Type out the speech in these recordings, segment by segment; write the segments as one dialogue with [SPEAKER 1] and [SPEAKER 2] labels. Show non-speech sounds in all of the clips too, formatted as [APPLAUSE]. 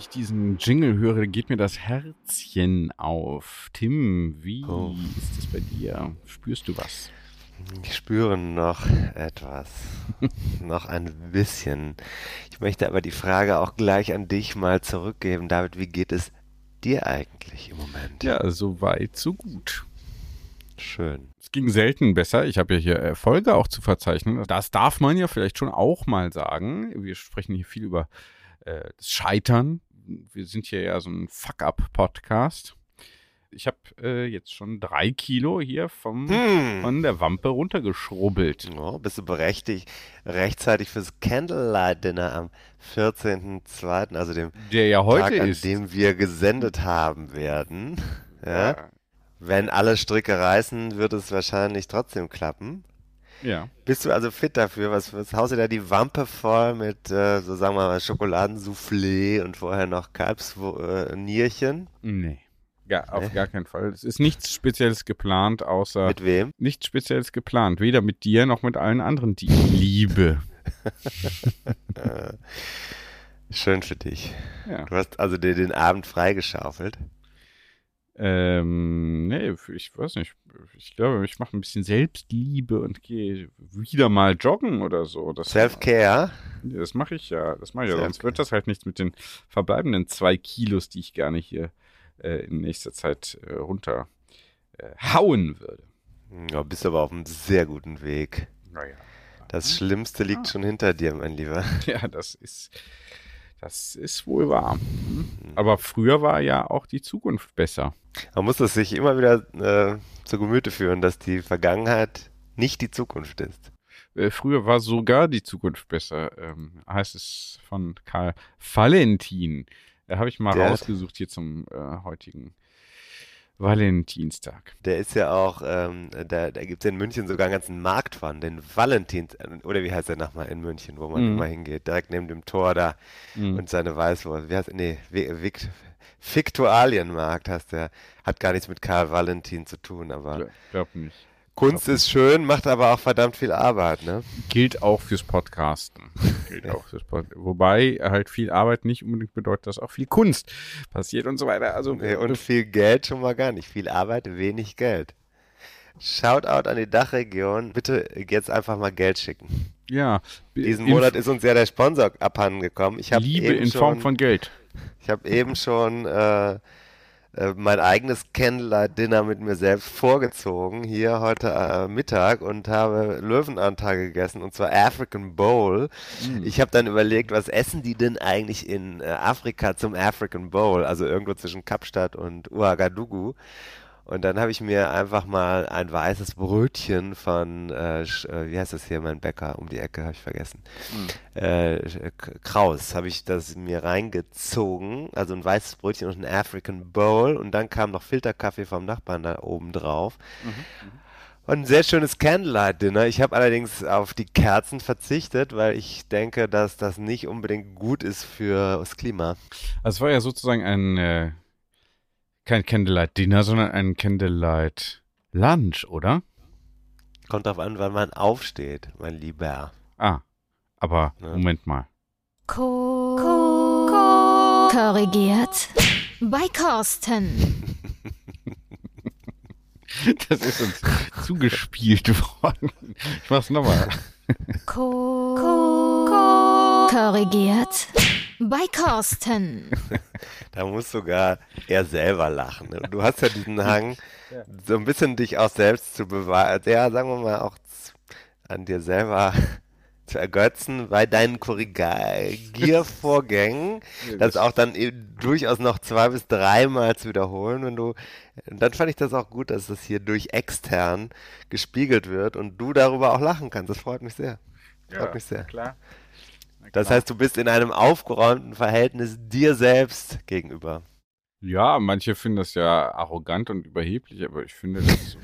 [SPEAKER 1] Ich diesen Jingle höre, geht mir das Herzchen auf. Tim, wie
[SPEAKER 2] Oh.
[SPEAKER 1] ist es bei dir? Spürst du was?
[SPEAKER 2] Ich spüre noch etwas. [LAUGHS] noch ein bisschen. Ich möchte aber die Frage auch gleich an dich mal zurückgeben. David, wie geht es dir eigentlich im Moment?
[SPEAKER 1] Ja, so weit, so gut.
[SPEAKER 2] Schön.
[SPEAKER 1] Es ging selten besser. Ich habe ja hier Erfolge auch zu verzeichnen. Das darf man ja vielleicht schon auch mal sagen. Wir sprechen hier viel über äh, das Scheitern. Wir sind hier ja so ein Fuck-Up-Podcast. Ich habe äh, jetzt schon drei Kilo hier vom,
[SPEAKER 2] Hm.
[SPEAKER 1] von der Wampe runtergeschrubbelt.
[SPEAKER 2] Oh, bist du berechtigt, rechtzeitig fürs Candlelight Dinner am 14.02., also dem
[SPEAKER 1] Der ja heute
[SPEAKER 2] Tag, an
[SPEAKER 1] ist.
[SPEAKER 2] dem wir gesendet haben werden. Ja? Wenn alle Stricke reißen, wird es wahrscheinlich trotzdem klappen.
[SPEAKER 1] Ja.
[SPEAKER 2] Bist du also fit dafür? Was, was haust du da die Wampe voll mit, äh, so sagen wir mal, Schokoladensoufflé und vorher noch Kalbsnierchen?
[SPEAKER 1] Nee. Ja, auf
[SPEAKER 2] Nee?
[SPEAKER 1] gar keinen Fall. Es ist nichts Spezielles geplant, außer
[SPEAKER 2] Mit wem?
[SPEAKER 1] nichts Spezielles geplant. Weder mit dir noch mit allen anderen, die ich liebe. [LAUGHS] [LAUGHS]
[SPEAKER 2] Schön für dich.
[SPEAKER 1] Ja.
[SPEAKER 2] Du hast also dir den Abend freigeschaufelt.
[SPEAKER 1] Ähm, nee, ich weiß nicht. Ich glaube, ich mache ein bisschen Selbstliebe und gehe wieder mal joggen oder so.
[SPEAKER 2] Self-Care.
[SPEAKER 1] das mache ich ja. Das mache ich ja. Sonst wird das halt nichts mit den verbleibenden zwei Kilos, die ich gerne hier äh, in nächster Zeit äh, runter äh, hauen würde.
[SPEAKER 2] Ja, bist aber auf einem sehr guten Weg.
[SPEAKER 1] Naja.
[SPEAKER 2] Das Schlimmste liegt schon hinter dir, mein Lieber. [LAUGHS]
[SPEAKER 1] Ja, das ist, das ist wohl wahr. Aber früher war ja auch die Zukunft besser.
[SPEAKER 2] Man muss es sich immer wieder äh, zu Gemüte führen, dass die Vergangenheit nicht die Zukunft ist.
[SPEAKER 1] Äh, früher war sogar die Zukunft besser, ähm, heißt es von Karl Valentin. Da habe ich mal
[SPEAKER 2] Der-
[SPEAKER 1] rausgesucht hier zum äh, heutigen Valentinstag.
[SPEAKER 2] Der ist ja auch, ähm, da, da gibt es in München sogar einen ganzen Markt von, den Valentins, oder wie heißt der nochmal in München, wo man
[SPEAKER 1] Mhm.
[SPEAKER 2] immer hingeht, direkt neben dem Tor da
[SPEAKER 1] Mhm.
[SPEAKER 2] und seine Weißwurst. Wie heißt, nee, Vi- Vikt, Viktualienmarkt heißt der. Hat gar nichts mit Karl Valentin zu tun, aber
[SPEAKER 1] Gla- Glaub nicht.
[SPEAKER 2] Kunst ist schön, macht aber auch verdammt viel Arbeit, ne?
[SPEAKER 1] Gilt auch fürs Podcasten. [LAUGHS] Gilt auch fürs Pod Wobei halt viel Arbeit nicht unbedingt bedeutet, dass auch viel Kunst passiert und so weiter. Also
[SPEAKER 2] Nee, und viel Geld schon mal gar nicht. Viel Arbeit, wenig Geld. Shoutout an die Dachregion. Bitte jetzt einfach mal Geld schicken.
[SPEAKER 1] ja,
[SPEAKER 2] Diesen Monat ist uns ja der Sponsor abhanden gekommen. Ich habe
[SPEAKER 1] Liebe in Form
[SPEAKER 2] schon,
[SPEAKER 1] von Geld.
[SPEAKER 2] ich habe eben schon äh, äh, mein eigenes Candlelight-Dinner mit mir selbst vorgezogen hier heute äh, Mittag und habe Löwenanteil gegessen und zwar African Bowl.
[SPEAKER 1] Hm.
[SPEAKER 2] Ich habe dann überlegt, was essen die denn eigentlich in äh, Afrika zum African Bowl, also irgendwo zwischen Kapstadt und Ouagadougou. Und dann habe ich mir einfach mal ein weißes Brötchen von, äh, äh, wie heißt das hier, mein Bäcker um die Ecke, habe ich vergessen. Äh, Sch- K- Kraus, habe ich das mir reingezogen. Also ein weißes Brötchen und ein African Bowl. Und dann kam noch Filterkaffee vom Nachbarn da oben drauf. Und ein sehr schönes Candlelight-Dinner. Ich habe allerdings auf die Kerzen verzichtet, weil ich denke, dass das nicht unbedingt gut ist für das Klima.
[SPEAKER 1] Also es war ja sozusagen ein, äh, kein Candlelight Dinner, sondern ein Candlelight Lunch, oder?
[SPEAKER 2] Kommt drauf an, wann man aufsteht, mein Lieber.
[SPEAKER 1] Ah, aber
[SPEAKER 2] ja.
[SPEAKER 1] Moment mal.
[SPEAKER 3] Ko Ko Ko korrigiert bei Carsten. [LAUGHS]
[SPEAKER 1] Das ist uns zugespielt worden. Ich mach's nochmal.
[SPEAKER 3] Ko Ko korrigiert bei Carsten. [LAUGHS]
[SPEAKER 2] Da muss sogar er selber lachen. Ne? Du hast ja diesen Hang, so ein bisschen dich auch selbst zu bewahren. Ja, sagen wir mal, auch an dir selber zu ergötzen bei deinen Korrigiervorgängen, das auch dann eben durchaus noch zwei bis dreimal zu wiederholen, wenn du, dann fand ich das auch gut, dass das hier durch extern gespiegelt wird und du darüber auch lachen kannst. Das freut mich sehr. Freut
[SPEAKER 1] Ja,
[SPEAKER 2] mich sehr.
[SPEAKER 1] Klar.
[SPEAKER 2] Das heißt, du bist in einem aufgeräumten Verhältnis dir selbst gegenüber.
[SPEAKER 1] Ja, manche finden das ja arrogant und überheblich, aber ich finde das [LAUGHS] ist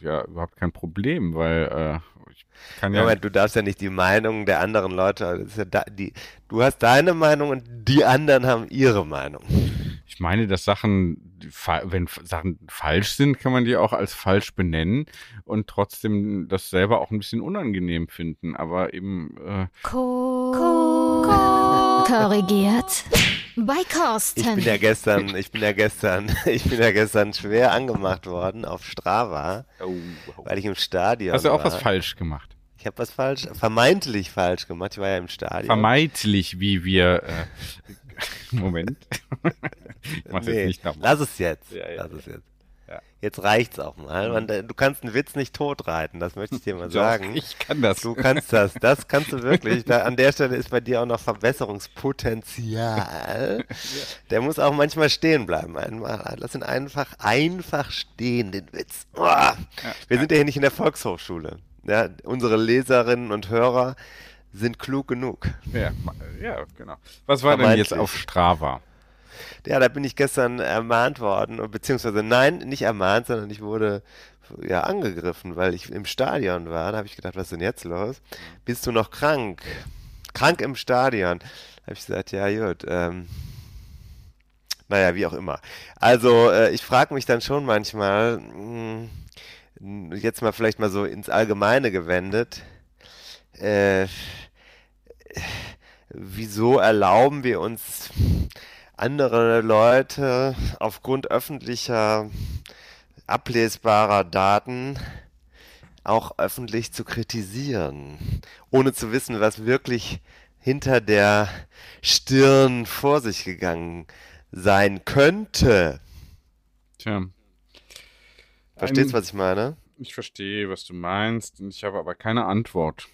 [SPEAKER 1] ja überhaupt kein Problem, weil äh, ich kann ja.
[SPEAKER 2] Moment, du darfst ja nicht die Meinung der anderen Leute, ist ja da, die, du hast deine Meinung und die anderen haben ihre Meinung.
[SPEAKER 1] Ich meine, dass Sachen, wenn Sachen falsch sind, kann man die auch als falsch benennen und trotzdem das selber auch ein bisschen unangenehm finden. Aber eben, äh,
[SPEAKER 3] Ko Ko korrigiert bei
[SPEAKER 2] Ich bin
[SPEAKER 3] Carsten.
[SPEAKER 2] ja gestern, ich bin ja gestern, [LAUGHS] ich bin ja gestern schwer angemacht worden auf Strava, weil ich im Stadion
[SPEAKER 1] hast du auch
[SPEAKER 2] war.
[SPEAKER 1] was falsch gemacht.
[SPEAKER 2] Ich habe was falsch, vermeintlich falsch gemacht. Ich war ja im Stadion.
[SPEAKER 1] Vermeintlich, wie wir. Äh, [LAUGHS] Moment. [LAUGHS] ich mach's
[SPEAKER 2] Nee,
[SPEAKER 1] jetzt nicht nochmal.
[SPEAKER 2] lass es jetzt.
[SPEAKER 1] Ja, ja,
[SPEAKER 2] lass es jetzt.
[SPEAKER 1] Ja.
[SPEAKER 2] Jetzt reicht's auch mal. Man, du kannst einen Witz nicht totreiten, das möchte ich dir mal [LAUGHS] sagen.
[SPEAKER 1] Ich kann das.
[SPEAKER 2] Du kannst das, das kannst du wirklich. [LAUGHS] Da, an der Stelle ist bei dir auch noch Verbesserungspotenzial. [LAUGHS] Der muss auch manchmal stehen bleiben. Einmal, lass ihn einfach, einfach stehen, den Witz. Uah. Wir sind ja hier nicht in der Volkshochschule. Ja, unsere Leserinnen und Hörer sind klug genug.
[SPEAKER 1] ja, ja, genau. Was war denn jetzt auf Strava?
[SPEAKER 2] Ja, da bin ich gestern ermahnt worden, beziehungsweise nein, nicht ermahnt, sondern ich wurde ja angegriffen, weil ich im Stadion war. Da habe ich gedacht, was ist denn jetzt los? Bist du noch krank? Krank im Stadion? Da habe ich gesagt, ja gut. Ähm, naja, wie auch immer. Also äh, ich frage mich dann schon manchmal, mh, jetzt mal vielleicht mal so ins Allgemeine gewendet, äh, wieso erlauben wir uns andere Leute aufgrund öffentlicher ablesbarer Daten auch öffentlich zu kritisieren, ohne zu wissen, was wirklich hinter der Stirn vor sich gegangen sein könnte.
[SPEAKER 1] Tja.
[SPEAKER 2] Verstehst
[SPEAKER 1] Ein-
[SPEAKER 2] du, was ich meine?
[SPEAKER 1] Ich verstehe, was du meinst, und ich habe aber keine Antwort.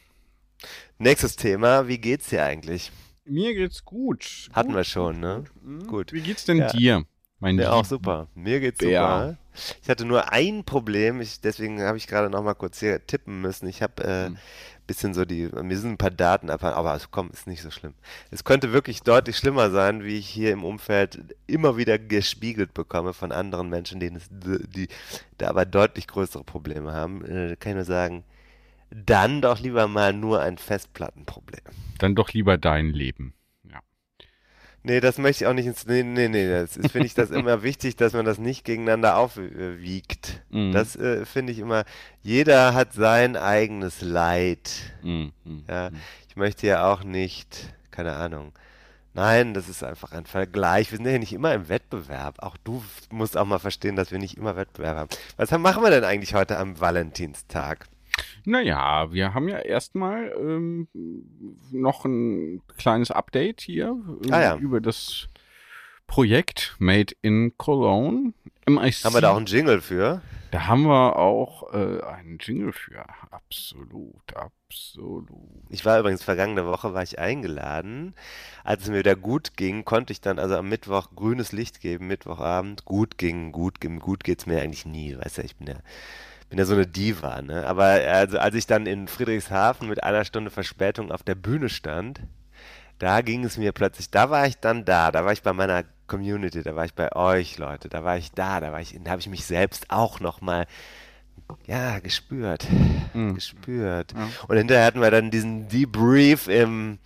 [SPEAKER 2] Nächstes Thema, wie geht's dir eigentlich?
[SPEAKER 1] Mir geht's gut.
[SPEAKER 2] Hatten
[SPEAKER 1] gut,
[SPEAKER 2] wir schon, ne?
[SPEAKER 1] Mhm.
[SPEAKER 2] Gut.
[SPEAKER 1] Wie geht's denn
[SPEAKER 2] Ja.
[SPEAKER 1] dir, mein Lieber?
[SPEAKER 2] auch super. Mir geht's
[SPEAKER 1] Bär.
[SPEAKER 2] super. Ich hatte nur ein Problem, ich, deswegen habe ich gerade noch mal kurz hier tippen müssen. Ich habe äh,
[SPEAKER 1] Hm.
[SPEAKER 2] bisschen so die, mir sind ein paar Daten abhanden, aber also, komm, ist nicht so schlimm. Es könnte wirklich deutlich schlimmer sein, wie ich hier im Umfeld immer wieder gespiegelt bekomme von anderen Menschen, denen es, die da aber deutlich größere Probleme haben. Äh, kann ich nur sagen, dann doch lieber mal nur ein Festplattenproblem.
[SPEAKER 1] Dann doch lieber dein Leben. Ja.
[SPEAKER 2] Nee, das möchte ich auch nicht ins. Nee, nee, nee. Das finde ich das immer [LAUGHS] wichtig, dass man das nicht gegeneinander aufwiegt.
[SPEAKER 1] Mhm.
[SPEAKER 2] Das äh, finde ich immer. Jeder hat sein eigenes Leid.
[SPEAKER 1] Mhm,
[SPEAKER 2] Ja, ich möchte ja auch nicht, keine Ahnung. Nein, das ist einfach ein Vergleich. Wir sind ja nicht immer im Wettbewerb. Auch du musst auch mal verstehen, dass wir nicht immer Wettbewerb haben. Was machen wir denn eigentlich heute am Valentinstag?
[SPEAKER 1] Naja, wir haben ja erstmal ähm, noch ein kleines Update hier ähm,
[SPEAKER 2] Ah ja.
[SPEAKER 1] über das Projekt Made in Cologne. MIC.
[SPEAKER 2] Haben wir da auch einen Jingle für?
[SPEAKER 1] Da haben wir auch äh, einen Jingle für. Absolut, absolut.
[SPEAKER 2] Ich war übrigens vergangene Woche war ich eingeladen. Als es mir wieder gut ging, konnte ich dann also am Mittwoch grünes Licht geben, Mittwochabend. Gut ging, gut, ging- gut geht's mir eigentlich nie, weißt du, ich bin ja, bin ja so eine Diva, ne? Aber also als ich dann in Friedrichshafen mit einer Stunde Verspätung auf der Bühne stand, da ging es mir plötzlich, da war ich dann da, da war ich bei meiner Community, da war ich bei euch, Leute, da war ich da, da war ich, da habe ich mich selbst auch nochmal, ja, gespürt,
[SPEAKER 1] Mhm.
[SPEAKER 2] gespürt.
[SPEAKER 1] Ja.
[SPEAKER 2] Und hinterher hatten wir dann diesen Debrief im,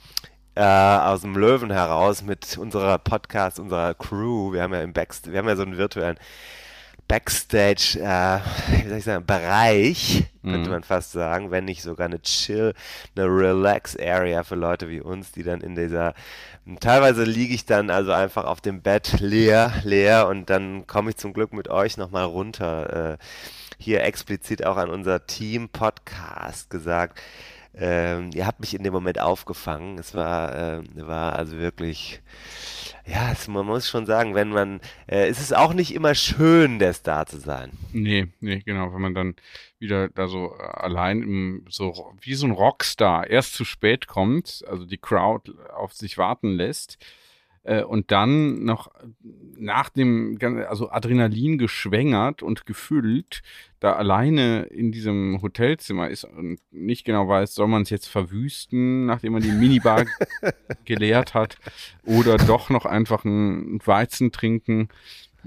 [SPEAKER 2] äh, aus dem Löwen heraus mit unserer Podcast, unserer Crew. Wir haben ja im Backst wir haben ja so einen virtuellen Backstage, äh, wie soll ich sagen, Bereich, könnte
[SPEAKER 1] Mhm.
[SPEAKER 2] man fast sagen, wenn nicht sogar eine Chill, eine Relax-Area für Leute wie uns, die dann in dieser, teilweise liege ich dann also einfach auf dem Bett leer, leer und dann komme ich zum Glück mit euch nochmal runter. Äh, hier explizit auch an unser Team-Podcast gesagt. Ähm, ihr habt mich in dem Moment aufgefangen. Es war, äh, war also wirklich, ja, es, man muss schon sagen, wenn man, äh, es ist auch nicht immer schön, der Star zu sein.
[SPEAKER 1] Nee, nee, genau, wenn man dann wieder da so äh, allein im, so wie so ein Rockstar erst zu spät kommt, also die Crowd auf sich warten lässt äh, und dann noch nach dem, also Adrenalin geschwängert und gefüllt, da alleine in diesem Hotelzimmer ist und nicht genau weiß, soll man es jetzt verwüsten, nachdem man die Minibar [LAUGHS] geleert hat, oder doch noch einfach ein Weizen trinken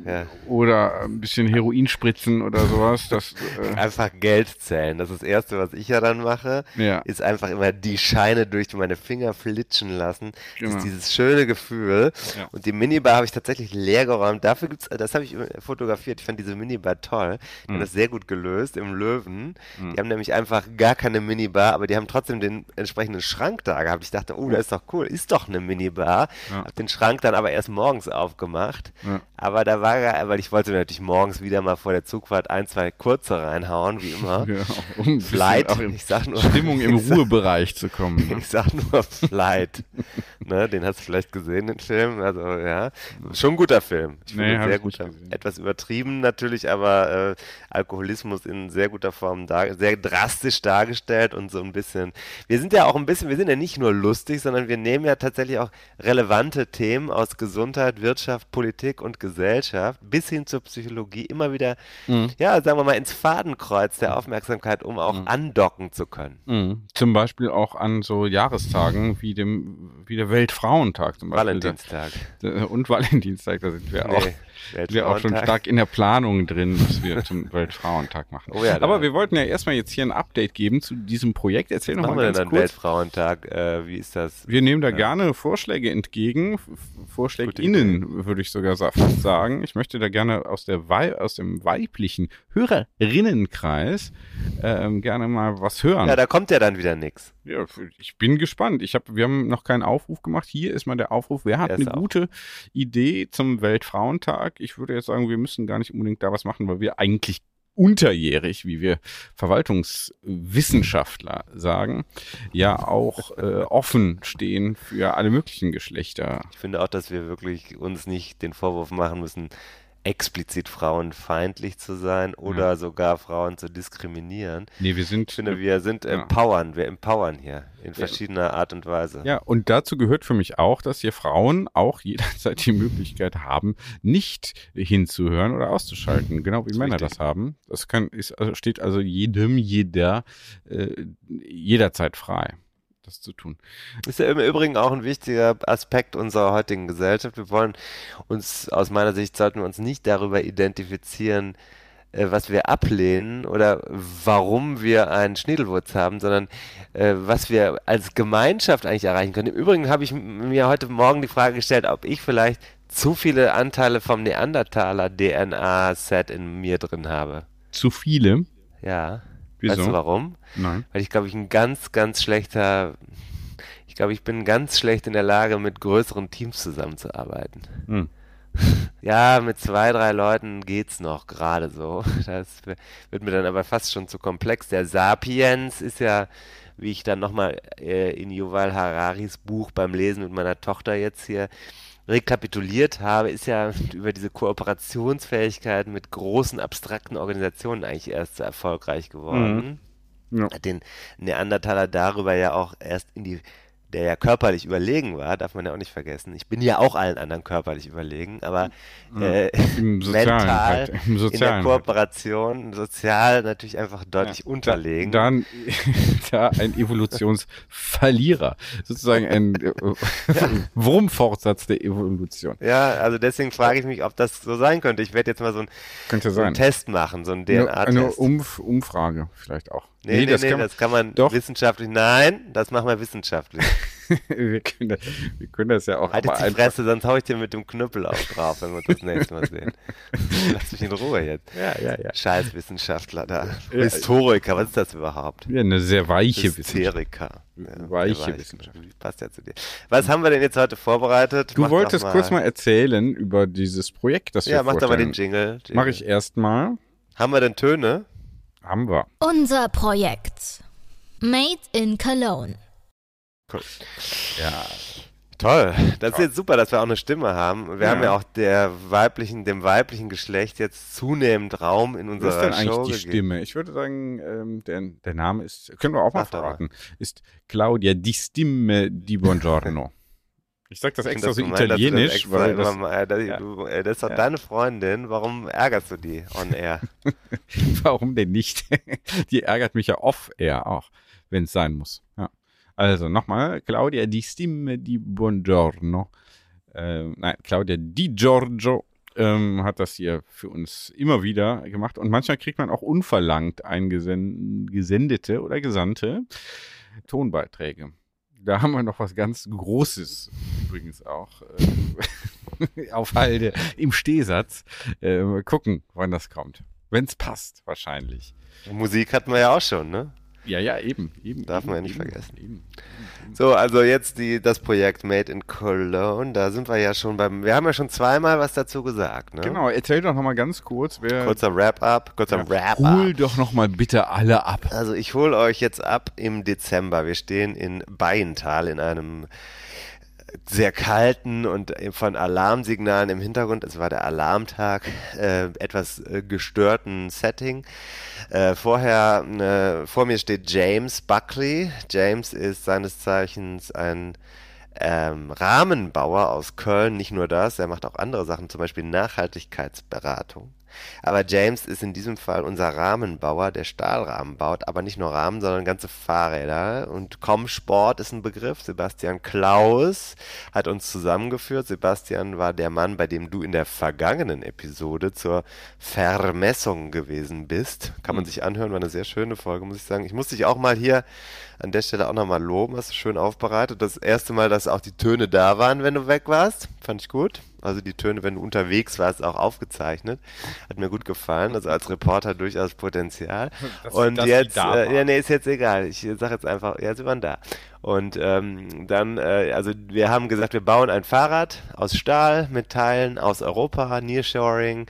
[SPEAKER 2] Ja.
[SPEAKER 1] oder ein bisschen Heroin spritzen oder sowas. Das, äh,
[SPEAKER 2] Einfach Geld zählen. Das ist das Erste, was ich ja dann mache.
[SPEAKER 1] ja,
[SPEAKER 2] Ist einfach immer die Scheine durch meine Finger flitschen lassen. Das
[SPEAKER 1] Genau.
[SPEAKER 2] ist dieses schöne Gefühl.
[SPEAKER 1] Ja.
[SPEAKER 2] Und die Minibar habe ich tatsächlich leer geräumt. Dafür gibt's, das habe ich fotografiert. Ich fand diese Minibar toll. Die haben
[SPEAKER 1] Mhm.
[SPEAKER 2] das sehr gut gelöst im Löwen.
[SPEAKER 1] Mhm.
[SPEAKER 2] Die haben nämlich einfach gar keine Minibar, aber die haben trotzdem den entsprechenden Schrank da gehabt. Ich dachte, oh, das ist doch cool. Ist doch eine Minibar.
[SPEAKER 1] Ja.
[SPEAKER 2] Hab den Schrank dann aber erst morgens aufgemacht. Aber da war er, weil ich wollte mir natürlich morgens wieder mal vor der Zugfahrt ein, zwei kurze reinhauen, wie immer. [LAUGHS]
[SPEAKER 1] ja, um
[SPEAKER 2] Flight, ich sag nur.
[SPEAKER 1] Stimmung im [LAUGHS]
[SPEAKER 2] sag-
[SPEAKER 1] Ruhebereich zu kommen. Ne?
[SPEAKER 2] Ich sag nur Flight. ne, den hast du vielleicht gesehen, den Film. Also ja, schon ein guter Film. Ich
[SPEAKER 1] Nee,
[SPEAKER 2] finde, sehr guter. Etwas übertrieben natürlich, aber äh, Alkoholismus in sehr guter Form dar sehr drastisch dargestellt und so ein bisschen. Wir sind ja auch ein bisschen, wir sind ja nicht nur lustig, sondern wir nehmen ja tatsächlich auch relevante Themen aus Gesundheit, Wirtschaft, Politik und Gesellschaft bis hin zur Psychologie immer wieder,
[SPEAKER 1] Mhm.
[SPEAKER 2] ja, sagen wir mal, ins Fadenkreuz der Aufmerksamkeit, um auch andocken zu können.
[SPEAKER 1] Mhm. Zum Beispiel auch an so Jahrestagen wie dem wie der Weltfrauentag zum Beispiel.
[SPEAKER 2] Valentinstag.
[SPEAKER 1] Und Valentinstag, da sind wir auch,
[SPEAKER 2] Nee,
[SPEAKER 1] sind wir auch schon stark in der Planung drin, was wir zum Weltfrauentag machen.
[SPEAKER 2] Oh ja,
[SPEAKER 1] Aber wir wollten ja erstmal jetzt hier ein Update geben zu diesem Projekt. Erzähl noch
[SPEAKER 2] Machen
[SPEAKER 1] mal
[SPEAKER 2] wir denn
[SPEAKER 1] ganz
[SPEAKER 2] dann
[SPEAKER 1] kurz.
[SPEAKER 2] Weltfrauentag? Äh, wie ist das?
[SPEAKER 1] Wir nehmen da gerne Vorschläge entgegen, F- VorschlägInnen würde ich sogar sagen. Ich möchte da gerne aus, der Wei aus dem weiblichen Hörerinnenkreis ähm, gerne mal was hören.
[SPEAKER 2] Ja, da kommt ja dann wieder nix.
[SPEAKER 1] Ja, ich bin gespannt. Ich hab, wir haben noch keinen Aufruf gemacht. Hier ist mal der Aufruf. Wer hat eine
[SPEAKER 2] auch.
[SPEAKER 1] gute Idee zum Weltfrauentag? Ich würde jetzt sagen, wir müssen gar nicht unbedingt da was machen, weil wir eigentlich unterjährig, wie wir Verwaltungswissenschaftler sagen, ja auch äh, offen stehen für alle möglichen Geschlechter.
[SPEAKER 2] Ich finde auch, dass wir wirklich uns nicht den Vorwurf machen müssen, explizit frauenfeindlich zu sein oder sogar Frauen zu diskriminieren.
[SPEAKER 1] Nee, wir sind.
[SPEAKER 2] Ich finde, wir sind
[SPEAKER 1] Ja.
[SPEAKER 2] empowern, wir empowern hier in verschiedener Art und Weise.
[SPEAKER 1] Ja, und dazu gehört für mich auch, dass hier Frauen auch [LAUGHS] jederzeit die Möglichkeit haben, nicht hinzuhören oder auszuschalten, genau wie
[SPEAKER 2] ist
[SPEAKER 1] Männer
[SPEAKER 2] richtig.
[SPEAKER 1] das haben. Das kann, ist, also steht also jedem, jeder, äh, jederzeit frei, das zu tun.
[SPEAKER 2] Ist ja im Übrigen auch ein wichtiger Aspekt unserer heutigen Gesellschaft. Wir wollen uns, aus meiner Sicht, sollten wir uns nicht darüber identifizieren, äh, was wir ablehnen oder warum wir einen Schniedelwurz haben, sondern äh, was wir als Gemeinschaft eigentlich erreichen können. Im Übrigen habe ich mir heute Morgen die Frage gestellt, ob ich vielleicht zu viele Anteile vom Neandertaler DNA-Set in mir drin habe.
[SPEAKER 1] Zu viele?
[SPEAKER 2] Ja.
[SPEAKER 1] Wieso?
[SPEAKER 2] Weißt du warum?
[SPEAKER 1] Nein.
[SPEAKER 2] Weil ich glaube, ich ein ganz, ganz schlechter, ich glaube, ich bin ganz schlecht in der Lage, mit größeren Teams zusammenzuarbeiten.
[SPEAKER 1] Hm. [LAUGHS]
[SPEAKER 2] Ja, mit zwei, drei Leuten geht's noch gerade so. [LAUGHS] Das wird mir dann aber fast schon zu komplex. Der Sapiens ist ja, wie ich dann nochmal äh, in Yuval Hararis Buch beim Lesen mit meiner Tochter jetzt hier rekapituliert habe, ist ja [LAUGHS] über diese Kooperationsfähigkeit mit großen abstrakten Organisationen eigentlich erst so erfolgreich geworden
[SPEAKER 1] Ja.
[SPEAKER 2] hat den Neandertaler darüber ja auch erst in die, der ja körperlich überlegen war, darf man ja auch nicht vergessen. Ich bin ja auch allen anderen körperlich überlegen, aber äh,
[SPEAKER 1] Im [LAUGHS] sozialen,
[SPEAKER 2] mental
[SPEAKER 1] halt,
[SPEAKER 2] in der
[SPEAKER 1] halt.
[SPEAKER 2] Kooperation, sozial natürlich einfach deutlich unterlegen.
[SPEAKER 1] Da, dann, [LAUGHS] da ein Evolutionsverlierer. Sozusagen ein äh, [LAUGHS] Wurmfortsatz der Evolution.
[SPEAKER 2] ja, also deswegen frage ich mich, ob das so sein könnte. Ich werde jetzt mal so, ein, so einen. Test machen, so einen
[SPEAKER 1] Eine, eine
[SPEAKER 2] DNA-Test.
[SPEAKER 1] Umf Umfrage vielleicht auch.
[SPEAKER 2] Nee, nee, nee, das,
[SPEAKER 1] kann man-
[SPEAKER 2] kann man
[SPEAKER 1] Doch.
[SPEAKER 2] wissenschaftlich. Nein, das machen wir wissenschaftlich. [LAUGHS]
[SPEAKER 1] wir, können das, wir können das ja auch
[SPEAKER 2] Halt jetzt die Fresse, sonst hau ich dir mit dem Knüppel auch drauf, wenn wir uns das nächste Mal sehen. [LAUGHS] Lass mich in Ruhe jetzt.
[SPEAKER 1] Ja, ja, ja.
[SPEAKER 2] Scheiß Wissenschaftler da.
[SPEAKER 1] Ja.
[SPEAKER 2] Historiker, was ist das überhaupt?
[SPEAKER 1] Ja, eine sehr weiche Wissenschaft.
[SPEAKER 2] Hysteriker. Ja,
[SPEAKER 1] Weiche
[SPEAKER 2] sehr weich.
[SPEAKER 1] Wissenschaft.
[SPEAKER 2] Passt ja zu dir. Was haben wir denn jetzt heute vorbereitet?
[SPEAKER 1] Du
[SPEAKER 2] Mach
[SPEAKER 1] wolltest
[SPEAKER 2] doch
[SPEAKER 1] kurz mal erzählen über dieses Projekt, das
[SPEAKER 2] Ja,
[SPEAKER 1] wir
[SPEAKER 2] mach doch mal den. Jingle. Jingle.
[SPEAKER 1] Mach ich erstmal.
[SPEAKER 2] Haben wir denn Töne?
[SPEAKER 1] Haben wir.
[SPEAKER 3] Unser Projekt. Made in Cologne.
[SPEAKER 1] Ja.
[SPEAKER 2] Toll. Das ist jetzt super, dass wir auch eine Stimme haben. Wir
[SPEAKER 1] Ja.
[SPEAKER 2] haben ja auch der weiblichen, dem weiblichen Geschlecht jetzt zunehmend Raum in
[SPEAKER 1] Was
[SPEAKER 2] unserer
[SPEAKER 1] ist denn eigentlich
[SPEAKER 2] Show
[SPEAKER 1] die
[SPEAKER 2] gegeben.
[SPEAKER 1] Stimme? Ich würde sagen, ähm, der, der Name ist, können wir auch mal
[SPEAKER 2] mal.
[SPEAKER 1] verraten, ist Claudia Di Stimme di Buongiorno. [LAUGHS] Ich sag das extra so
[SPEAKER 2] das gemein, das
[SPEAKER 1] italienisch,
[SPEAKER 2] extra
[SPEAKER 1] weil
[SPEAKER 2] immer
[SPEAKER 1] das,
[SPEAKER 2] mal- äh, das,
[SPEAKER 1] ja.
[SPEAKER 2] du, äh, das ist doch
[SPEAKER 1] Ja.
[SPEAKER 2] deine Freundin. Warum ärgerst du die on air? [LAUGHS]
[SPEAKER 1] warum denn nicht? [LAUGHS] Die ärgert mich ja off-air auch, wenn es sein muss. Ja. Also nochmal, Claudia Di Stimme di Buongiorno. Ähm, nein, Claudia Di Giorgio ähm, hat das hier für uns immer wieder gemacht. Und manchmal kriegt man auch unverlangt eingesendete oder gesandte Tonbeiträge. Da haben wir noch was ganz Großes übrigens auch äh, [LAUGHS] auf Halde im Stehsatz. Äh, mal gucken, wann das kommt. Wenn es passt, wahrscheinlich.
[SPEAKER 2] Musik hatten wir ja auch schon, ne?
[SPEAKER 1] Ja, ja, eben. eben
[SPEAKER 2] Darf
[SPEAKER 1] eben,
[SPEAKER 2] man ja nicht
[SPEAKER 1] eben,
[SPEAKER 2] vergessen.
[SPEAKER 1] Eben.
[SPEAKER 2] So, also jetzt die, das Projekt Made in Cologne. Da sind wir ja schon beim. Wir haben ja schon zweimal was dazu gesagt, ne?
[SPEAKER 1] Genau, erzähl doch noch mal ganz kurz, wer.
[SPEAKER 2] Kurzer Wrap-up, kurzer
[SPEAKER 1] Ja,
[SPEAKER 2] Wrap-up.
[SPEAKER 1] hol doch noch mal bitte alle ab.
[SPEAKER 2] Also ich hole euch jetzt ab im Dezember. Wir stehen in Beiental in einem sehr kalten und von Alarmsignalen im Hintergrund, es war der Alarmtag, äh, etwas äh, gestörten Setting. Äh, vorher, äh, vor mir steht James Buckley. James ist seines Zeichens ein ähm, Rahmenbauer aus Köln, nicht nur das, er macht auch andere Sachen, zum Beispiel Nachhaltigkeitsberatung. Aber James ist in diesem Fall unser Rahmenbauer, der Stahlrahmen baut, aber nicht nur Rahmen, sondern ganze Fahrräder. Und Comsport ist ein Begriff. Sebastian Klaus hat uns zusammengeführt. Sebastian war der Mann, bei dem du in der vergangenen Episode zur Vermessung gewesen bist. Kann man sich anhören, war eine sehr schöne Folge, muss ich sagen. Ich muss dich auch mal hier an der Stelle auch nochmal loben, hast du schön aufbereitet. Das erste Mal, dass auch die Töne da waren, wenn du weg warst, fand ich gut. Also die Töne, wenn du unterwegs warst, auch aufgezeichnet. Hat mir gut gefallen. Also als Reporter durchaus Potenzial.
[SPEAKER 1] Dass-
[SPEAKER 2] Und
[SPEAKER 1] die
[SPEAKER 2] jetzt, äh, ja, nee, ist jetzt egal. Ich sag jetzt einfach, ja, sie waren da. Und ähm, dann, äh, also wir haben gesagt, wir bauen ein Fahrrad aus Stahl mit Teilen aus Europa, Nearshoring,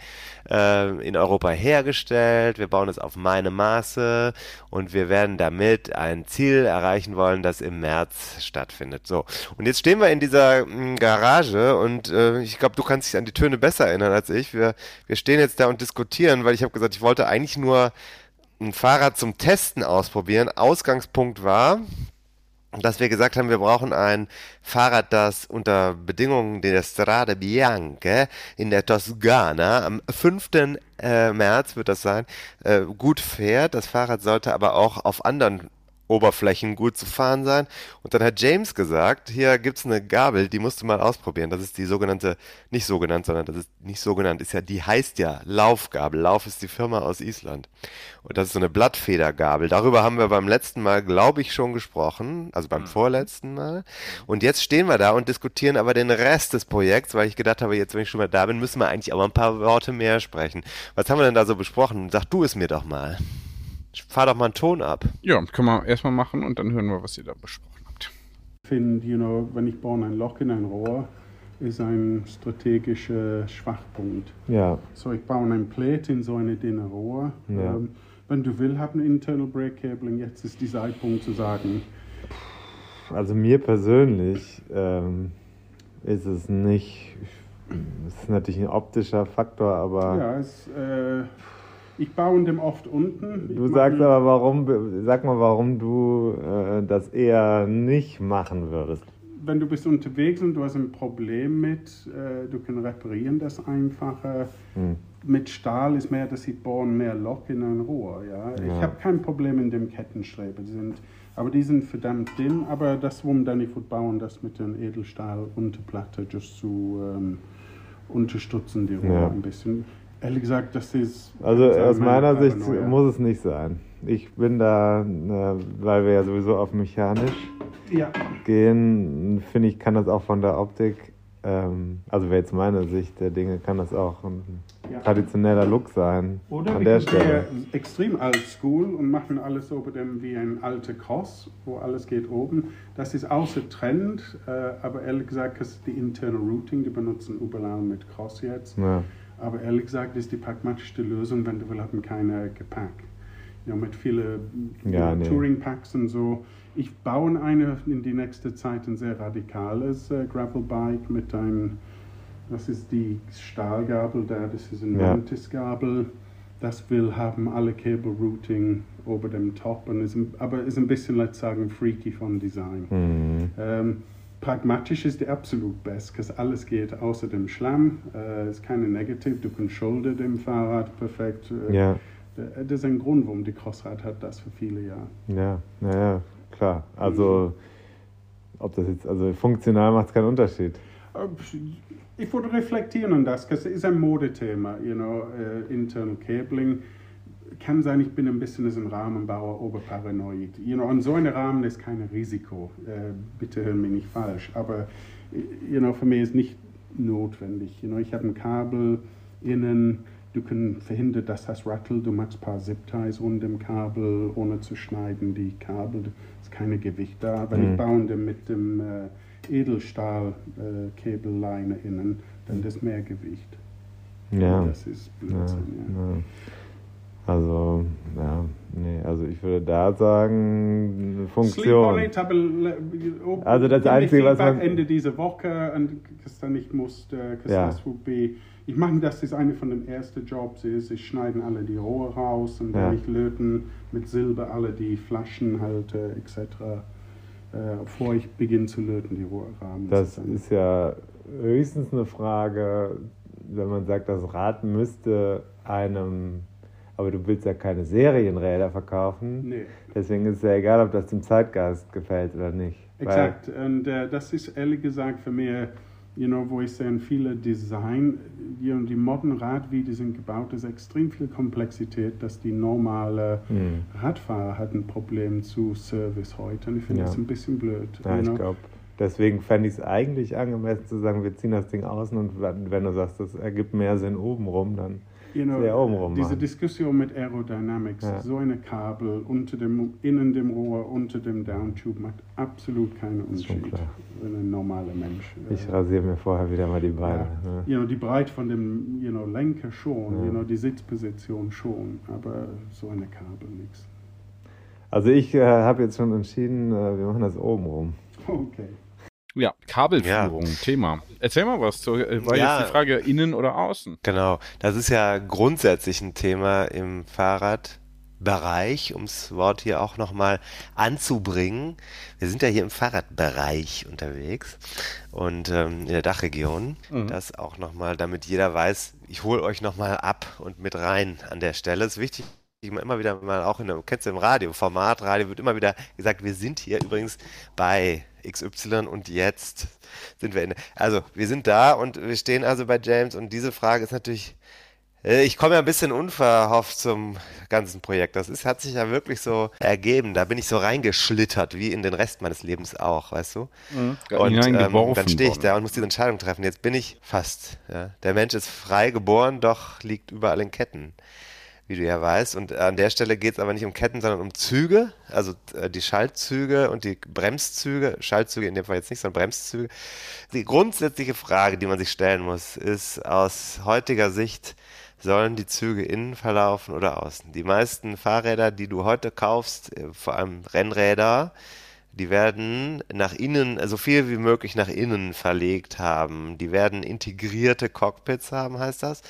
[SPEAKER 2] äh, in Europa hergestellt. Wir bauen es auf meine Maße und wir werden damit ein Ziel erreichen wollen, das im März stattfindet. So, und jetzt stehen wir in dieser mh, Garage und äh, ich glaube, du kannst dich an die Töne besser erinnern als ich. Wir, wir stehen jetzt da und diskutieren, weil ich habe gesagt, ich wollte eigentlich nur ein Fahrrad zum Testen ausprobieren. Ausgangspunkt war, dass wir gesagt haben, wir brauchen ein Fahrrad, das unter Bedingungen der Strade Bianche in der Toskana am 5. Äh, März wird das sein, äh, gut fährt. Das Fahrrad sollte aber auch auf anderen Oberflächen gut zu fahren sein. Und dann hat James gesagt, hier gibt's eine Gabel, die musst du mal ausprobieren. Das ist die sogenannte, nicht so genannt, sondern das ist nicht so genannt, ist ja, die heißt ja Laufgabel. Lauf ist die Firma aus Island. Und das ist so eine Blattfedergabel. Darüber haben wir beim letzten Mal, glaube ich, schon gesprochen, also beim vorletzten Mal. Und jetzt stehen wir da und diskutieren aber den Rest des Projekts, weil ich gedacht habe, jetzt, wenn ich schon mal da bin, müssen wir eigentlich aber ein paar Worte mehr sprechen. Was haben wir denn da so besprochen? Sag du es mir doch mal. Fahr doch mal einen Ton ab.
[SPEAKER 1] Ja, können wir erstmal machen und dann hören wir, was ihr da besprochen habt.
[SPEAKER 4] Ich finde, you know, wenn ich baue ein Loch in ein Rohr, ist ein strategischer Schwachpunkt.
[SPEAKER 5] Ja,
[SPEAKER 4] So, ich baue ein Plate in so eine dünne Rohr.
[SPEAKER 5] Ja.
[SPEAKER 4] Ähm, wenn du willst, hab ein Internal Brake Cabling. Jetzt ist die Zeitpunkt zu sagen,
[SPEAKER 5] also mir persönlich ähm, ist es nicht, es ist natürlich ein optischer Faktor, aber
[SPEAKER 4] ja, es, äh, ich baue in dem oft unten. Ich
[SPEAKER 5] du sagst aber, warum, sag mal, warum du äh, das eher nicht machen würdest.
[SPEAKER 4] wenn du bist unterwegs und du hast ein Problem mit, äh, du kannst reparieren das einfacher.
[SPEAKER 5] Hm.
[SPEAKER 4] Mit Stahl ist mehr, dass sie bohren mehr Loch in ein Rohr. Ja? Ich
[SPEAKER 5] Ja.
[SPEAKER 4] habe kein Problem in dem Kettenschreiber. Die sind, aber die sind verdammt dünn. Aber das, warum dann ich würde bauen, das mit dem Edelstahl Unterplatte, just zu ähm, unterstützen die Rohr
[SPEAKER 5] Ja.
[SPEAKER 4] ein bisschen. Ehrlich gesagt, das ist.
[SPEAKER 5] Also
[SPEAKER 4] sagen
[SPEAKER 5] aus
[SPEAKER 4] meine
[SPEAKER 5] meiner Sicht
[SPEAKER 4] Paranoia.
[SPEAKER 5] muss es nicht sein. Ich bin da, äh, weil wir ja sowieso auf mechanisch
[SPEAKER 4] Ja,
[SPEAKER 5] gehen, finde ich, kann das auch von der Optik, ähm, also wäre jetzt meine Sicht der Dinge, kann das auch ein
[SPEAKER 4] Ja.
[SPEAKER 5] traditioneller Look sein
[SPEAKER 4] Oder
[SPEAKER 5] an der Stelle.
[SPEAKER 4] extrem alt school und machen alles dem wie ein alter Cross, wo alles geht oben. Das ist außer Trend, äh, aber ehrlich gesagt ist die Internal Routing, die benutzen überall mit Cross jetzt.
[SPEAKER 5] Ja.
[SPEAKER 4] Aber ehrlich gesagt ist die pragmatischste Lösung, wenn du will, haben keine Gepäck. Ja, mit vielen
[SPEAKER 5] Ja, nee.
[SPEAKER 4] Touring-Packs und so. Ich baue eine in die nächste Zeit ein sehr radikales äh, Gravel-Bike mit einem, das ist die Stahlgabel da, das ist ein
[SPEAKER 5] Ja.
[SPEAKER 4] Mantis-Gabel. Das will haben alle Cable-Routing über dem Top, und ist, aber ist ein bisschen, let's sagen, freaky von Design.
[SPEAKER 5] Mhm.
[SPEAKER 4] Ähm, pragmatisch ist die absolut best, weil alles geht außer dem Schlamm. Äh, ist keine Negative, du kannst Schulter dem Fahrrad perfekt. Äh,
[SPEAKER 5] Ja,
[SPEAKER 4] Das ist ein Grund, warum die Crossrad hat das für viele Jahre.
[SPEAKER 5] ja, naja, klar. Also, ob das jetzt, also funktional macht es keinen Unterschied.
[SPEAKER 4] Äh, Ich würde reflektieren an das, weil es ist ein Modethema, you know, äh, internal cabling. Kann sein, ich bin ein bisschen ein Rahmenbauer oberparanoid. You know, an so einem Rahmen ist kein Risiko. Äh, bitte hören mich nicht falsch. Aber äh, you know, für mich ist nicht notwendig. You know, ich habe ein Kabel innen. Du kannst verhindern, dass das rattelt. Du machst ein paar Zip-Ties um dem Kabel, ohne zu schneiden. Die Kabel, ist keine Gewicht da. Wenn
[SPEAKER 5] Mhm.
[SPEAKER 4] ich baue mit dem äh, Edelstahl-Kabelleine innen, dann ist mehr Gewicht.
[SPEAKER 5] Ja.
[SPEAKER 4] Das ist Blödsinn, ja.
[SPEAKER 5] ja. Also, ja, nee, also ich würde da sagen, Funktion.
[SPEAKER 4] it,
[SPEAKER 5] Also das Einzige, was man-
[SPEAKER 4] Ende dieser Woche und dass dann nicht muss, äh,
[SPEAKER 5] Ja.
[SPEAKER 4] das be, ich mache das, ist eine von den ersten Jobs ist, ich schneiden alle die Rohre raus und
[SPEAKER 5] Ja.
[SPEAKER 4] ich löten mit Silber alle die Flaschenhalter etc. Äh, bevor ich beginne zu löten, die Rohrrahmen.
[SPEAKER 5] Das ist ja höchstens eine Frage, wenn man sagt, das Rad müsste einem, aber du willst ja keine Serienräder verkaufen.
[SPEAKER 4] Nee.
[SPEAKER 5] Deswegen ist es ja egal, ob das dem Zeitgeist gefällt oder nicht.
[SPEAKER 4] Exakt. Und äh, das ist ehrlich gesagt für mich, you know, wo ich sehe, viele Design, die, die modernen Rad, wie die sind gebaut, ist extrem viel Komplexität, dass die normale
[SPEAKER 5] Hm.
[SPEAKER 4] Radfahrer hat ein Problem zu Service heute. Und ich finde
[SPEAKER 5] Ja.
[SPEAKER 4] das ein bisschen blöd.
[SPEAKER 5] Ja, ich glaube, deswegen fände ich es eigentlich angemessen zu sagen, wir ziehen das Ding außen und wenn wenn du sagst, das ergibt mehr Sinn obenrum, dann
[SPEAKER 4] You know,
[SPEAKER 5] sehr obenrum
[SPEAKER 4] diese
[SPEAKER 5] machen.
[SPEAKER 4] Diskussion mit Aerodynamics,
[SPEAKER 5] Ja.
[SPEAKER 4] so eine Kabel unter dem, innen dem Rohr, unter dem Downtube macht absolut keinen Unterschied. Wenn ein normaler Mensch.
[SPEAKER 5] Ich
[SPEAKER 4] äh,
[SPEAKER 5] rasiere mir vorher wieder mal die Beine.
[SPEAKER 4] Ja,
[SPEAKER 5] ne?
[SPEAKER 4] you know, die Breite von dem you know, Lenker schon,
[SPEAKER 5] Ja.
[SPEAKER 4] you know, die Sitzposition schon, aber so eine Kabel nichts.
[SPEAKER 5] Also ich äh, habe jetzt schon entschieden, äh, wir machen das obenrum.
[SPEAKER 4] Okay.
[SPEAKER 1] Ja, Kabelführung, Thema. Erzähl mal was. Zu, äh, war
[SPEAKER 2] Ja.
[SPEAKER 1] jetzt die Frage innen oder außen?
[SPEAKER 2] Genau, das ist ja grundsätzlich ein Thema im Fahrradbereich, um das Wort hier auch nochmal anzubringen. Wir sind ja hier im Fahrradbereich unterwegs und ähm, in der Dachregion. Das auch nochmal, damit jeder weiß, ich hole euch nochmal ab und mit rein an der Stelle. ist wichtig, immer wieder mal auch in der, kennst du im Radio, Format Radio wird immer wieder gesagt, wir sind hier übrigens bei XY und jetzt sind wir in, also wir sind da und wir stehen also bei James und diese Frage ist natürlich, äh, ich komme ja ein bisschen unverhofft zum ganzen Projekt. Das ist, hat sich ja wirklich so ergeben. Da bin ich so reingeschlittert, wie in den Rest meines Lebens auch, weißt du? Und ähm, dann stehe ich
[SPEAKER 1] worden.
[SPEAKER 2] da und muss diese Entscheidung treffen. Jetzt bin ich fast. Ja. Der Mensch ist frei geboren, doch liegt überall in Ketten, wie du ja weißt. Und an der Stelle geht es aber nicht um Ketten, sondern um Züge, also äh, die Schaltzüge und die Bremszüge. Schaltzüge in dem Fall jetzt nicht, sondern Bremszüge. Die grundsätzliche Frage, die man sich stellen muss, ist aus heutiger Sicht, sollen die Züge innen verlaufen oder außen? Die meisten Fahrräder, die du heute kaufst, äh, vor allem Rennräder, die werden nach innen, so viel wie möglich nach innen verlegt haben. Die werden integrierte Cockpits haben, heißt das.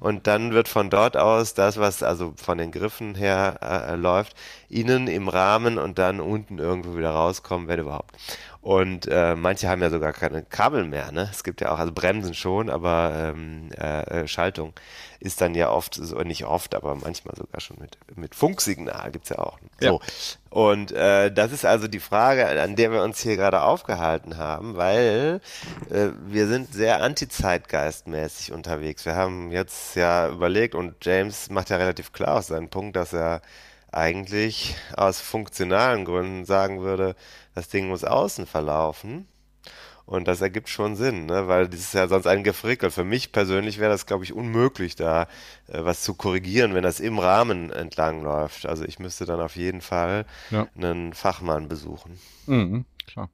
[SPEAKER 2] Und dann wird von dort aus das, was also von den Griffen her äh, läuft, innen im Rahmen und dann unten irgendwo wieder rauskommen, wenn überhaupt. Und äh, manche haben ja sogar keine Kabel mehr. Ne? Es gibt ja auch, also Bremsen schon, aber ähm, äh, äh Schaltung ist dann ja oft, so, nicht oft, aber manchmal sogar schon mit, mit Funksignal gibt's ja auch. So. Ja. Und äh, das ist also die Frage, an der wir uns hier gerade aufgehalten haben, weil äh, wir sind sehr anti-zeitgeistmäßig unterwegs. Wir haben jetzt ja überlegt und James macht ja relativ klar aus seinen Punkt, dass er eigentlich aus funktionalen Gründen sagen würde, das Ding muss außen verlaufen. Und das ergibt schon Sinn, ne? weil das ist ja sonst ein Gefrickel. Für mich persönlich wäre das, glaube ich, unmöglich, da äh, was zu korrigieren, wenn das im Rahmen entlang läuft. Also ich müsste dann auf jeden Fall ja. einen Fachmann besuchen.
[SPEAKER 1] Mhm, klar.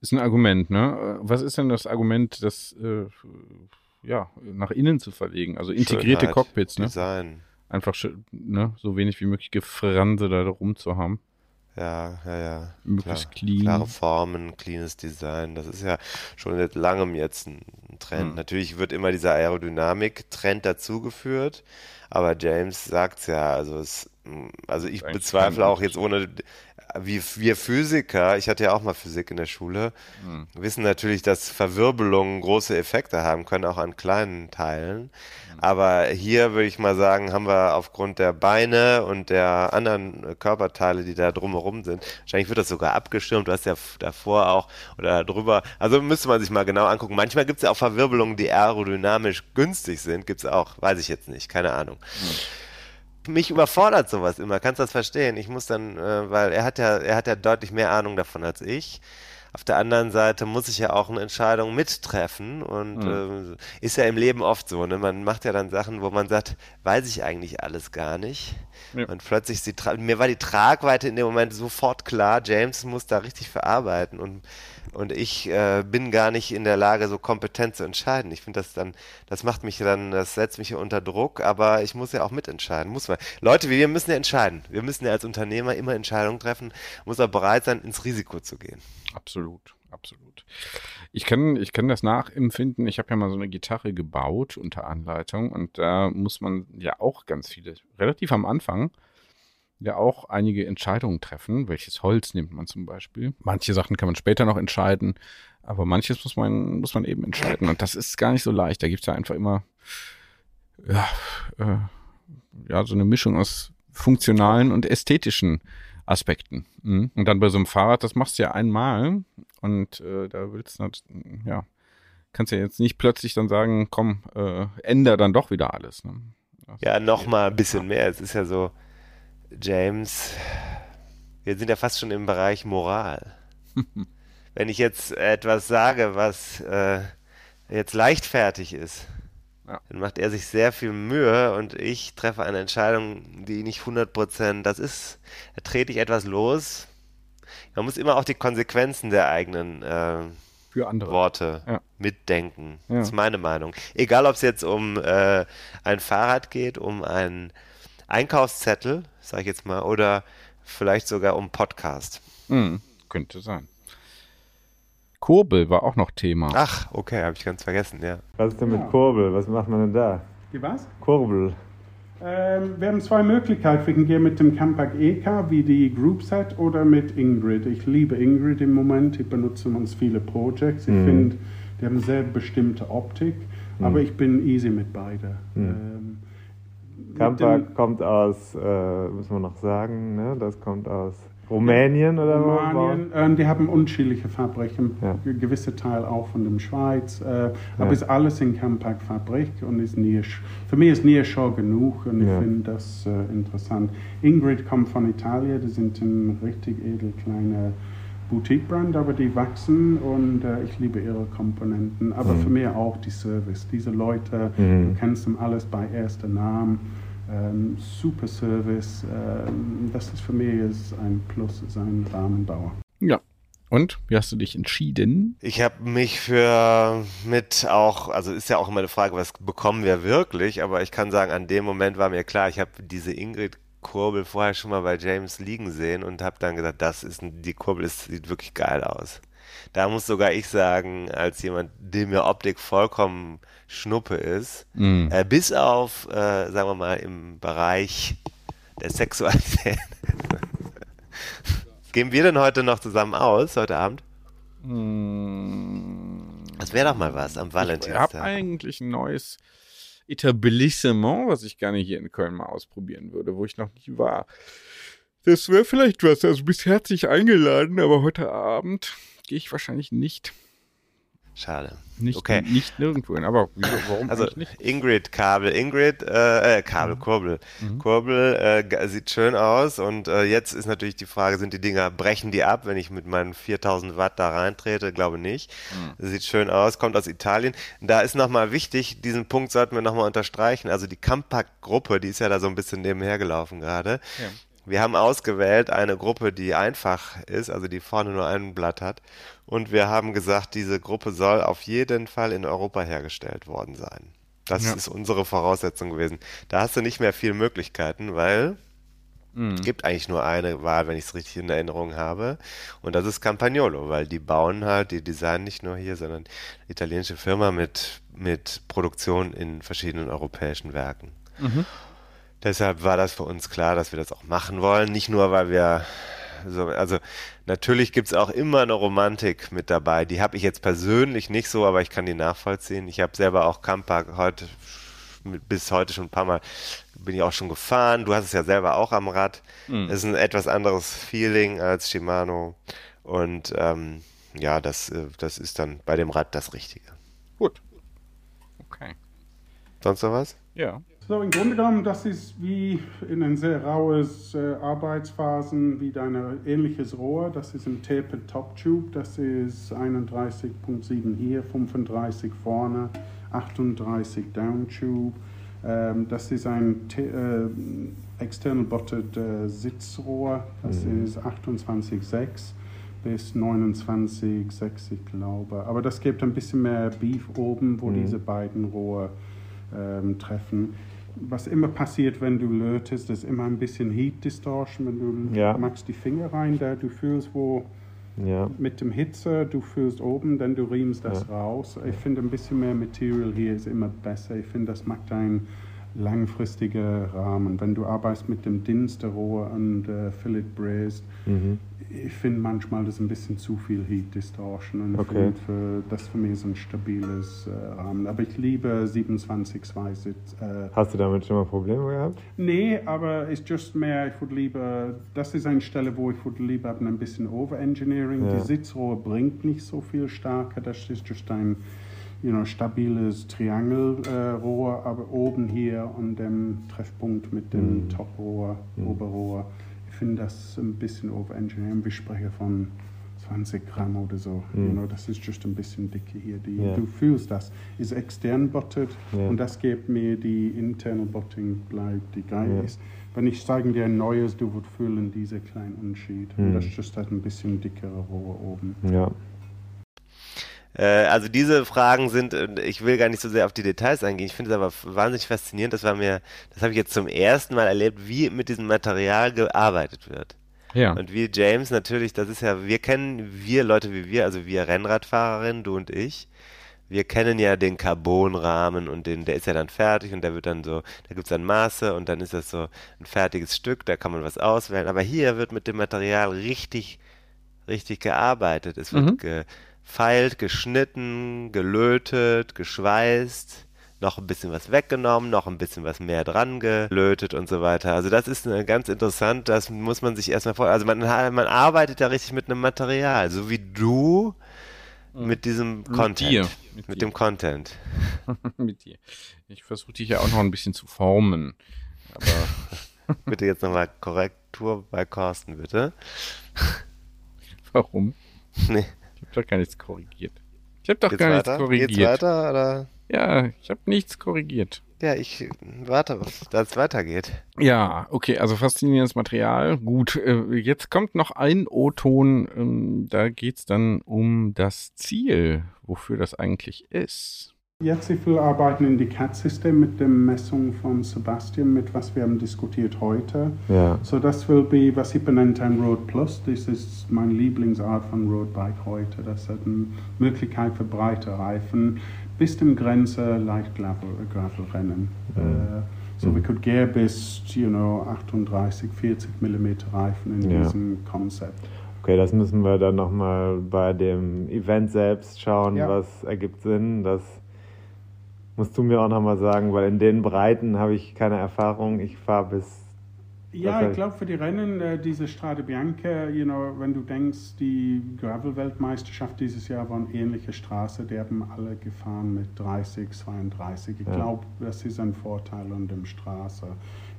[SPEAKER 1] Ist ein Argument, ne? Was ist denn das Argument, das äh, ja, nach innen zu verlegen? Also integrierte Schönheit, Cockpits, ne?
[SPEAKER 2] Design
[SPEAKER 1] einfach ne, so wenig wie möglich Gefranse da rum zu haben.
[SPEAKER 2] Ja, ja, ja.
[SPEAKER 1] Möglichst Klar, clean.
[SPEAKER 2] Klare Formen, cleanes Design. Das ist ja schon seit langem jetzt ein Trend. Hm. Natürlich wird immer dieser Aerodynamik-Trend dazugeführt, aber James sagt es ja, also es, also ich bezweifle auch jetzt ohne wie wir Physiker, ich hatte ja auch mal Physik in der Schule, hm. wissen natürlich, dass Verwirbelungen große Effekte haben können, auch an kleinen Teilen. Hm. Aber hier würde ich mal sagen, haben wir aufgrund der Beine und der anderen Körperteile, die da drumherum sind, wahrscheinlich wird das sogar abgestimmt. Du hast ja davor auch oder drüber, also müsste man sich mal genau angucken. Manchmal gibt es ja auch Verwirbelungen, die aerodynamisch günstig sind, gibt es auch, weiß ich jetzt nicht, keine Ahnung. Hm mich überfordert sowas immer. Kannst du das verstehen? Ich muss dann, äh, weil er hat ja, er hat ja deutlich mehr Ahnung davon als ich. Auf der anderen Seite muss ich ja auch eine Entscheidung mittreffen und mhm. äh, ist ja im Leben oft so. Ne? Man macht ja dann Sachen, wo man sagt, weiß ich eigentlich alles gar nicht. Ja. Und plötzlich mir war die Tragweite in dem Moment sofort klar. James muss da richtig verarbeiten und und ich äh, bin gar nicht in der Lage, so kompetent zu entscheiden. Ich finde das dann, das macht mich dann, das setzt mich unter Druck, aber ich muss ja auch mitentscheiden. Muss man. Leute, wir müssen ja entscheiden. Wir müssen ja als Unternehmer immer Entscheidungen treffen, muss auch bereit sein, ins Risiko zu gehen.
[SPEAKER 1] Absolut, absolut. Ich kann, ich kann das nachempfinden. Ich habe ja mal so eine Gitarre gebaut unter Anleitung und da muss man ja auch ganz viele, relativ am Anfang, ja auch einige Entscheidungen treffen. Welches Holz nimmt man zum Beispiel? Manche Sachen kann man später noch entscheiden, aber manches muss man, muss man eben entscheiden. Und das ist gar nicht so leicht. Da gibt es ja einfach immer ja, äh, ja, so eine Mischung aus funktionalen und ästhetischen Aspekten. Mhm. Und dann bei so einem Fahrrad, das machst du ja einmal und äh, da willst du, ja, kannst ja jetzt nicht plötzlich dann sagen, komm, äh, änder dann doch wieder alles. Ne?
[SPEAKER 2] Ja, noch mal ein bisschen mehr. Es ist ja so, James, wir sind ja fast schon im Bereich Moral. [LAUGHS] Wenn ich jetzt etwas sage, was äh, jetzt leichtfertig ist, ja. dann macht er sich sehr viel Mühe und ich treffe eine Entscheidung, die nicht 100% das ist. Da trete ich etwas los. Man muss immer auch die Konsequenzen der eigenen äh, Worte ja. mitdenken. Ja. Das ist meine Meinung. Egal, ob es jetzt um äh, ein Fahrrad geht, um ein Einkaufszettel, sag ich jetzt mal, oder vielleicht sogar um Podcast.
[SPEAKER 1] Mhm, könnte sein. Kurbel war auch noch Thema.
[SPEAKER 2] Ach, okay, habe ich ganz vergessen, ja.
[SPEAKER 5] Was ist denn mit Kurbel? Was macht man denn da?
[SPEAKER 4] Die was?
[SPEAKER 5] Kurbel.
[SPEAKER 4] Ähm, wir haben zwei Möglichkeiten. Wir können gehen mit dem Campac EK wie die Groupset oder mit Ingrid. Ich liebe Ingrid im Moment. Ich benutze uns viele Projects. Ich mhm. finde, die haben sehr bestimmte Optik. Mhm. Aber ich bin easy mit beiden. Mhm. Ähm,
[SPEAKER 5] Kampa kommt aus, äh, müssen wir noch sagen, ne? das kommt aus Rumänien oder
[SPEAKER 4] Rumänien, äh, die haben unterschiedliche Fabriken, ja. gewisse Teil auch von der Schweiz, äh, aber ja. ist alles in Campac-Fabrik und ist nie, für mich ist schon genug und ich ja. finde das äh, interessant. Ingrid kommt von Italien, die sind ein richtig edel kleiner Boutique-Brand, aber die wachsen und äh, ich liebe ihre Komponenten. Aber mhm. für mich auch die Service. Diese Leute, mhm. du kennst them alles bei erster Namen ähm, super Service. Ähm, das ist für mich ist ein Plus, ist ein Rahmenbauer.
[SPEAKER 1] Ja. Und wie hast du dich entschieden?
[SPEAKER 2] Ich habe mich für mit auch, also ist ja auch immer eine Frage, was bekommen wir wirklich? Aber ich kann sagen, an dem Moment war mir klar, ich habe diese Ingrid Kurbel vorher schon mal bei James liegen sehen und habe dann gesagt, das ist die Kurbel ist, sieht wirklich geil aus. Da muss sogar ich sagen, als jemand, dem mir Optik vollkommen Schnuppe ist, mm. äh, bis auf, äh, sagen wir mal, im Bereich der Sexualität. [LAUGHS] Gehen wir denn heute noch zusammen aus, heute Abend?
[SPEAKER 1] Hm,
[SPEAKER 2] Das wäre doch mal was am
[SPEAKER 1] ich habe
[SPEAKER 2] Valentinstag.
[SPEAKER 1] eigentlich ein neues Etablissement, was ich gerne hier in Köln mal ausprobieren würde, wo ich noch nie war. Das wäre vielleicht was. Also bisher hat sich eingeladen, aber heute Abend gehe ich wahrscheinlich nicht.
[SPEAKER 2] Schade.
[SPEAKER 1] Nicht,
[SPEAKER 2] Okay.
[SPEAKER 1] nicht nirgendwo hin. Aber wieso, warum
[SPEAKER 2] Also
[SPEAKER 1] nicht?
[SPEAKER 2] Ingrid Kabel, Ingrid, äh, äh Kabel, Kurbel.
[SPEAKER 1] Mhm.
[SPEAKER 2] Kurbel äh, sieht schön aus und äh, jetzt ist natürlich die Frage, sind die Dinger, brechen die ab, wenn ich mit meinen 4000 Watt da reintrete? Glaube nicht.
[SPEAKER 1] Mhm.
[SPEAKER 2] Sieht schön aus, kommt aus Italien. Da ist nochmal wichtig, diesen Punkt sollten wir nochmal unterstreichen. Also die Compact-Gruppe, die ist ja da so ein bisschen nebenher gelaufen gerade.
[SPEAKER 1] Ja.
[SPEAKER 2] Wir haben ausgewählt eine Gruppe, die einfach ist, also die vorne nur ein Blatt hat. Und wir haben gesagt, diese Gruppe soll auf jeden Fall in Europa hergestellt worden sein. Das
[SPEAKER 1] Ja.
[SPEAKER 2] ist unsere Voraussetzung gewesen. Da hast du nicht mehr viele Möglichkeiten, weil
[SPEAKER 1] Mhm.
[SPEAKER 2] es gibt eigentlich nur eine Wahl, wenn ich es richtig in Erinnerung habe. Und das ist Campagnolo, weil die bauen halt, die designen nicht nur hier, sondern italienische Firma mit, mit Produktion in verschiedenen europäischen Werken.
[SPEAKER 1] Mhm.
[SPEAKER 2] Deshalb war das für uns klar, dass wir das auch machen wollen. Nicht nur, weil wir so, also natürlich gibt's auch immer eine Romantik mit dabei. Die habe ich jetzt persönlich nicht so, aber ich kann die nachvollziehen. Ich habe selber auch Kampa heute bis heute schon ein paar Mal bin ich auch schon gefahren. Du hast es ja selber auch am Rad.
[SPEAKER 1] Mhm.
[SPEAKER 2] Es ist ein etwas anderes Feeling als Shimano. Und ähm, ja, das, äh, das ist dann bei dem Rad das Richtige.
[SPEAKER 1] Gut. Okay.
[SPEAKER 2] Sonst noch was?
[SPEAKER 1] Ja.
[SPEAKER 4] So, im Grunde genommen, das ist wie in ein sehr raues äh, Arbeitsphasen, wie dein ähnliches Rohr. Das ist ein Tapered Top Tube, das ist 31.7 hier, 35 vorne, 38 Down Tube. Ähm, das ist ein äh, External Butted äh, Sitzrohr, das ist 28,6 bis 29,6, ich glaube. Aber das gibt ein bisschen mehr Beef oben, wo diese beiden Rohre ähm, treffen. Was immer passiert, wenn du lötest, ist immer ein bisschen Heat Distortion, wenn du
[SPEAKER 5] Ja.
[SPEAKER 4] machst die Finger rein, da du fühlst, wo
[SPEAKER 5] Ja.
[SPEAKER 4] mit dem Hitze, du fühlst oben, dann du riemst das raus. Ich finde ein bisschen mehr Material hier ist immer besser. Ich finde, das macht einen langfristigen Rahmen. Wenn du arbeitest mit dem Dinsterrohr und äh, Fillet Braised,
[SPEAKER 5] Mhm.
[SPEAKER 4] ich finde manchmal das ein bisschen zu viel Heat Distortion und
[SPEAKER 5] Okay.
[SPEAKER 4] für, das für mich ist ein stabiles äh, Rahmen. Aber ich liebe 27,2 Sitz. Äh,
[SPEAKER 5] Hast du damit schon mal Probleme gehabt?
[SPEAKER 4] Nee, aber ist just mehr, ich würde lieber, das ist eine Stelle, wo ich würde lieber ein bisschen Overengineering.
[SPEAKER 5] Ja.
[SPEAKER 4] Die Sitzrohr bringt nicht so viel stärker, das ist just ein you know, stabiles Triangelrohr, aber oben hier an dem Treffpunkt mit dem Toprohr, Oberrohr, ich finde das ein bisschen Overengineering. Wir sprechen von 20 Gramm oder so. You know, das ist just ein bisschen dicke hier. Die,
[SPEAKER 5] Ja.
[SPEAKER 4] Du fühlst das. Ist extern butted
[SPEAKER 5] Ja.
[SPEAKER 4] und das gibt mir die internal butting bleibt die geil
[SPEAKER 5] Ja.
[SPEAKER 4] ist. Wenn ich zeigen dir ein neues, du würdest fühlen diese kleinen Unterschied. Und
[SPEAKER 5] Mhm.
[SPEAKER 4] das ist just halt ein bisschen dickere Rohr oben.
[SPEAKER 5] Ja.
[SPEAKER 2] Äh, also diese Fragen sind, ich will gar nicht so sehr auf die Details eingehen, ich finde es aber wahnsinnig faszinierend, das war mir, das habe ich jetzt zum ersten Mal erlebt, wie mit diesem Material gearbeitet wird.
[SPEAKER 1] Ja.
[SPEAKER 2] Und wie James natürlich, das ist ja, wir kennen, wir Leute wie wir, also wir Rennradfahrerinnen, du und ich, wir kennen ja den Carbonrahmen und den, der ist ja dann fertig und der wird dann so, da gibt's dann Maße und dann ist das so ein fertiges Stück, da kann man was auswählen. Aber hier wird mit dem Material richtig, richtig gearbeitet. Es wird
[SPEAKER 1] Mhm.
[SPEAKER 2] Gefeilt, geschnitten, gelötet, geschweißt, noch ein bisschen was weggenommen, noch ein bisschen was mehr dran gelötet und so weiter. Also das ist ganz interessant, das muss man sich erstmal vor, also man, man arbeitet ja richtig mit einem Material, so wie du mit diesem Content.
[SPEAKER 1] dir. Mit
[SPEAKER 2] Mit,
[SPEAKER 1] dir.
[SPEAKER 2] dem Content. [LAUGHS]
[SPEAKER 1] mit dir. Ich versuche dich ja auch noch ein bisschen zu formen. Aber [LAUGHS]
[SPEAKER 2] Bitte jetzt nochmal Korrektur bei Carsten, bitte.
[SPEAKER 1] warum?
[SPEAKER 2] Nee.
[SPEAKER 1] Ich habe doch gar nichts korrigiert. Ich habe doch
[SPEAKER 2] Geht's
[SPEAKER 1] gar nichts
[SPEAKER 2] weiter?
[SPEAKER 1] korrigiert.
[SPEAKER 2] Geht's weiter oder?
[SPEAKER 1] Ja, ich habe nichts korrigiert.
[SPEAKER 2] Ja, ich warte, dass es weitergeht.
[SPEAKER 1] Ja, okay, also faszinierendes Material. Gut, äh, jetzt kommt noch ein O-Ton. Ähm, da geht's dann um das Ziel, wofür das eigentlich ist.
[SPEAKER 4] Jetzt ich will arbeiten in die CAD-System mit der Messung von Sebastian, mit was wir haben diskutiert heute.
[SPEAKER 5] Ja.
[SPEAKER 4] So das will be, was ich benannt ein Road Plus. Das ist meine Lieblingsart von Roadbike heute. Das hat eine Möglichkeit für breite Reifen bis zum Grenze leicht Gravel, Gravelrennen. Äh, so we could gear bis, you know, 38, 40 mm Reifen in
[SPEAKER 5] Ja.
[SPEAKER 4] diesem Konzept.
[SPEAKER 5] Okay, das müssen wir dann nochmal bei dem Event selbst schauen,
[SPEAKER 4] Ja.
[SPEAKER 5] was ergibt Sinn. Das musst du mir auch nochmal sagen, weil in den Breiten habe ich keine Erfahrung. Ich fahre bis.
[SPEAKER 4] Ja, ich glaube für die Rennen, äh, diese Strade Bianca, you know, wenn du denkst, die Gravel-Weltmeisterschaft dieses Jahr war eine ähnliche Straße, die haben alle gefahren mit 30, 32. Ich
[SPEAKER 5] Ja.
[SPEAKER 4] glaube, das ist ein Vorteil an der Straße.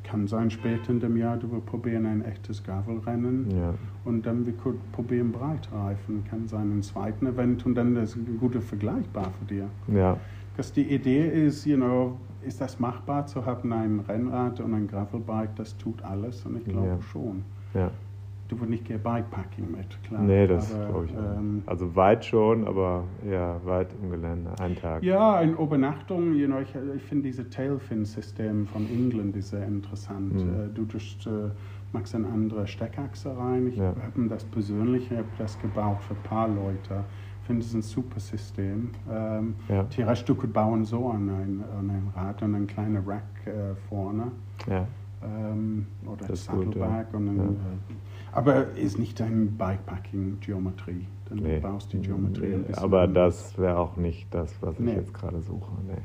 [SPEAKER 4] Kann sein, später in dem Jahr, du willst probieren ein echtes Gravel-Rennen
[SPEAKER 5] Ja,
[SPEAKER 4] und dann wir probieren Breitreifen. Kann sein ein zweiten Event und dann ist ein guter vergleichbar für dir.
[SPEAKER 5] ja,
[SPEAKER 4] Dass die Idee ist, you know, ist das machbar zu haben, ein Rennrad und ein Gravelbike, das tut alles und ich glaube
[SPEAKER 5] Ja.
[SPEAKER 4] schon.
[SPEAKER 5] ja.
[SPEAKER 4] Du würdest nicht gerne Bikepacking mit, klar.
[SPEAKER 5] Nee, das glaube ich
[SPEAKER 4] ähm,
[SPEAKER 5] Also weit schon, aber ja, weit im Gelände. Ein Tag.
[SPEAKER 4] ja, eine Übernachtung, you know, ich, ich finde dieses Tailfin-System von England ist sehr interessant.
[SPEAKER 5] Mhm.
[SPEAKER 4] Du just, äh, machst eine andere Steckachse rein. Ich
[SPEAKER 5] Ja.
[SPEAKER 4] habe das persönlich, ich habe das gebaut für ein paar Leute. Ich finde es ein super System. Ähm,
[SPEAKER 5] Ja.
[SPEAKER 4] Theoretisch, du könntest bauen so an ein, an ein Rad und ein kleiner Rack äh, vorne.
[SPEAKER 5] Ja,
[SPEAKER 4] Ähm, oder
[SPEAKER 5] Das ist gut,
[SPEAKER 4] Saddleback.
[SPEAKER 5] ja.
[SPEAKER 4] und dann,
[SPEAKER 5] Ja.
[SPEAKER 4] äh, aber ist nicht ein Bikepacking-Geometrie. Dann
[SPEAKER 5] nee.
[SPEAKER 4] du baust die Geometrie ein bisschen
[SPEAKER 5] Aber das wäre auch nicht das, was ich
[SPEAKER 4] Nee.
[SPEAKER 5] jetzt gerade suche. Nee.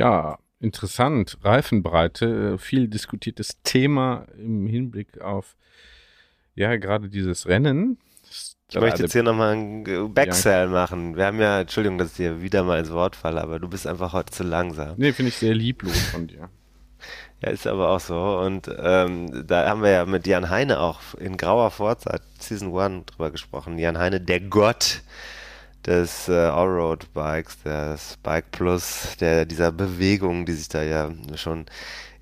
[SPEAKER 1] Ja, interessant. Reifenbreite, äh, viel diskutiertes Thema im Hinblick auf, ja, gerade dieses Rennen.
[SPEAKER 2] Ich möchte jetzt hier nochmal einen Backsell machen. Wir haben ja, Entschuldigung, dass ich dir wieder mal ins Wort falle, aber du bist einfach heute zu langsam.
[SPEAKER 1] Nee, finde ich sehr lieblos von dir. [LAUGHS]
[SPEAKER 2] Ja, ist aber auch so. Und ähm, da haben wir ja mit Jan Heine auch in grauer Vorzeit, Season 1, drüber gesprochen. Jan Heine, der Gott des äh, Allroad-Bikes, des Bike Plus, der dieser Bewegung, die sich da ja schon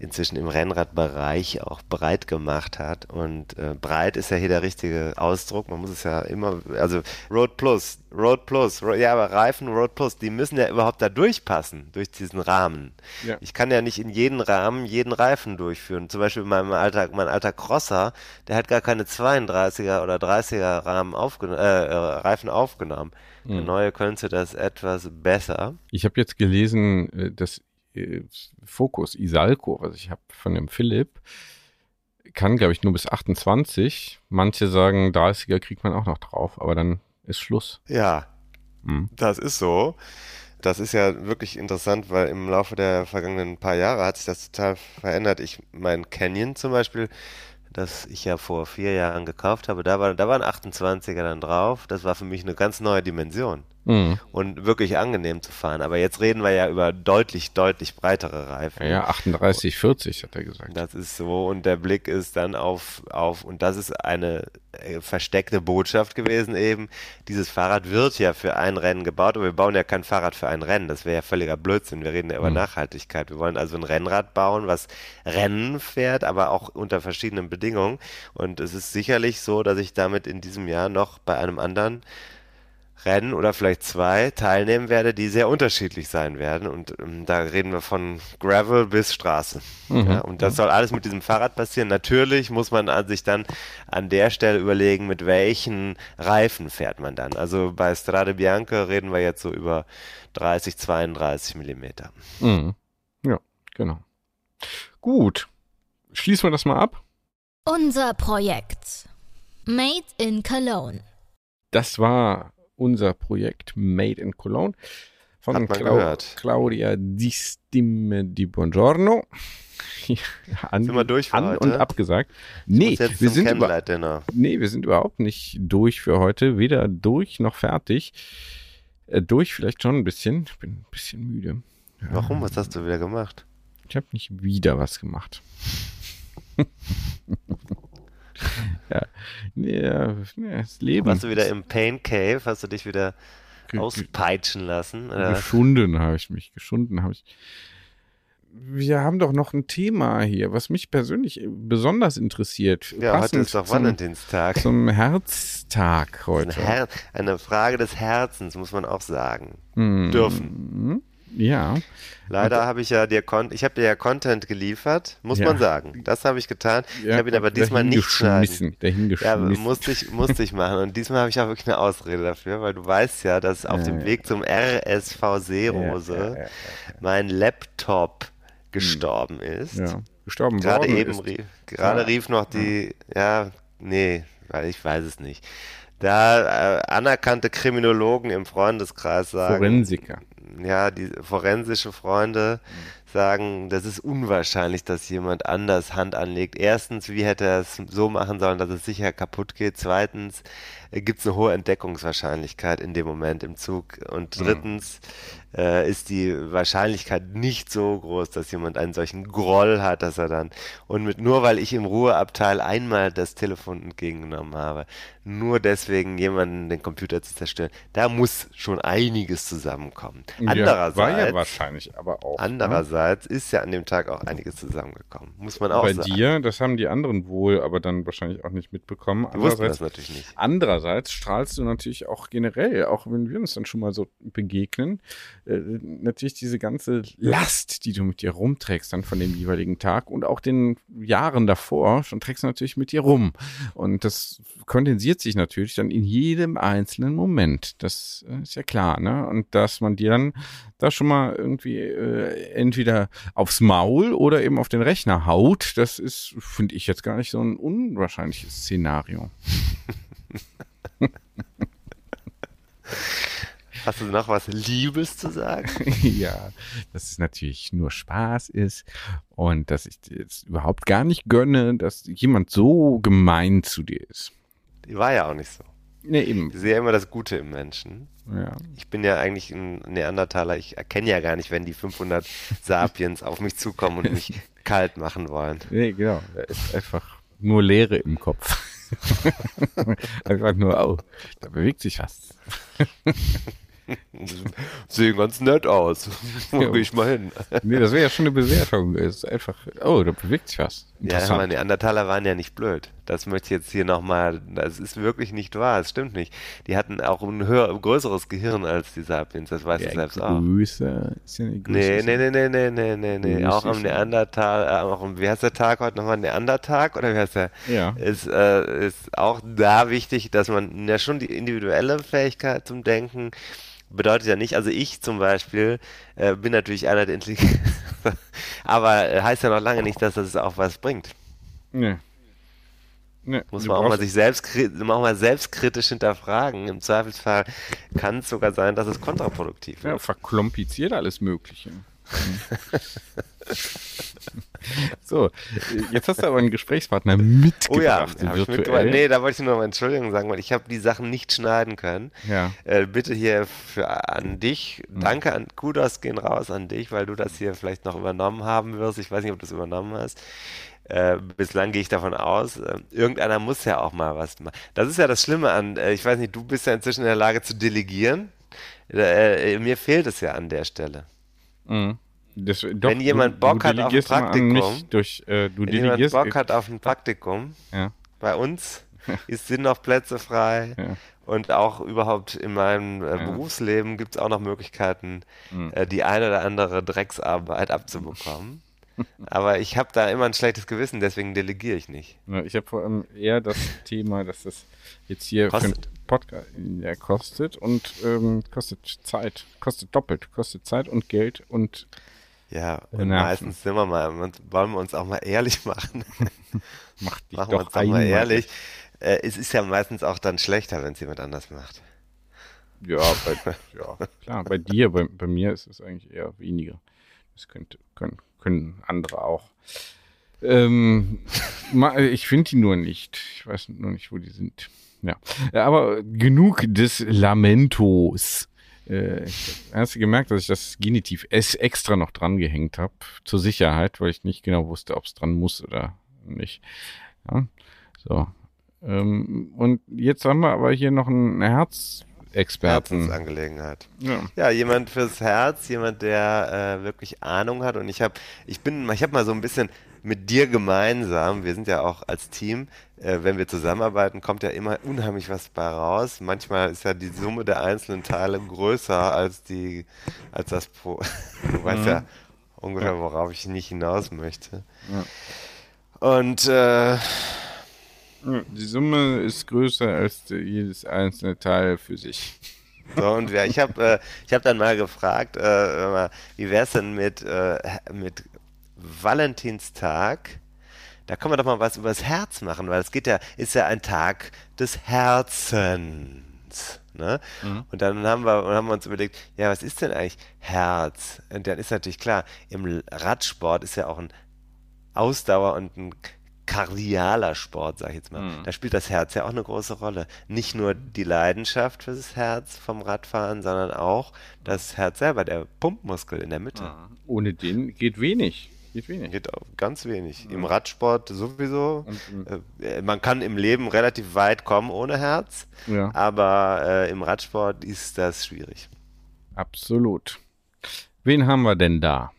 [SPEAKER 2] inzwischen im Rennradbereich auch breit gemacht hat. Und äh, breit ist ja hier der richtige Ausdruck. Man muss es ja immer, also Road Plus, Road Plus, Ro ja, aber Reifen Road Plus, die müssen ja überhaupt da durchpassen, durch diesen Rahmen.
[SPEAKER 1] Ja.
[SPEAKER 2] Ich kann ja nicht in jeden Rahmen jeden Reifen durchführen. Zum Beispiel mein alter, mein alter Crosser, der hat gar keine 32er oder 30er Rahmen aufgen äh, äh, Reifen aufgenommen. Der neue könnte das etwas besser.
[SPEAKER 1] Ich habe jetzt gelesen, äh, dass äh, Focus Isalco, was ich habe von dem Philipp, kann, glaube ich, nur bis 28. Manche sagen, 30er kriegt man auch noch drauf, aber dann ist Schluss.
[SPEAKER 2] Ja,
[SPEAKER 1] Mhm.
[SPEAKER 2] Das ist so. Das ist ja wirklich interessant, weil im Laufe der vergangenen paar Jahre hat sich das total verändert. Ich, mein Canyon zum Beispiel, das ich ja vor vier Jahren gekauft habe, da war, da waren 28er dann drauf. Das war für mich eine ganz neue Dimension
[SPEAKER 1] Mhm.
[SPEAKER 2] und wirklich angenehm zu fahren. Aber jetzt reden wir ja über deutlich, deutlich breitere Reifen.
[SPEAKER 1] Ja, ja, 38, 40 hat er gesagt.
[SPEAKER 2] Das ist so und der Blick ist dann auf, auf und das ist eine äh, versteckte Botschaft gewesen eben. Dieses Fahrrad wird ja für ein Rennen gebaut, aber wir bauen ja kein Fahrrad für ein Rennen. Das wäre ja völliger Blödsinn. Wir reden ja über
[SPEAKER 1] Mhm.
[SPEAKER 2] Nachhaltigkeit. Wir wollen also ein Rennrad bauen, was Rennen fährt, aber auch unter verschiedenen Bedingungen. Und es ist sicherlich so, dass ich damit in diesem Jahr noch bei einem anderen Rennen oder vielleicht zwei teilnehmen werde, die sehr unterschiedlich sein werden. Und ähm, da reden wir von Gravel bis Straße.
[SPEAKER 1] Mhm.
[SPEAKER 2] Ja, und das soll alles mit diesem Fahrrad passieren. Natürlich muss man an sich dann an der Stelle überlegen, mit welchen Reifen fährt man dann. Also bei Strade Bianca reden wir jetzt so über 30, 32 Millimeter.
[SPEAKER 1] Mhm. Ja, genau. Gut. Schließen wir das mal ab.
[SPEAKER 3] Unser Projekt. Made in Cologne.
[SPEAKER 1] Das war unser Projekt Made in Cologne von
[SPEAKER 2] gehört.
[SPEAKER 1] Claudia Di Stimme di Buongiorno. [LAUGHS] an,
[SPEAKER 2] Sind wir durch für
[SPEAKER 1] an
[SPEAKER 2] heute?
[SPEAKER 1] und abgesagt. Nee, wir sind, über, nee, wir sind überhaupt nicht durch für heute. Weder durch noch fertig. Äh, durch vielleicht schon ein bisschen. Ich bin ein bisschen müde.
[SPEAKER 2] Warum? Was hast du wieder gemacht?
[SPEAKER 1] Ich habe nicht wieder was gemacht. [LAUGHS] ja. Ja, das Leben.
[SPEAKER 2] Warst du wieder im Pain Cave? Hast du dich wieder
[SPEAKER 1] Ge-
[SPEAKER 2] auspeitschen lassen? Oder?
[SPEAKER 1] Geschunden habe ich mich. Geschunden habe ich. Wir haben doch noch ein Thema hier, was mich persönlich besonders interessiert.
[SPEAKER 2] Ja, heute ist doch
[SPEAKER 1] zum,
[SPEAKER 2] Valentinstag.
[SPEAKER 1] zum Herztag heute.
[SPEAKER 2] Her eine Frage des Herzens, muss man auch sagen.
[SPEAKER 1] Hm,
[SPEAKER 2] dürfen.
[SPEAKER 1] Ja.
[SPEAKER 2] Leider habe ich ja dir Con ich habe dir ja Content geliefert, muss
[SPEAKER 1] Ja.
[SPEAKER 2] man sagen. Das habe ich getan. ich
[SPEAKER 1] ja,
[SPEAKER 2] habe ihn aber diesmal nicht schneiden. Ja, musste ich, musste ich machen. Und diesmal habe ich auch wirklich eine Ausrede dafür, weil du weißt ja, dass auf dem. Weg zum RSV Seerose mein Laptop gestorben ist.
[SPEAKER 1] ja. Gestorben
[SPEAKER 2] Gerade
[SPEAKER 1] worden
[SPEAKER 2] eben
[SPEAKER 1] ist.
[SPEAKER 2] rief, gerade rief noch die, ja, nee, weil ich weiß es nicht. Da äh, anerkannte Kriminologen im Freundeskreis sagen,
[SPEAKER 1] Forensiker.
[SPEAKER 2] Ja, die forensische Freunde sagen, das ist unwahrscheinlich, dass jemand anders Hand anlegt. Erstens, wie hätte er es so machen sollen, dass es sicher kaputt geht? Zweitens, gibt es eine hohe Entdeckungswahrscheinlichkeit in dem Moment im Zug. Und drittens äh, ist die Wahrscheinlichkeit nicht so groß, dass jemand einen solchen Groll hat, dass er dann und mit nur weil ich im Ruheabteil einmal das Telefon entgegengenommen habe, nur deswegen jemanden den Computer zu zerstören, da muss schon einiges zusammenkommen. Andererseits,
[SPEAKER 1] ja, war ja wahrscheinlich, aber auch. ne?
[SPEAKER 2] andererseits ist ja an dem Tag auch einiges zusammengekommen, muss man auch
[SPEAKER 1] Bei
[SPEAKER 2] sagen.
[SPEAKER 1] dir, das haben die anderen wohl, aber dann wahrscheinlich auch nicht mitbekommen.
[SPEAKER 2] Die wussten das natürlich nicht.
[SPEAKER 1] andererseits strahlst du natürlich auch generell, auch wenn wir uns dann schon mal so begegnen, äh, natürlich diese ganze Last, die du mit dir rumträgst dann von dem jeweiligen Tag und auch den Jahren davor, schon trägst du natürlich mit dir rum. Und das kondensiert sich natürlich dann in jedem einzelnen Moment. Das äh, ist ja klar, ne? Und dass man dir dann da schon mal irgendwie äh, entweder aufs Maul oder eben auf den Rechner haut, das ist, finde ich jetzt gar nicht so ein unwahrscheinliches Szenario. [LAUGHS] [LAUGHS]
[SPEAKER 2] Hast du noch was Liebes zu sagen? [LAUGHS]
[SPEAKER 1] ja, dass es natürlich nur Spaß ist und dass ich dir jetzt überhaupt gar nicht gönne, dass jemand so gemein zu dir ist.
[SPEAKER 2] Die war ja auch nicht so.
[SPEAKER 1] Nee, eben.
[SPEAKER 2] Ich sehe ja immer das Gute im Menschen.
[SPEAKER 1] Ja.
[SPEAKER 2] Ich bin ja eigentlich ein Neandertaler. Ich erkenne ja gar nicht, wenn die 500 [LAUGHS] Sapiens auf mich zukommen und mich kalt machen wollen.
[SPEAKER 1] Nee, genau. Da ist einfach nur Leere im Kopf. [LAUGHS] einfach nur, oh, da bewegt sich was. [LAUGHS]
[SPEAKER 2] Sehen ganz nett aus. [LAUGHS] Wo
[SPEAKER 1] Ja.
[SPEAKER 2] gehe ich mal hin?
[SPEAKER 1] Nee, das wäre ja schon eine Bewertung. Ist einfach, oh, da bewegt sich was.
[SPEAKER 2] Ja, aber Neandertaler waren ja nicht blöd. Das möchte ich jetzt hier nochmal, das ist wirklich nicht wahr, es stimmt nicht. Die hatten auch ein höher, größeres Gehirn als die Sapiens, das weiß ich
[SPEAKER 1] ja,
[SPEAKER 2] selbst auch.
[SPEAKER 1] Grüße. Eine Grüße.
[SPEAKER 2] Nee, nee, nee, nee, nee, nee, nee, nee. Auch am. Neandertal, äh, auch wie heißt der Tag heute nochmal? Neandertag oder wie heißt der?
[SPEAKER 1] Ja.
[SPEAKER 2] Ist, äh, ist auch da wichtig, dass man ja schon die individuelle Fähigkeit zum Denken bedeutet ja nicht, also ich zum Beispiel äh, bin natürlich einer der Intelligenz, [LAUGHS] aber äh, heißt ja noch lange nicht, dass das auch was bringt.
[SPEAKER 1] Nee. Nee,
[SPEAKER 2] Muss man auch mal sich selbst, auch mal selbstkritisch hinterfragen. Im Zweifelsfall kann es sogar sein, dass es kontraproduktiv
[SPEAKER 1] Ja,
[SPEAKER 2] wird.
[SPEAKER 1] verklompliziert alles Mögliche. [LAUGHS] so, jetzt hast du aber einen Gesprächspartner mitgebracht,
[SPEAKER 2] Oh ja, hab ich
[SPEAKER 1] virtuell.
[SPEAKER 2] mitgebracht. nee, da wollte ich nur noch mal Entschuldigung sagen, weil ich habe die Sachen nicht schneiden können.
[SPEAKER 1] Ja.
[SPEAKER 2] Äh, bitte hier für, an dich, danke an Kudos gehen raus an dich, weil du das hier vielleicht noch übernommen haben wirst. Ich weiß nicht, ob du es übernommen hast. Äh, bislang gehe ich davon aus, äh, irgendeiner muss ja auch mal was machen. Das ist ja das Schlimme an, äh, ich weiß nicht, du bist ja inzwischen in der Lage zu delegieren. Äh, äh, mir fehlt es ja an der Stelle.
[SPEAKER 1] Mhm. Das, doch,
[SPEAKER 2] Wenn jemand Bock
[SPEAKER 1] du
[SPEAKER 2] hat auf ein Praktikum,
[SPEAKER 1] durch, äh, du
[SPEAKER 2] Wenn jemand Bock hat auf ein Praktikum,
[SPEAKER 1] ja,
[SPEAKER 2] bei uns [LAUGHS] ist, sind noch Plätze frei
[SPEAKER 1] Ja.
[SPEAKER 2] und auch überhaupt in meinem äh,
[SPEAKER 1] Ja.
[SPEAKER 2] Berufsleben gibt es auch noch Möglichkeiten,
[SPEAKER 1] Mhm.
[SPEAKER 2] äh, die eine oder andere Drecksarbeit abzubekommen. [LAUGHS] Aber ich habe da immer ein schlechtes Gewissen, deswegen delegiere ich nicht.
[SPEAKER 1] Ich habe vor allem eher das Thema, dass das jetzt hier für
[SPEAKER 2] Kostet.
[SPEAKER 1] einen Podcast ja, kostet und ähm, kostet Zeit, kostet doppelt, kostet Zeit und Geld und
[SPEAKER 2] Ja, und
[SPEAKER 1] Nerven.
[SPEAKER 2] meistens sind wir mal, wollen wir uns auch mal ehrlich machen. [LAUGHS]
[SPEAKER 1] macht dich
[SPEAKER 2] machen wir
[SPEAKER 1] doch
[SPEAKER 2] uns doch mal ehrlich. Äh, es ist ja meistens auch dann schlechter, wenn es jemand anders macht.
[SPEAKER 1] Ja, bei, ja, klar, bei [LAUGHS] dir, bei, bei mir ist es eigentlich eher weniger. Das könnte, können, können andere auch. Ähm, ich finde die nur nicht. Ich weiß nur nicht, wo die sind. Ja, aber genug des Lamentos. Äh, hast du gemerkt, dass ich das Genitiv S extra noch dran gehängt habe, zur Sicherheit, weil ich nicht genau wusste, ob es dran muss oder nicht. Ja, so. Ähm, und jetzt haben wir aber hier noch einen Herzexperten.
[SPEAKER 2] Herzensangelegenheit.
[SPEAKER 1] Ja.
[SPEAKER 2] Ja, jemand fürs Herz, jemand, der äh, wirklich Ahnung hat. Und ich habe, ich bin, ich habe mal so ein bisschen mit dir gemeinsam, wir sind ja auch als Team, äh, wenn wir zusammenarbeiten, kommt ja immer unheimlich was bei raus. Manchmal ist ja die Summe der einzelnen Teile größer als die, als das Pro. [LAUGHS] Du weißt ja ungefähr, worauf ich nicht hinaus möchte. Und äh,
[SPEAKER 1] Die Summe ist größer als jedes einzelne Teil für sich.
[SPEAKER 2] So, und ja, ich habe äh, ich hab dann mal gefragt, äh, wie wär's denn mit, äh, mit Valentinstag, da kann man doch mal was über das Herz machen, weil es geht ja, ist ja ein Tag des Herzens. Ne? Mhm. Und dann haben wir, haben wir uns überlegt, ja, was ist denn eigentlich Herz? Und dann ist natürlich klar, im Radsport ist ja auch ein Ausdauer und ein kardialer Sport, sag ich jetzt mal. Mhm. Da spielt das Herz ja auch eine große Rolle. Nicht nur die Leidenschaft für das Herz vom Radfahren, sondern auch das Herz selber, der Pumpmuskel in der Mitte. Mhm.
[SPEAKER 1] Ohne den geht wenig.
[SPEAKER 2] Geht wenig. Geht ganz wenig. Im Radsport sowieso. Äh, man kann im Leben relativ weit kommen ohne Herz, ja. aber äh, im Radsport ist das schwierig.
[SPEAKER 1] Absolut. Wen haben wir denn da?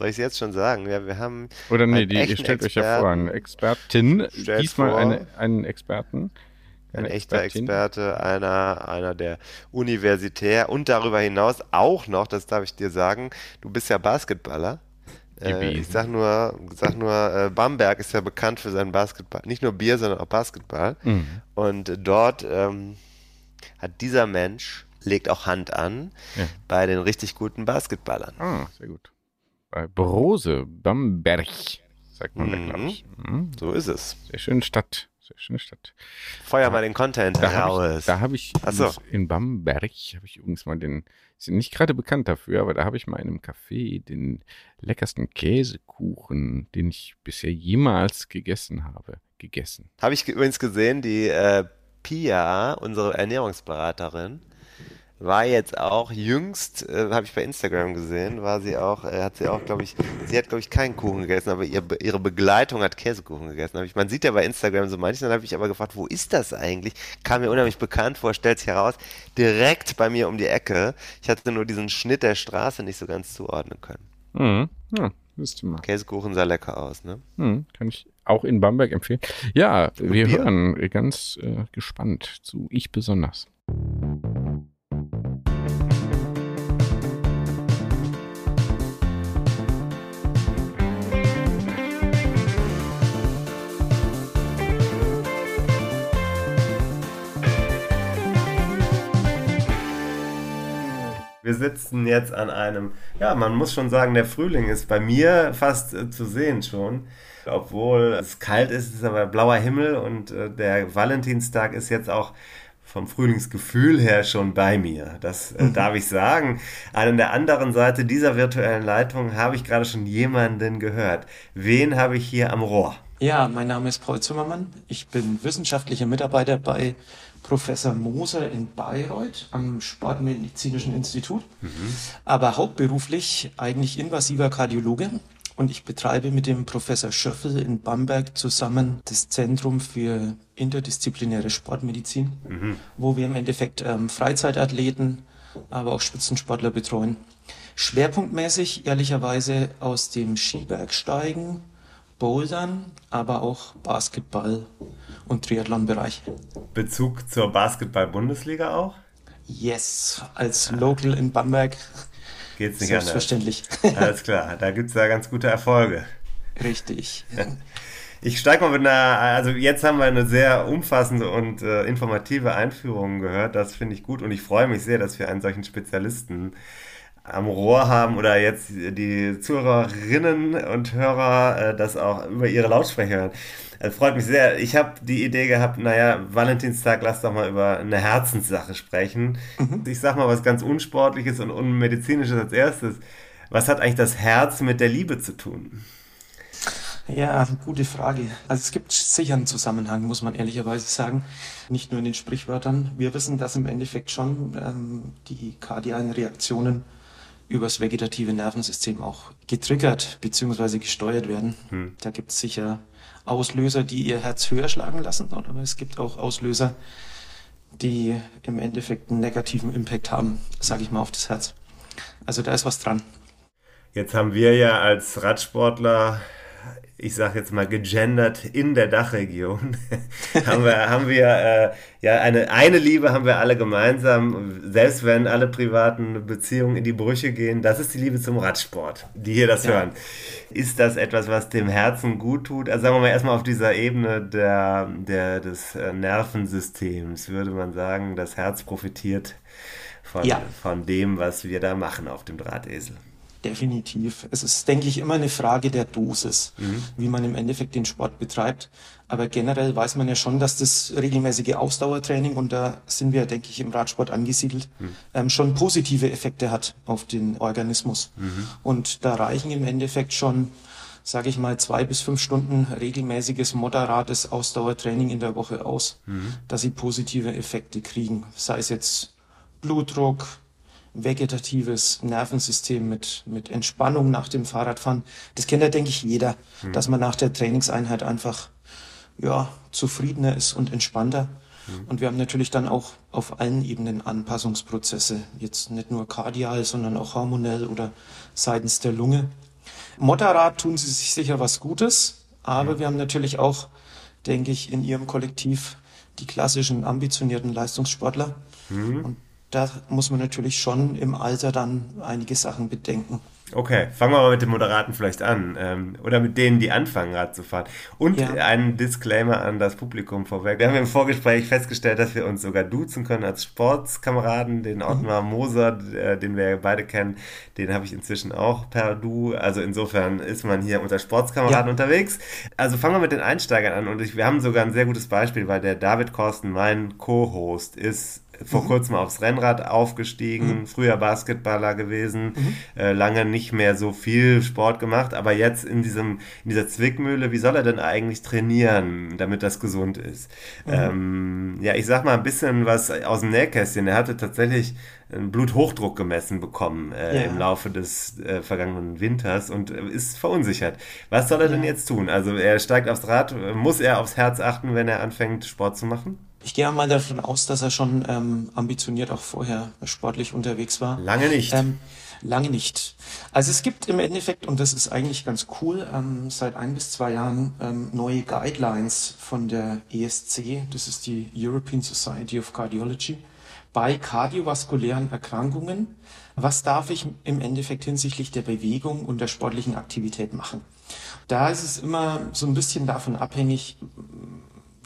[SPEAKER 2] Soll ich es jetzt schon sagen? Ja, wir haben.
[SPEAKER 1] Oder nee, die, ihr stellt euch ja vor, eine Expertin. Stellt diesmal vor, eine, einen Experten.
[SPEAKER 2] Ein echter Experte, einer, einer der universitär und darüber hinaus auch noch, das darf ich dir sagen, du bist ja Basketballer. Äh, ich sag nur, sag nur äh, Bamberg ist ja bekannt für seinen Basketball. Nicht nur Bier, sondern auch Basketball. Mhm. Und dort ähm, hat dieser Mensch, legt auch Hand an ja. bei den richtig guten Basketballern.
[SPEAKER 1] Ah, sehr gut. Bei Brose, Bamberg, sagt man mhm. da, glaube ich.
[SPEAKER 2] Mhm. So ist es.
[SPEAKER 1] Sehr schöne Stadt. Sehr schöne Stadt.
[SPEAKER 2] Feuer da, mal den Content
[SPEAKER 1] da raus. Hab ich, da habe ich so. in Bamberg, habe ich übrigens mal den sind nicht gerade bekannt dafür, aber da habe ich mal in einem Café den leckersten Käsekuchen, den ich bisher jemals gegessen habe, gegessen.
[SPEAKER 2] Habe ich übrigens gesehen, die äh, Pia, unsere Ernährungsberaterin, war jetzt auch jüngst, äh, habe ich bei Instagram gesehen, war sie auch, äh, hat sie auch, glaube ich, sie hat, glaube ich, keinen Kuchen gegessen, aber ihr, ihre Begleitung hat Käsekuchen gegessen. Ich, man sieht ja bei Instagram so manchen, dann habe ich aber gefragt, wo ist das eigentlich? Kam mir unheimlich bekannt vor, stellt sich heraus, direkt bei mir um die Ecke. Ich hatte nur diesen Schnitt der Straße nicht so ganz zuordnen können.
[SPEAKER 1] Mhm. Ja, wisst ihr mal.
[SPEAKER 2] Käsekuchen sah lecker aus, ne?
[SPEAKER 1] Mhm, kann ich auch in Bamberg empfehlen. Ja, wir hören ganz äh, gespannt zu Ich besonders.
[SPEAKER 2] Wir sitzen jetzt an einem, ja, man muss schon sagen, der Frühling ist bei mir fast äh, zu sehen schon. Obwohl es kalt ist, ist aber blauer Himmel und äh, der Valentinstag ist jetzt auch vom Frühlingsgefühl her schon bei mir. Das äh, mhm. darf ich sagen. An der anderen Seite dieser virtuellen Leitung habe ich gerade schon jemanden gehört. Wen habe ich hier am Rohr?
[SPEAKER 6] Ja, mein Name ist Paul Zimmermann. Ich bin wissenschaftlicher Mitarbeiter bei Professor Moser in Bayreuth am Sportmedizinischen Institut, mhm. aber hauptberuflich eigentlich invasiver Kardiologe. Und ich betreibe mit dem Professor Schöffel in Bamberg zusammen das Zentrum für interdisziplinäre Sportmedizin, mhm. wo wir im Endeffekt ähm, Freizeitathleten, aber auch Spitzensportler betreuen. Schwerpunktmäßig ehrlicherweise aus dem Skibergsteigen, Bouldern, aber auch Basketball und Triathlon-Bereich.
[SPEAKER 2] Bezug zur Basketball-Bundesliga auch?
[SPEAKER 6] Yes, als Local in Bamberg.
[SPEAKER 2] Geht's nicht
[SPEAKER 6] Selbstverständlich.
[SPEAKER 2] anders. Alles klar, da gibt es da ganz gute Erfolge.
[SPEAKER 6] Richtig. [LAUGHS]
[SPEAKER 2] Ich steige mal mit einer, also jetzt haben wir eine sehr umfassende und äh, informative Einführung gehört. Das finde ich gut und ich freue mich sehr, dass wir einen solchen Spezialisten am Rohr haben oder jetzt die Zuhörerinnen und Hörer äh, das auch über ihre Lautsprecher hören. Das freut mich sehr. Ich habe die Idee gehabt, naja, Valentinstag, lass doch mal über eine Herzenssache sprechen. Mhm. Ich sag mal was ganz Unsportliches und Unmedizinisches als erstes. Was hat eigentlich das Herz mit der Liebe zu tun?
[SPEAKER 6] Ja, gute Frage. Also es gibt sicher einen Zusammenhang, muss man ehrlicherweise sagen. Nicht nur in den Sprichwörtern. Wir wissen, dass im Endeffekt schon ähm, die kardialen Reaktionen übers vegetative Nervensystem auch getriggert bzw. gesteuert werden. Hm. Da gibt es sicher Auslöser, die ihr Herz höher schlagen lassen, aber es gibt auch Auslöser, die im Endeffekt einen negativen Impact haben, sage ich mal, auf das Herz. Also da ist was dran.
[SPEAKER 2] Jetzt haben wir ja als Radsportler ich sage jetzt mal gegendert in der Dachregion, [LAUGHS] haben wir, haben wir äh, ja eine, eine Liebe haben wir alle gemeinsam, selbst wenn alle privaten Beziehungen in die Brüche gehen, das ist die Liebe zum Radsport, die hier das ja. hören. Ist das etwas, was dem Herzen gut tut? Also sagen wir mal erstmal auf dieser Ebene der, der, des äh, Nervensystems, würde man sagen, das Herz profitiert von, ja. von dem, was wir da machen auf dem Drahtesel.
[SPEAKER 6] Definitiv. Es ist, denke ich, immer eine Frage der Dosis, mhm. wie man im Endeffekt den Sport betreibt. Aber generell weiß man ja schon, dass das regelmäßige Ausdauertraining, und da sind wir, denke ich, im Radsport angesiedelt, mhm. ähm, schon positive Effekte hat auf den Organismus. Mhm. Und da reichen im Endeffekt schon, sage ich mal, zwei bis fünf Stunden regelmäßiges, moderates Ausdauertraining in der Woche aus, mhm. dass sie positive Effekte kriegen. Sei es jetzt Blutdruck, vegetatives Nervensystem mit, mit Entspannung nach dem Fahrradfahren. Das kennt ja, denke ich, jeder, mhm. dass man nach der Trainingseinheit einfach ja, zufriedener ist und entspannter. Mhm. Und wir haben natürlich dann auch auf allen Ebenen Anpassungsprozesse, jetzt nicht nur kardial, sondern auch hormonell oder seitens der Lunge. Moderat tun sie sich sicher was Gutes, aber mhm. wir haben natürlich auch, denke ich, in ihrem Kollektiv die klassischen ambitionierten Leistungssportler. Mhm. Und da muss man natürlich schon im Alter dann einige Sachen bedenken.
[SPEAKER 2] Okay, fangen wir mal mit den Moderaten vielleicht an. Ähm, oder mit denen, die anfangen, Rad zu fahren. Und ja. einen Disclaimer an das Publikum vorweg. Wir haben im Vorgespräch festgestellt, dass wir uns sogar duzen können als Sportskameraden. Den Ottmar mhm. Moser, äh, den wir beide kennen, den habe ich inzwischen auch per Du. Also insofern ist man hier unter Sportskameraden ja. unterwegs. Also fangen wir mit den Einsteigern an. Und ich, wir haben sogar ein sehr gutes Beispiel, weil der David Korsten, mein Co-Host, ist vor mhm. kurzem aufs Rennrad aufgestiegen, mhm. früher Basketballer gewesen, mhm. äh, lange nicht mehr so viel Sport gemacht, aber jetzt in diesem in dieser Zwickmühle, wie soll er denn eigentlich trainieren, damit das gesund ist? Mhm. Ähm, ja, ich sag mal ein bisschen was aus dem Nähkästchen. Er hatte tatsächlich einen Bluthochdruck gemessen bekommen äh, ja. im Laufe des äh, vergangenen Winters und äh, ist verunsichert. Was soll er ja. denn jetzt tun? Also er steigt aufs Rad, muss er aufs Herz achten, wenn er anfängt Sport zu machen?
[SPEAKER 6] Ich gehe mal davon aus, dass er schon ähm, ambitioniert auch vorher sportlich unterwegs war.
[SPEAKER 2] Lange nicht. Ähm,
[SPEAKER 6] lange nicht. Also es gibt im Endeffekt, und das ist eigentlich ganz cool, ähm, seit ein bis zwei Jahren ähm, neue Guidelines von der ESC, das ist die European Society of Cardiology, bei kardiovaskulären Erkrankungen. Was darf ich im Endeffekt hinsichtlich der Bewegung und der sportlichen Aktivität machen? Da ist es immer so ein bisschen davon abhängig,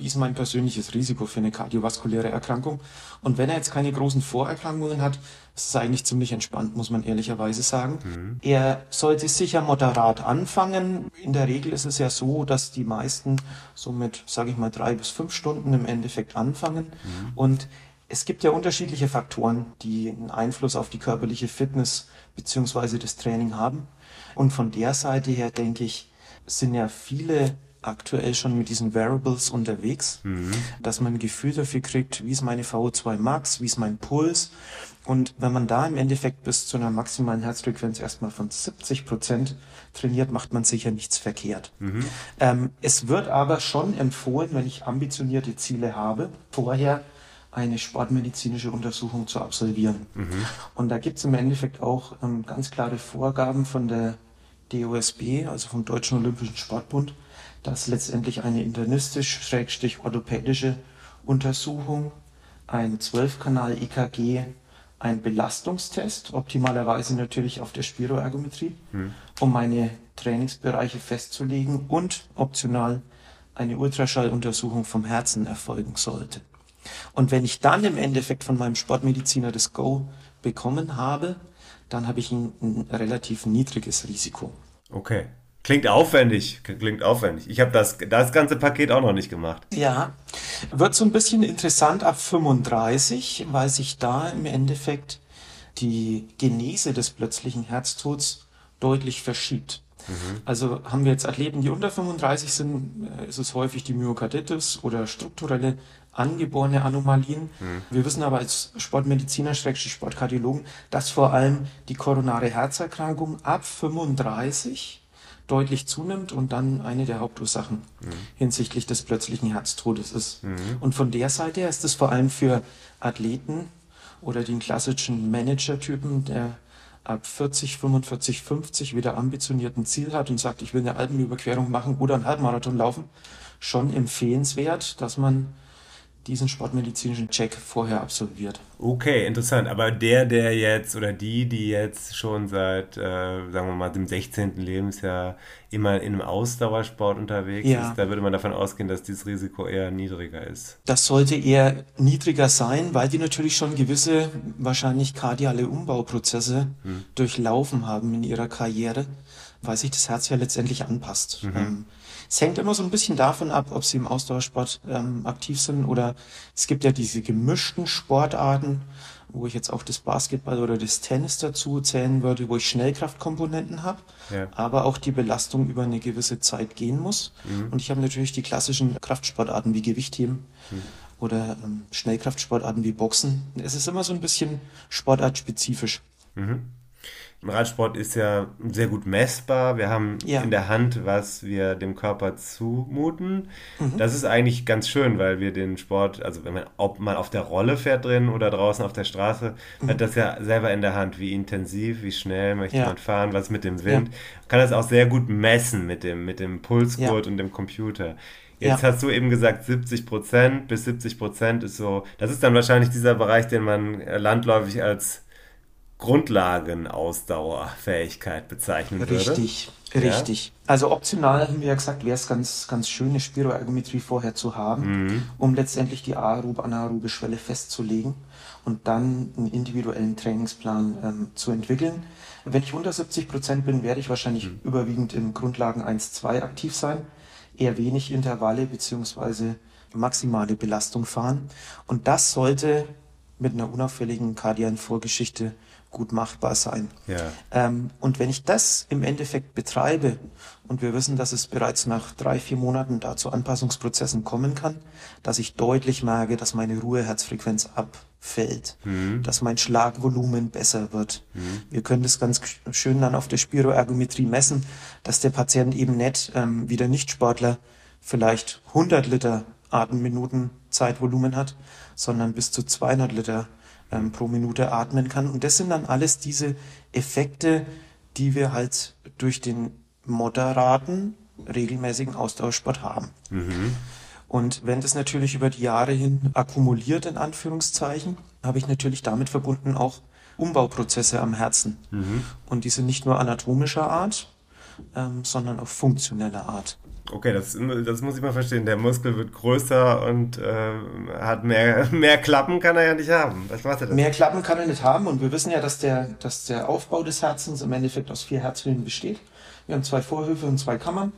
[SPEAKER 6] ist mein persönliches Risiko für eine kardiovaskuläre Erkrankung. Und wenn er jetzt keine großen Vorerkrankungen hat, ist es eigentlich ziemlich entspannt, muss man ehrlicherweise sagen. Mhm. Er sollte sicher moderat anfangen. In der Regel ist es ja so, dass die meisten so mit, sage ich mal, drei bis fünf Stunden im Endeffekt anfangen. Mhm. Und es gibt ja unterschiedliche Faktoren, die einen Einfluss auf die körperliche Fitness beziehungsweise das Training haben. Und von der Seite her denke ich, sind ja viele aktuell schon mit diesen Variables unterwegs, mhm. dass man ein Gefühl dafür kriegt, wie ist meine VO2 Max, wie ist mein Puls. Und wenn man da im Endeffekt bis zu einer maximalen Herzfrequenz erstmal von 70 Prozent trainiert, macht man sicher nichts verkehrt. Mhm. Ähm, es wird aber schon empfohlen, wenn ich ambitionierte Ziele habe, vorher eine sportmedizinische Untersuchung zu absolvieren. Mhm. Und da gibt es im Endeffekt auch ähm, ganz klare Vorgaben von der DOSB, also vom Deutschen Olympischen Sportbund, dass letztendlich eine internistisch-orthopädische Untersuchung, ein 12-Kanal-EKG, ein Belastungstest, optimalerweise natürlich auf der Spiroergometrie, hm. um meine Trainingsbereiche festzulegen und optional eine Ultraschalluntersuchung vom Herzen erfolgen sollte. Und wenn ich dann im Endeffekt von meinem Sportmediziner das Go bekommen habe, dann habe ich ein, ein relativ niedriges Risiko.
[SPEAKER 2] Okay. Klingt aufwendig, klingt aufwendig. Ich habe das, das ganze Paket auch noch nicht gemacht.
[SPEAKER 6] Ja, wird so ein bisschen interessant ab 35, weil sich da im Endeffekt die Genese des plötzlichen Herztods deutlich verschiebt. Mhm. Also haben wir jetzt Athleten, die unter 35 sind, äh, ist es häufig die Myokarditis oder strukturelle angeborene Anomalien. Mhm. Wir wissen aber als Sportmediziner, Sportkardiologen, dass vor allem die koronare Herzerkrankung ab 35 deutlich zunimmt und dann eine der Hauptursachen mhm. hinsichtlich des plötzlichen Herztodes ist. Mhm. Und von der Seite her ist es vor allem für Athleten oder den klassischen Manager-Typen, der ab 40, 45, 50 wieder ambitionierten Ziel hat und sagt, ich will eine Alpenüberquerung machen oder einen Halbmarathon laufen, schon empfehlenswert, dass man diesen sportmedizinischen Check vorher absolviert.
[SPEAKER 2] Okay, interessant. Aber der, der jetzt oder die, die jetzt schon seit, äh, sagen wir mal, dem 16. Lebensjahr immer in einem Ausdauersport unterwegs
[SPEAKER 6] Ja.
[SPEAKER 2] ist, da würde man davon ausgehen, dass dieses Risiko eher niedriger ist.
[SPEAKER 6] Das sollte eher niedriger sein, weil die natürlich schon gewisse, wahrscheinlich kardiale Umbauprozesse durchlaufen haben in ihrer Karriere, weil sich das Herz ja letztendlich anpasst. Ähm, es hängt immer so ein bisschen davon ab, ob sie im Ausdauersport ähm, aktiv sind oder es gibt ja diese gemischten Sportarten, wo ich jetzt auch das Basketball oder das Tennis dazu zählen würde, wo ich Schnellkraftkomponenten habe,
[SPEAKER 2] Ja.
[SPEAKER 6] aber auch die Belastung über eine gewisse Zeit gehen muss. Und ich habe natürlich die klassischen Kraftsportarten wie Gewichtheben oder ähm, Schnellkraftsportarten wie Boxen. Es ist immer so ein bisschen sportartspezifisch.
[SPEAKER 2] Im Radsport ist ja sehr gut messbar. Wir haben
[SPEAKER 6] Ja.
[SPEAKER 2] in der Hand, was wir dem Körper zumuten.
[SPEAKER 6] Mhm.
[SPEAKER 2] Das ist eigentlich ganz schön, weil wir den Sport, also wenn man, ob man auf der Rolle fährt drin oder draußen auf der Straße, hat das ja selber in der Hand, wie intensiv, wie schnell möchte
[SPEAKER 6] Mhm. Ja.
[SPEAKER 2] man fahren, was mit dem Wind. Kann das auch sehr gut messen mit dem, mit dem Pulsgurt
[SPEAKER 6] Ja.
[SPEAKER 2] und dem Computer. Jetzt
[SPEAKER 6] Ja.
[SPEAKER 2] hast du eben gesagt, 70 Prozent bis 70 Prozent ist so, das ist dann wahrscheinlich dieser Bereich, den man landläufig als Grundlagenausdauerfähigkeit bezeichnen würde.
[SPEAKER 6] Richtig, richtig. Also optional haben wir ja gesagt, wäre es ganz, ganz schön, eine Spiroergometrie vorher zu haben, um letztendlich die aerobe, anaerobe Schwelle festzulegen und dann einen individuellen Trainingsplan ähm, zu entwickeln. Wenn ich unter 70 Prozent bin, werde ich wahrscheinlich überwiegend im Grundlagen 1-2 aktiv sein, eher wenig Intervalle beziehungsweise maximale Belastung fahren. Und das sollte mit einer unauffälligen kardialen Vorgeschichte gut machbar sein.
[SPEAKER 2] Ja.
[SPEAKER 6] Ähm, und wenn ich das im Endeffekt betreibe, und wir wissen, dass es bereits nach drei, vier Monaten da zu Anpassungsprozessen kommen kann, dass ich deutlich merke, dass meine Ruheherzfrequenz abfällt, dass mein Schlagvolumen besser wird. Wir können das ganz schön dann auf der Spiroergometrie messen, dass der Patient eben nicht ähm, wie der Nichtsportler vielleicht 100 Liter Atemminuten Zeitvolumen hat, sondern bis zu 200 Liter ähm, pro Minute atmen kann. Und das sind dann alles diese Effekte, die wir halt durch den moderaten, regelmäßigen Austauschsport haben. Und wenn das natürlich über die Jahre hin akkumuliert, in Anführungszeichen, habe ich natürlich damit verbunden auch Umbauprozesse am Herzen. Und die sind nicht nur anatomischer Art, ähm, sondern auch funktioneller Art.
[SPEAKER 2] Okay, das, das muss ich mal verstehen. Der Muskel wird größer und äh, hat mehr, [LAUGHS] mehr Klappen, kann er ja nicht haben. Was macht er das?
[SPEAKER 6] Mehr Klappen kann er nicht haben und wir wissen ja, dass der, dass der Aufbau des Herzens im Endeffekt aus vier Herzhöhlen besteht. Wir haben zwei Vorhöfe und zwei Kammern,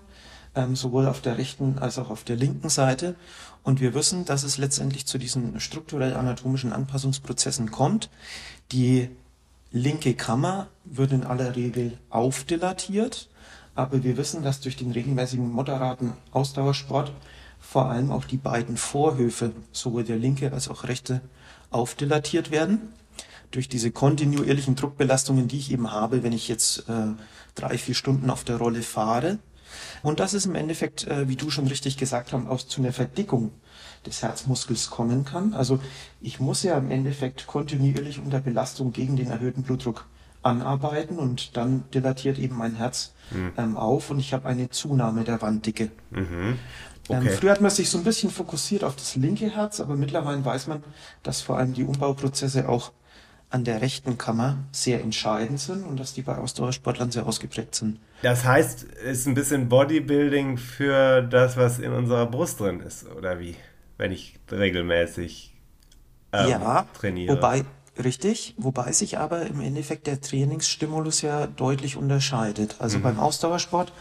[SPEAKER 6] ähm, sowohl auf der rechten als auch auf der linken Seite. Und wir wissen, dass es letztendlich zu diesen strukturell anatomischen Anpassungsprozessen kommt. Die linke Kammer wird in aller Regel aufdilatiert, aber wir wissen, dass durch den regelmäßigen moderaten Ausdauersport vor allem auch die beiden Vorhöfe, sowohl der linke als auch rechte, aufdilatiert werden. Durch diese kontinuierlichen Druckbelastungen, die ich eben habe, wenn ich jetzt äh, drei, vier Stunden auf der Rolle fahre. Und das ist im Endeffekt, äh, wie du schon richtig gesagt hast, auch zu einer Verdickung des Herzmuskels kommen kann. Also ich muss ja im Endeffekt kontinuierlich unter Belastung gegen den erhöhten Blutdruck anarbeiten und dann dilatiert eben mein Herz ähm, auf und ich habe eine Zunahme der Wanddicke. Ähm,
[SPEAKER 2] Okay.
[SPEAKER 6] früher hat man sich so ein bisschen fokussiert auf das linke Herz, aber mittlerweile weiß man, dass vor allem die Umbauprozesse auch an der rechten Kammer sehr entscheidend sind und dass die bei Ausdauersportlern sehr ausgeprägt sind.
[SPEAKER 2] Das heißt, es ist ein bisschen Bodybuilding für das, was in unserer Brust drin ist, oder wie? Wenn ich regelmäßig ähm,
[SPEAKER 6] ja,
[SPEAKER 2] trainiere.
[SPEAKER 6] wobei, richtig, wobei sich aber im Endeffekt der Trainingsstimulus ja deutlich unterscheidet. Also beim Ausdauersport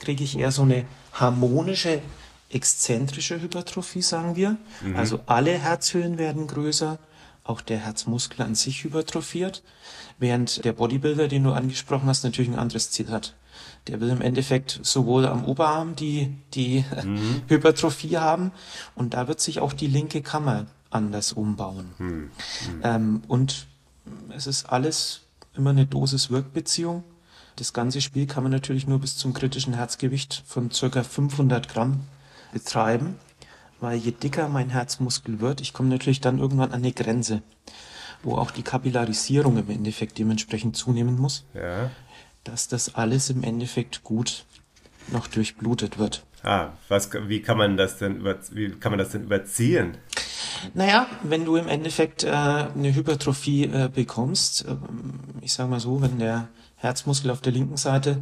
[SPEAKER 6] kriege ich eher so eine harmonische, exzentrische Hypertrophie, sagen wir. Also alle Herzhöhlen werden größer, auch der Herzmuskel an sich hypertrophiert, während der Bodybuilder, den du angesprochen hast, natürlich ein anderes Ziel hat. Der will im Endeffekt sowohl am Oberarm die, die [LAUGHS] Hypertrophie haben und da wird sich auch die linke Kammer anders umbauen. Ähm, und es ist alles immer eine Dosis-Wirkbeziehung. Das ganze Spiel kann man natürlich nur bis zum kritischen Herzgewicht von circa 500 Gramm betreiben, weil je dicker mein Herzmuskel wird, ich komme natürlich dann irgendwann an eine Grenze, wo auch die Kapillarisierung im Endeffekt dementsprechend zunehmen muss,
[SPEAKER 2] Ja.
[SPEAKER 6] dass das alles im Endeffekt gut noch durchblutet wird.
[SPEAKER 2] Ah, was, wie kann man das denn über, wie kann man das denn überziehen?
[SPEAKER 6] Naja, wenn du im Endeffekt äh, eine Hypertrophie äh, bekommst, äh, ich sage mal so, wenn der Herzmuskel auf der linken Seite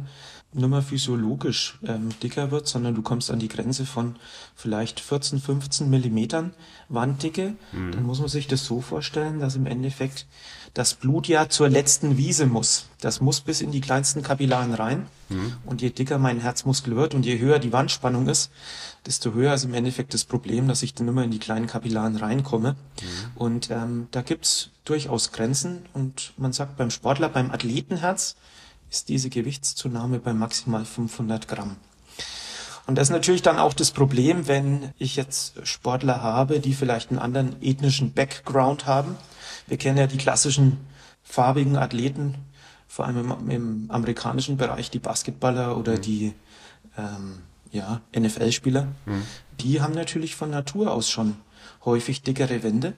[SPEAKER 6] nur mal physiologisch ähm, dicker wird, sondern du kommst an die Grenze von vielleicht 14, 15 Millimetern Wanddicke,
[SPEAKER 2] Mhm.
[SPEAKER 6] dann muss man sich das so vorstellen, dass im Endeffekt das Blut ja zur letzten Wiese muss. Das muss bis in die kleinsten Kapillaren rein.
[SPEAKER 2] Mhm.
[SPEAKER 6] Und je dicker mein Herzmuskel wird und je höher die Wandspannung ist, desto höher ist im Endeffekt das Problem, dass ich dann immer in die kleinen Kapillaren reinkomme. Und ähm, da gibt's durchaus Grenzen. Und man sagt beim Sportler, beim Athletenherz ist diese Gewichtszunahme bei maximal 500 Gramm. Und das ist natürlich dann auch das Problem, wenn ich jetzt Sportler habe, die vielleicht einen anderen ethnischen Background haben. Wir kennen ja die klassischen farbigen Athleten, vor allem im, im amerikanischen Bereich, die Basketballer oder die ähm, ja, NFL-Spieler. Die haben natürlich von Natur aus schon häufig dickere Wände.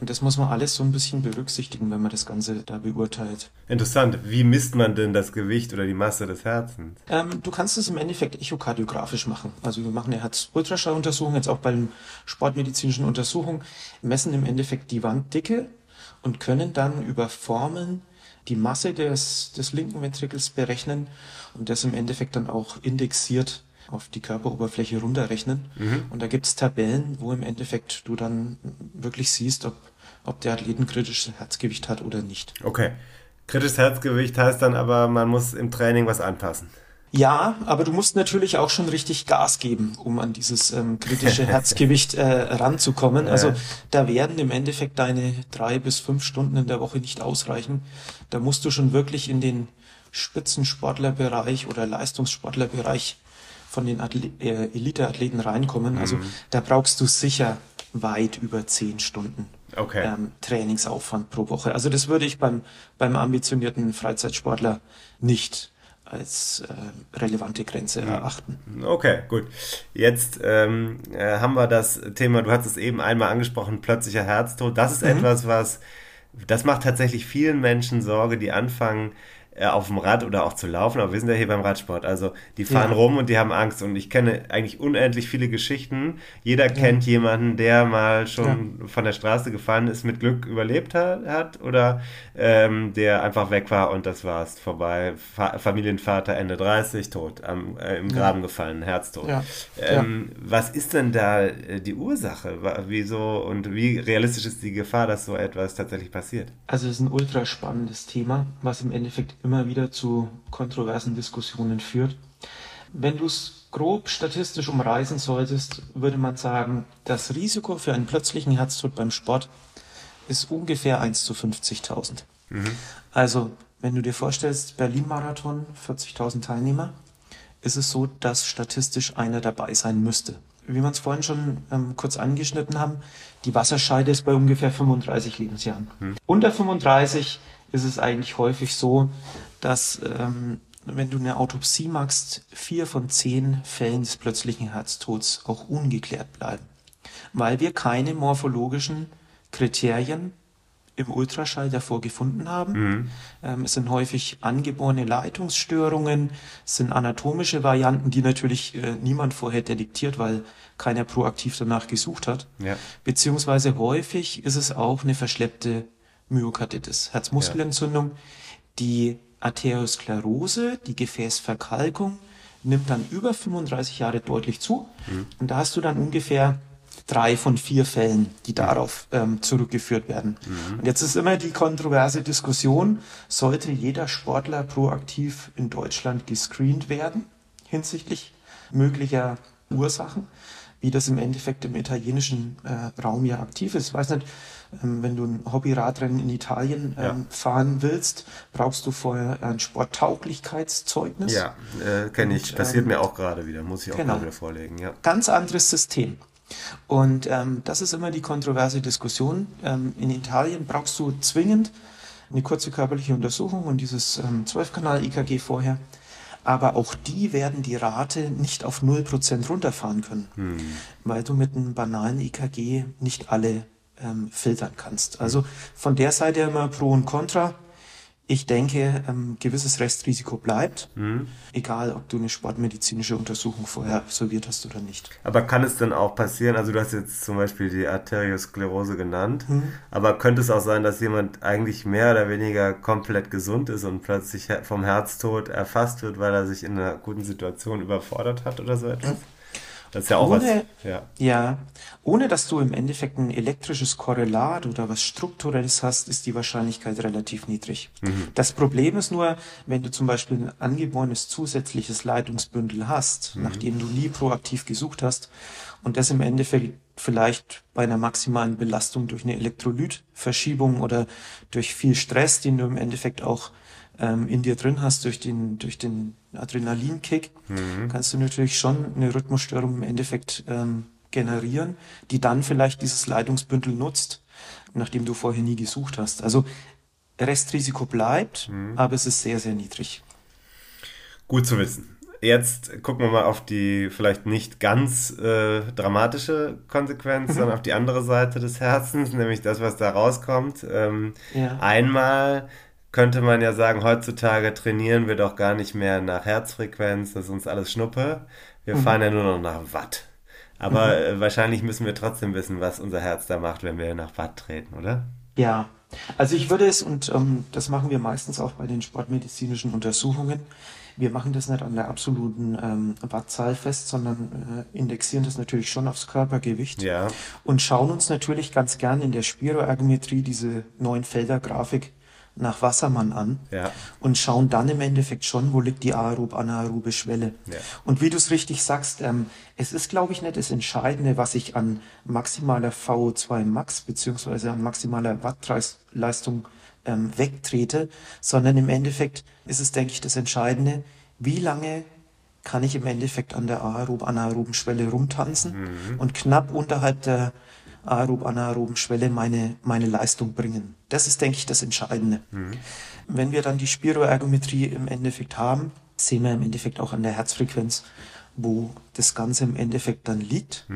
[SPEAKER 6] Und das muss man alles so ein bisschen berücksichtigen, wenn man das Ganze da beurteilt.
[SPEAKER 2] Interessant. Wie misst man denn das Gewicht oder die Masse des Herzens?
[SPEAKER 6] Ähm, du kannst es im Endeffekt echokardiografisch machen. Also wir machen eine Herz-Ultraschalluntersuchung, jetzt auch bei den sportmedizinischen Untersuchungen, messen im Endeffekt die Wanddicke und können dann über Formeln die Masse des, des linken Ventrikels berechnen und das im Endeffekt dann auch indexiert auf die Körperoberfläche runterrechnen. Und da gibt es Tabellen, wo im Endeffekt du dann wirklich siehst, ob, ob der Athlet ein kritisches Herzgewicht hat oder nicht.
[SPEAKER 2] Okay. Kritisches Herzgewicht heißt dann aber, man muss im Training was anpassen.
[SPEAKER 6] Ja, aber du musst natürlich auch schon richtig Gas geben, um an dieses ähm, kritische [LAUGHS] Herzgewicht äh, ranzukommen. Also da werden im Endeffekt deine drei bis fünf Stunden in der Woche nicht ausreichen. Da musst du schon wirklich in den Spitzensportlerbereich oder Leistungssportlerbereich von den Atle äh, Eliteathleten reinkommen. Also da brauchst du sicher weit über zehn Stunden
[SPEAKER 2] Okay.
[SPEAKER 6] ähm, Trainingsaufwand pro Woche. Also das würde ich beim, beim ambitionierten Freizeitsportler nicht als äh, relevante Grenze erachten.
[SPEAKER 2] Okay, gut. Jetzt ähm, äh, haben wir das Thema, du hast es eben einmal angesprochen, plötzlicher Herztod. Das ist etwas, was, das macht tatsächlich vielen Menschen Sorge, die anfangen, auf dem Rad oder auch zu laufen, aber wir sind ja hier beim Radsport. Also die fahren
[SPEAKER 6] Ja.
[SPEAKER 2] rum und die haben Angst. Und ich kenne eigentlich unendlich viele Geschichten. Jeder kennt jemanden, der mal schon von der Straße gefallen ist, mit Glück überlebt hat, oder ähm, der einfach weg war und das war's. Vorbei. Fa Familienvater Ende 30, tot, am, äh, im Graben gefallen, Herztod.
[SPEAKER 6] Ja.
[SPEAKER 2] Ähm, Was ist denn da äh, die Ursache? Wieso und wie realistisch ist die Gefahr, dass so etwas tatsächlich passiert?
[SPEAKER 6] Also es ist ein ultra spannendes Thema, was im Endeffekt immer wieder zu kontroversen Diskussionen führt. Wenn du es grob statistisch umreißen solltest, würde man sagen, das Risiko für einen plötzlichen Herztod beim Sport ist ungefähr 1 zu 50.000. Also, wenn du dir vorstellst, Berlin-Marathon, 40.000 Teilnehmer, ist es so, dass statistisch einer dabei sein müsste. Wie wir es vorhin schon ähm, kurz angeschnitten haben, die Wasserscheide ist bei ungefähr 35 Lebensjahren. Unter 35 ist es eigentlich häufig so, dass ähm, wenn du eine Autopsie machst, vier von zehn Fällen des plötzlichen Herztods auch ungeklärt bleiben, weil wir keine morphologischen Kriterien im Ultraschall davor gefunden haben. Ähm, es sind häufig angeborene Leitungsstörungen, es sind anatomische Varianten, die natürlich äh, niemand vorher detektiert, weil keiner proaktiv danach gesucht hat.
[SPEAKER 2] Ja.
[SPEAKER 6] Beziehungsweise häufig ist es auch eine verschleppte Myokarditis, Herzmuskelentzündung. Die Arteriosklerose, die Gefäßverkalkung, nimmt dann über 35 Jahre deutlich zu. Und da hast du dann ungefähr drei von vier Fällen, die darauf ähm, zurückgeführt werden. Und jetzt ist immer die kontroverse Diskussion, sollte jeder Sportler proaktiv in Deutschland gescreent werden hinsichtlich möglicher Ursachen, wie das im Endeffekt im italienischen äh, Raum ja aktiv ist. Ich weiß nicht, wenn du ein Hobbyradrennen in Italien ähm,
[SPEAKER 2] Ja.
[SPEAKER 6] fahren willst, brauchst du vorher ein Sporttauglichkeitszeugnis.
[SPEAKER 2] Ja, äh, kenne ich. Passiert
[SPEAKER 6] ähm,
[SPEAKER 2] mir auch gerade wieder. Muss ich auch
[SPEAKER 6] genau.
[SPEAKER 2] wieder vorlegen. Ja.
[SPEAKER 6] ganz anderes System. Und ähm, das ist immer die kontroverse Diskussion. Ähm, in Italien brauchst du zwingend eine kurze körperliche Untersuchung und dieses ähm, 12-Kanal-EKG vorher. Aber auch die werden die Rate nicht auf 0% runterfahren können, weil du mit einem banalen EKG nicht alle ähm, filtern kannst. Also von der Seite immer Pro und Contra. Ich denke, ähm, gewisses Restrisiko bleibt, egal ob du eine sportmedizinische Untersuchung vorher absolviert hast oder nicht.
[SPEAKER 2] Aber kann es denn auch passieren, also du hast jetzt zum Beispiel die Arteriosklerose genannt, aber könnte es auch sein, dass jemand eigentlich mehr oder weniger komplett gesund ist und plötzlich vom Herztod erfasst wird, weil er sich in einer guten Situation überfordert hat oder so etwas? Das ist ja auch
[SPEAKER 6] Ohne-
[SPEAKER 2] was. Ja.
[SPEAKER 6] Ja, ohne dass du im Endeffekt ein elektrisches Korrelat oder was Strukturelles hast, ist die Wahrscheinlichkeit relativ niedrig. Das Problem ist nur, wenn du zum Beispiel ein angeborenes zusätzliches Leitungsbündel hast, nachdem du nie proaktiv gesucht hast und das im Endeffekt vielleicht bei einer maximalen Belastung durch eine Elektrolytverschiebung oder durch viel Stress, den du im Endeffekt auch ähm, in dir drin hast durch den, durch den Adrenalinkick, kannst du natürlich schon eine Rhythmusstörung im Endeffekt ähm, generieren, die dann vielleicht dieses Leitungsbündel nutzt, nachdem du vorher nie gesucht hast. Also Restrisiko bleibt, aber es ist sehr, sehr niedrig.
[SPEAKER 2] Gut zu wissen. Jetzt gucken wir mal auf die vielleicht nicht ganz äh, dramatische Konsequenz, sondern auf die andere Seite des Herzens, nämlich das, was da rauskommt. Ähm,
[SPEAKER 6] Ja.
[SPEAKER 2] Einmal könnte man ja sagen, heutzutage trainieren wir doch gar nicht mehr nach Herzfrequenz, das ist uns alles Schnuppe. Wir fahren ja nur noch nach Watt. Aber äh, wahrscheinlich müssen wir trotzdem wissen, was unser Herz da macht, wenn wir nach Watt treten, oder?
[SPEAKER 6] Ja, also ich würde es, und ähm, das machen wir meistens auch bei den sportmedizinischen Untersuchungen, wir machen das nicht an der absoluten ähm, Wattzahl fest, sondern äh, indexieren das natürlich schon aufs Körpergewicht
[SPEAKER 2] Ja.
[SPEAKER 6] und schauen uns natürlich ganz gern in der Spiroergometrie diese neuen Feldergrafik nach Wassermann an
[SPEAKER 2] Ja.
[SPEAKER 6] und schauen dann im Endeffekt schon, wo liegt die aerob-anaerobe Schwelle.
[SPEAKER 2] Ja.
[SPEAKER 6] Und wie du es richtig sagst, ähm, es ist, glaube ich, nicht das Entscheidende, was ich an maximaler VO2 Max beziehungsweise an maximaler Wattleistung ähm, wegtrete, sondern im Endeffekt ist es, denke ich, das Entscheidende, wie lange kann ich im Endeffekt an der aerob-anaeroben Schwelle rumtanzen und knapp unterhalb der aerob-anaeroben Schwelle meine, meine Leistung bringen. Das ist, denke ich, das Entscheidende. Wenn wir dann die Spiroergometrie im Endeffekt haben, sehen wir im Endeffekt auch an der Herzfrequenz, wo das Ganze im Endeffekt dann liegt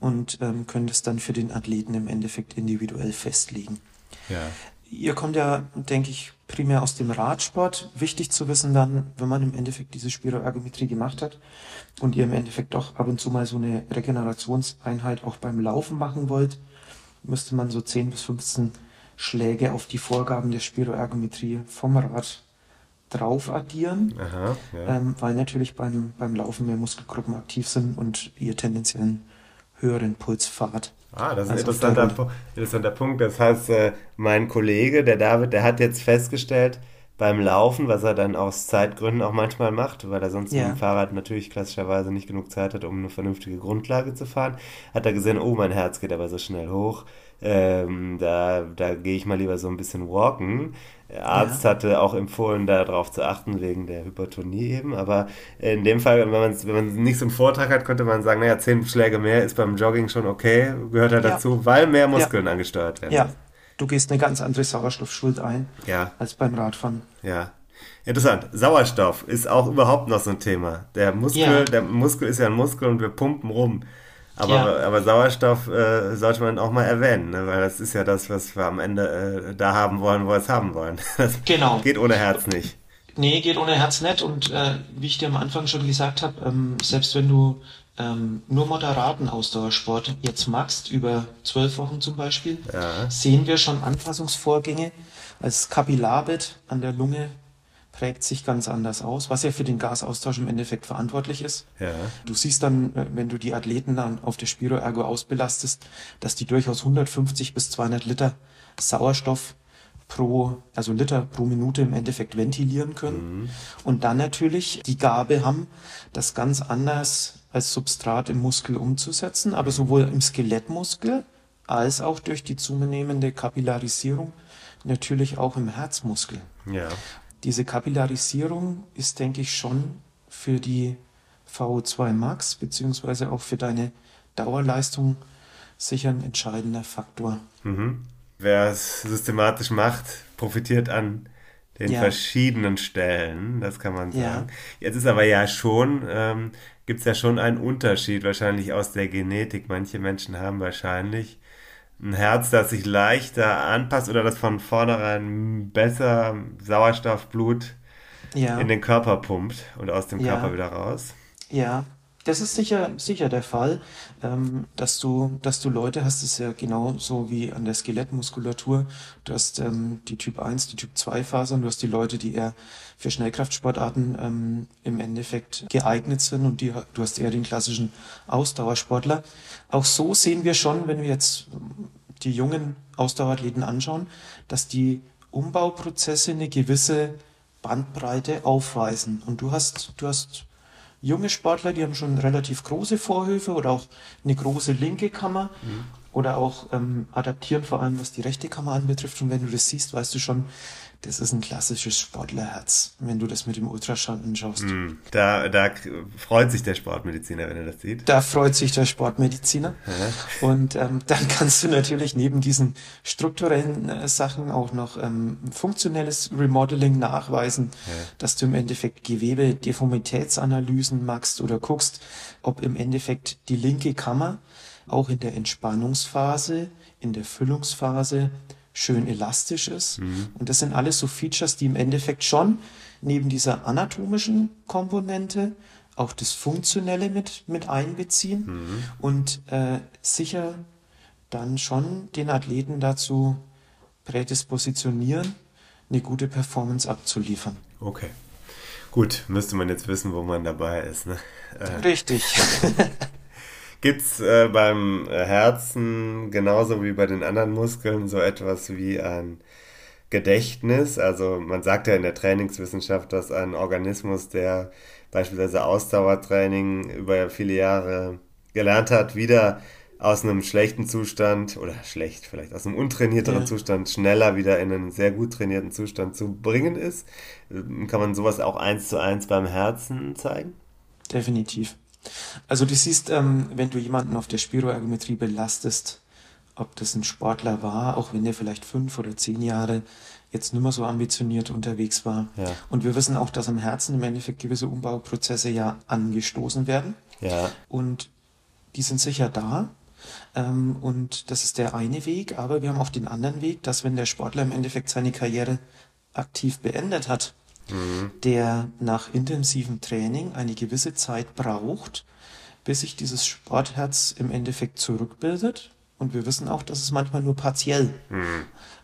[SPEAKER 6] und ähm, können das dann für den Athleten im Endeffekt individuell festlegen.
[SPEAKER 2] Ja.
[SPEAKER 6] Ihr kommt ja, denke ich, primär aus dem Radsport. Wichtig zu wissen dann, wenn man im Endeffekt diese Spiroergometrie gemacht hat und ihr im Endeffekt auch ab und zu mal so eine Regenerationseinheit auch beim Laufen machen wollt, müsste man so 10 bis 15 Schläge auf die Vorgaben der Spiroergometrie vom Rad drauf addieren,
[SPEAKER 2] Aha. Ja.
[SPEAKER 6] ähm, weil natürlich beim, beim Laufen mehr Muskelgruppen aktiv sind und ihr tendenziell einen höheren Puls fahrt.
[SPEAKER 2] Ah, das ist ein
[SPEAKER 6] Also
[SPEAKER 2] interessanter, interessanter Punkt. Das heißt, äh, mein Kollege, der David, der hat jetzt festgestellt, beim Laufen, was er dann aus Zeitgründen auch manchmal macht, weil er sonst
[SPEAKER 6] Ja.
[SPEAKER 2] mit dem Fahrrad natürlich klassischerweise nicht genug Zeit hat, um eine vernünftige Grundlage zu fahren, hat er gesehen, oh, mein Herz geht aber so schnell hoch. Ähm, da da gehe ich mal lieber so ein bisschen walken. Der Arzt
[SPEAKER 6] Ja.
[SPEAKER 2] hatte auch empfohlen, darauf zu achten, wegen der Hypertonie eben. Aber in dem Fall, wenn man wenn man nicht so einen Vortrag hat, könnte man sagen, naja, zehn Schläge mehr ist beim Jogging schon okay, gehört halt
[SPEAKER 6] Ja.
[SPEAKER 2] dazu, weil mehr Muskeln angesteuert werden.
[SPEAKER 6] Ja, du gehst eine ganz andere Sauerstoffschuld ein
[SPEAKER 2] Ja,
[SPEAKER 6] als beim Radfahren.
[SPEAKER 2] ja. Interessant. Sauerstoff ist auch überhaupt noch so ein Thema. Der Muskel,
[SPEAKER 6] Ja.
[SPEAKER 2] der Muskel ist ja ein Muskel und wir pumpen rum. Aber,
[SPEAKER 6] Ja.
[SPEAKER 2] aber Sauerstoff äh, sollte man auch mal erwähnen, ne? weil das ist ja das, was wir am Ende äh, da haben wollen, wo wir es haben wollen. [LAUGHS] Das
[SPEAKER 6] Genau.
[SPEAKER 2] geht ohne Herz nicht.
[SPEAKER 6] Nee, geht ohne Herz nicht. Und äh, wie ich dir am Anfang schon gesagt habe, ähm, selbst wenn du ähm, nur moderaten Ausdauersport jetzt machst, über zwölf Wochen zum Beispiel,
[SPEAKER 2] Ja.
[SPEAKER 6] sehen wir schon Anpassungsvorgänge. Als Kapillarbett an der Lunge prägt sich ganz anders aus, was ja für den Gasaustausch im Endeffekt verantwortlich ist.
[SPEAKER 2] Ja.
[SPEAKER 6] Du siehst dann, äh, wenn du die Athleten dann auf der Spiroergo ausbelastest, dass die durchaus 150 bis 200 Liter Sauerstoff pro, also Liter pro Minute im Endeffekt ventilieren können. Und dann natürlich die Gabe haben, das ganz anders als Substrat im Muskel umzusetzen, aber sowohl im Skelettmuskel als auch durch die zunehmende Kapillarisierung natürlich auch im Herzmuskel.
[SPEAKER 2] Ja.
[SPEAKER 6] Diese Kapillarisierung ist, denke ich, schon für die VO2 Max beziehungsweise auch für deine Dauerleistung sicher ein entscheidender Faktor.
[SPEAKER 2] Mhm. Wer es systematisch macht, profitiert an den
[SPEAKER 6] Ja.
[SPEAKER 2] verschiedenen Stellen, das kann man
[SPEAKER 6] Ja.
[SPEAKER 2] sagen. Jetzt ist aber ja schon, ähm, gibt es ja schon einen Unterschied wahrscheinlich aus der Genetik. Manche Menschen haben wahrscheinlich ein Herz, das sich leichter anpasst oder das von vornherein besser Sauerstoff, Blut
[SPEAKER 6] Ja.
[SPEAKER 2] in den Körper pumpt und aus dem
[SPEAKER 6] Ja.
[SPEAKER 2] Körper wieder raus.
[SPEAKER 6] Ja, das ist sicher, sicher der Fall, ähm, dass du, dass du Leute hast, das ist ja genauso wie an der Skelettmuskulatur. Du hast ähm, die Typ 1, die Typ 2 Fasern, du hast die Leute, die eher für Schnellkraftsportarten ähm, im Endeffekt geeignet sind und die, du hast eher den klassischen Ausdauersportler. Auch so sehen wir schon, wenn wir jetzt die jungen Ausdauerathleten anschauen, dass die Umbauprozesse eine gewisse Bandbreite aufweisen. Und du hast, du hast junge Sportler, die haben schon relativ große Vorhöfe oder auch eine große linke Kammer oder auch ähm, adaptieren vor allem, was die rechte Kammer anbetrifft. Und wenn du das siehst, weißt du schon, das ist ein klassisches Sportlerherz, wenn du das mit dem Ultraschall anschaust.
[SPEAKER 2] Hm. Da, da freut sich der Sportmediziner, wenn er das sieht.
[SPEAKER 6] Da freut sich der Sportmediziner. Und ähm, [LAUGHS] dann kannst du natürlich neben diesen strukturellen äh, Sachen auch noch ähm, funktionelles Remodeling nachweisen, dass du im Endeffekt Gewebe-Deformitätsanalysen machst oder guckst, ob im Endeffekt die linke Kammer auch in der Entspannungsphase, in der Füllungsphase schön elastisch ist. Und das sind alles so Features, die im Endeffekt schon neben dieser anatomischen Komponente auch das Funktionelle mit, mit einbeziehen und äh, sicher dann schon den Athleten dazu prädispositionionieren, eine gute Performance abzuliefern.
[SPEAKER 2] Okay. Gut, müsste man jetzt wissen, wo man dabei ist. Ne? Äh,
[SPEAKER 6] Richtig. [LAUGHS]
[SPEAKER 2] Gibt es äh, beim äh, Herzen genauso wie bei den anderen Muskeln so etwas wie ein Gedächtnis? Also man sagt ja in der Trainingswissenschaft, dass ein Organismus, der beispielsweise Ausdauertraining über viele Jahre gelernt hat, wieder aus einem schlechten Zustand oder schlecht vielleicht aus einem untrainierteren
[SPEAKER 6] Ja.
[SPEAKER 2] Zustand schneller wieder in einen sehr gut trainierten Zustand zu bringen ist. Kann man sowas auch eins zu eins beim Herzen zeigen?
[SPEAKER 6] Definitiv. Also du siehst, ähm, wenn du jemanden auf der Spiroergometrie belastest, ob das ein Sportler war, auch wenn der vielleicht fünf oder zehn Jahre jetzt nicht mehr so ambitioniert unterwegs war.
[SPEAKER 2] Ja.
[SPEAKER 6] Und wir wissen auch, dass am Herzen im Endeffekt gewisse Umbauprozesse ja angestoßen werden.
[SPEAKER 2] Ja.
[SPEAKER 6] Und die sind sicher da. Ähm, und das ist der eine Weg. Aber wir haben auch den anderen Weg, dass wenn der Sportler im Endeffekt seine Karriere aktiv beendet hat, der nach intensivem Training eine gewisse Zeit braucht, bis sich dieses Sportherz im Endeffekt zurückbildet. Und wir wissen auch, dass es manchmal nur partiell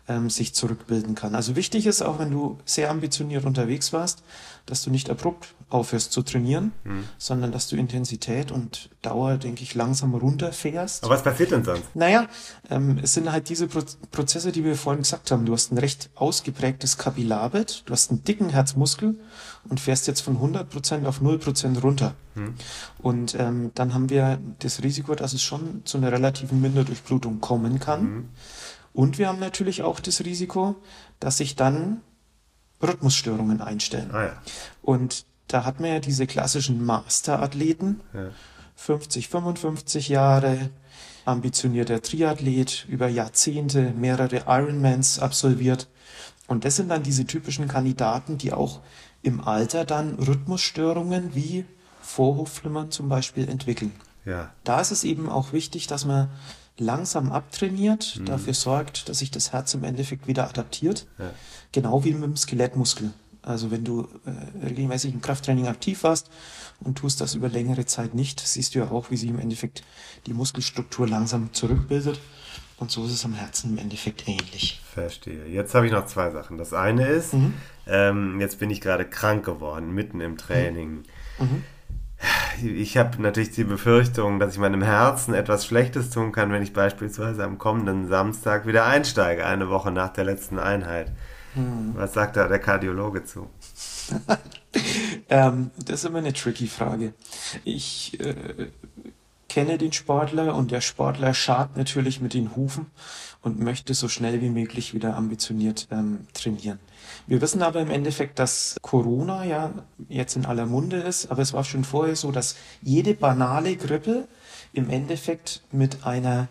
[SPEAKER 6] ähm, sich zurückbilden kann. Also wichtig ist auch, wenn du sehr ambitioniert unterwegs warst, dass du nicht abrupt aufhörst zu trainieren, sondern dass du Intensität und Dauer, denke ich, langsam runterfährst.
[SPEAKER 2] Aber was passiert denn sonst?
[SPEAKER 6] Naja, ähm, es sind halt diese Pro Prozesse, die wir vorhin gesagt haben. Du hast ein recht ausgeprägtes Kapillarbett, du hast einen dicken Herzmuskel und fährst jetzt von 100% auf 0% runter. Und ähm, dann haben wir das Risiko, dass es schon zu einer relativen Minderdurchblutung kommen kann. Und wir haben natürlich auch das Risiko, dass sich dann Rhythmusstörungen einstellen.
[SPEAKER 2] Ah ja.
[SPEAKER 6] Und da hat man ja diese klassischen Masterathleten,
[SPEAKER 2] Ja.
[SPEAKER 6] 50, 55 Jahre, ambitionierter Triathlet, über Jahrzehnte mehrere Ironmans absolviert. Und das sind dann diese typischen Kandidaten, die auch im Alter dann Rhythmusstörungen wie Vorhofflimmern zum Beispiel entwickeln.
[SPEAKER 2] Ja.
[SPEAKER 6] Da ist es eben auch wichtig, dass man langsam abtrainiert,
[SPEAKER 2] Mhm.
[SPEAKER 6] dafür sorgt, dass sich das Herz im Endeffekt wieder adaptiert.
[SPEAKER 2] Ja.
[SPEAKER 6] Genau wie mit dem Skelettmuskel. Also wenn du äh, regelmäßig im Krafttraining aktiv warst und tust das über längere Zeit nicht, siehst du ja auch, wie sich im Endeffekt die Muskelstruktur langsam zurückbildet. Und so ist es am Herzen im Endeffekt ähnlich.
[SPEAKER 2] Verstehe. Jetzt habe ich noch zwei Sachen. Das eine ist,
[SPEAKER 6] Mhm.
[SPEAKER 2] ähm, jetzt bin ich gerade krank geworden, mitten im Training.
[SPEAKER 6] Mhm.
[SPEAKER 2] Ich habe natürlich die Befürchtung, dass ich meinem Herzen etwas Schlechtes tun kann, wenn ich beispielsweise am kommenden Samstag wieder einsteige, eine Woche nach der letzten Einheit.
[SPEAKER 6] Mhm.
[SPEAKER 2] Was sagt da der Kardiologe zu? [LAUGHS]
[SPEAKER 6] Ähm, das ist immer eine tricky Frage. Ich äh, kenne den Sportler und der Sportler schart natürlich mit den Hufen und möchte so schnell wie möglich wieder ambitioniert ähm, trainieren. Wir wissen aber im Endeffekt, dass Corona ja jetzt in aller Munde ist, aber es war schon vorher so, dass jede banale Grippe im Endeffekt mit einer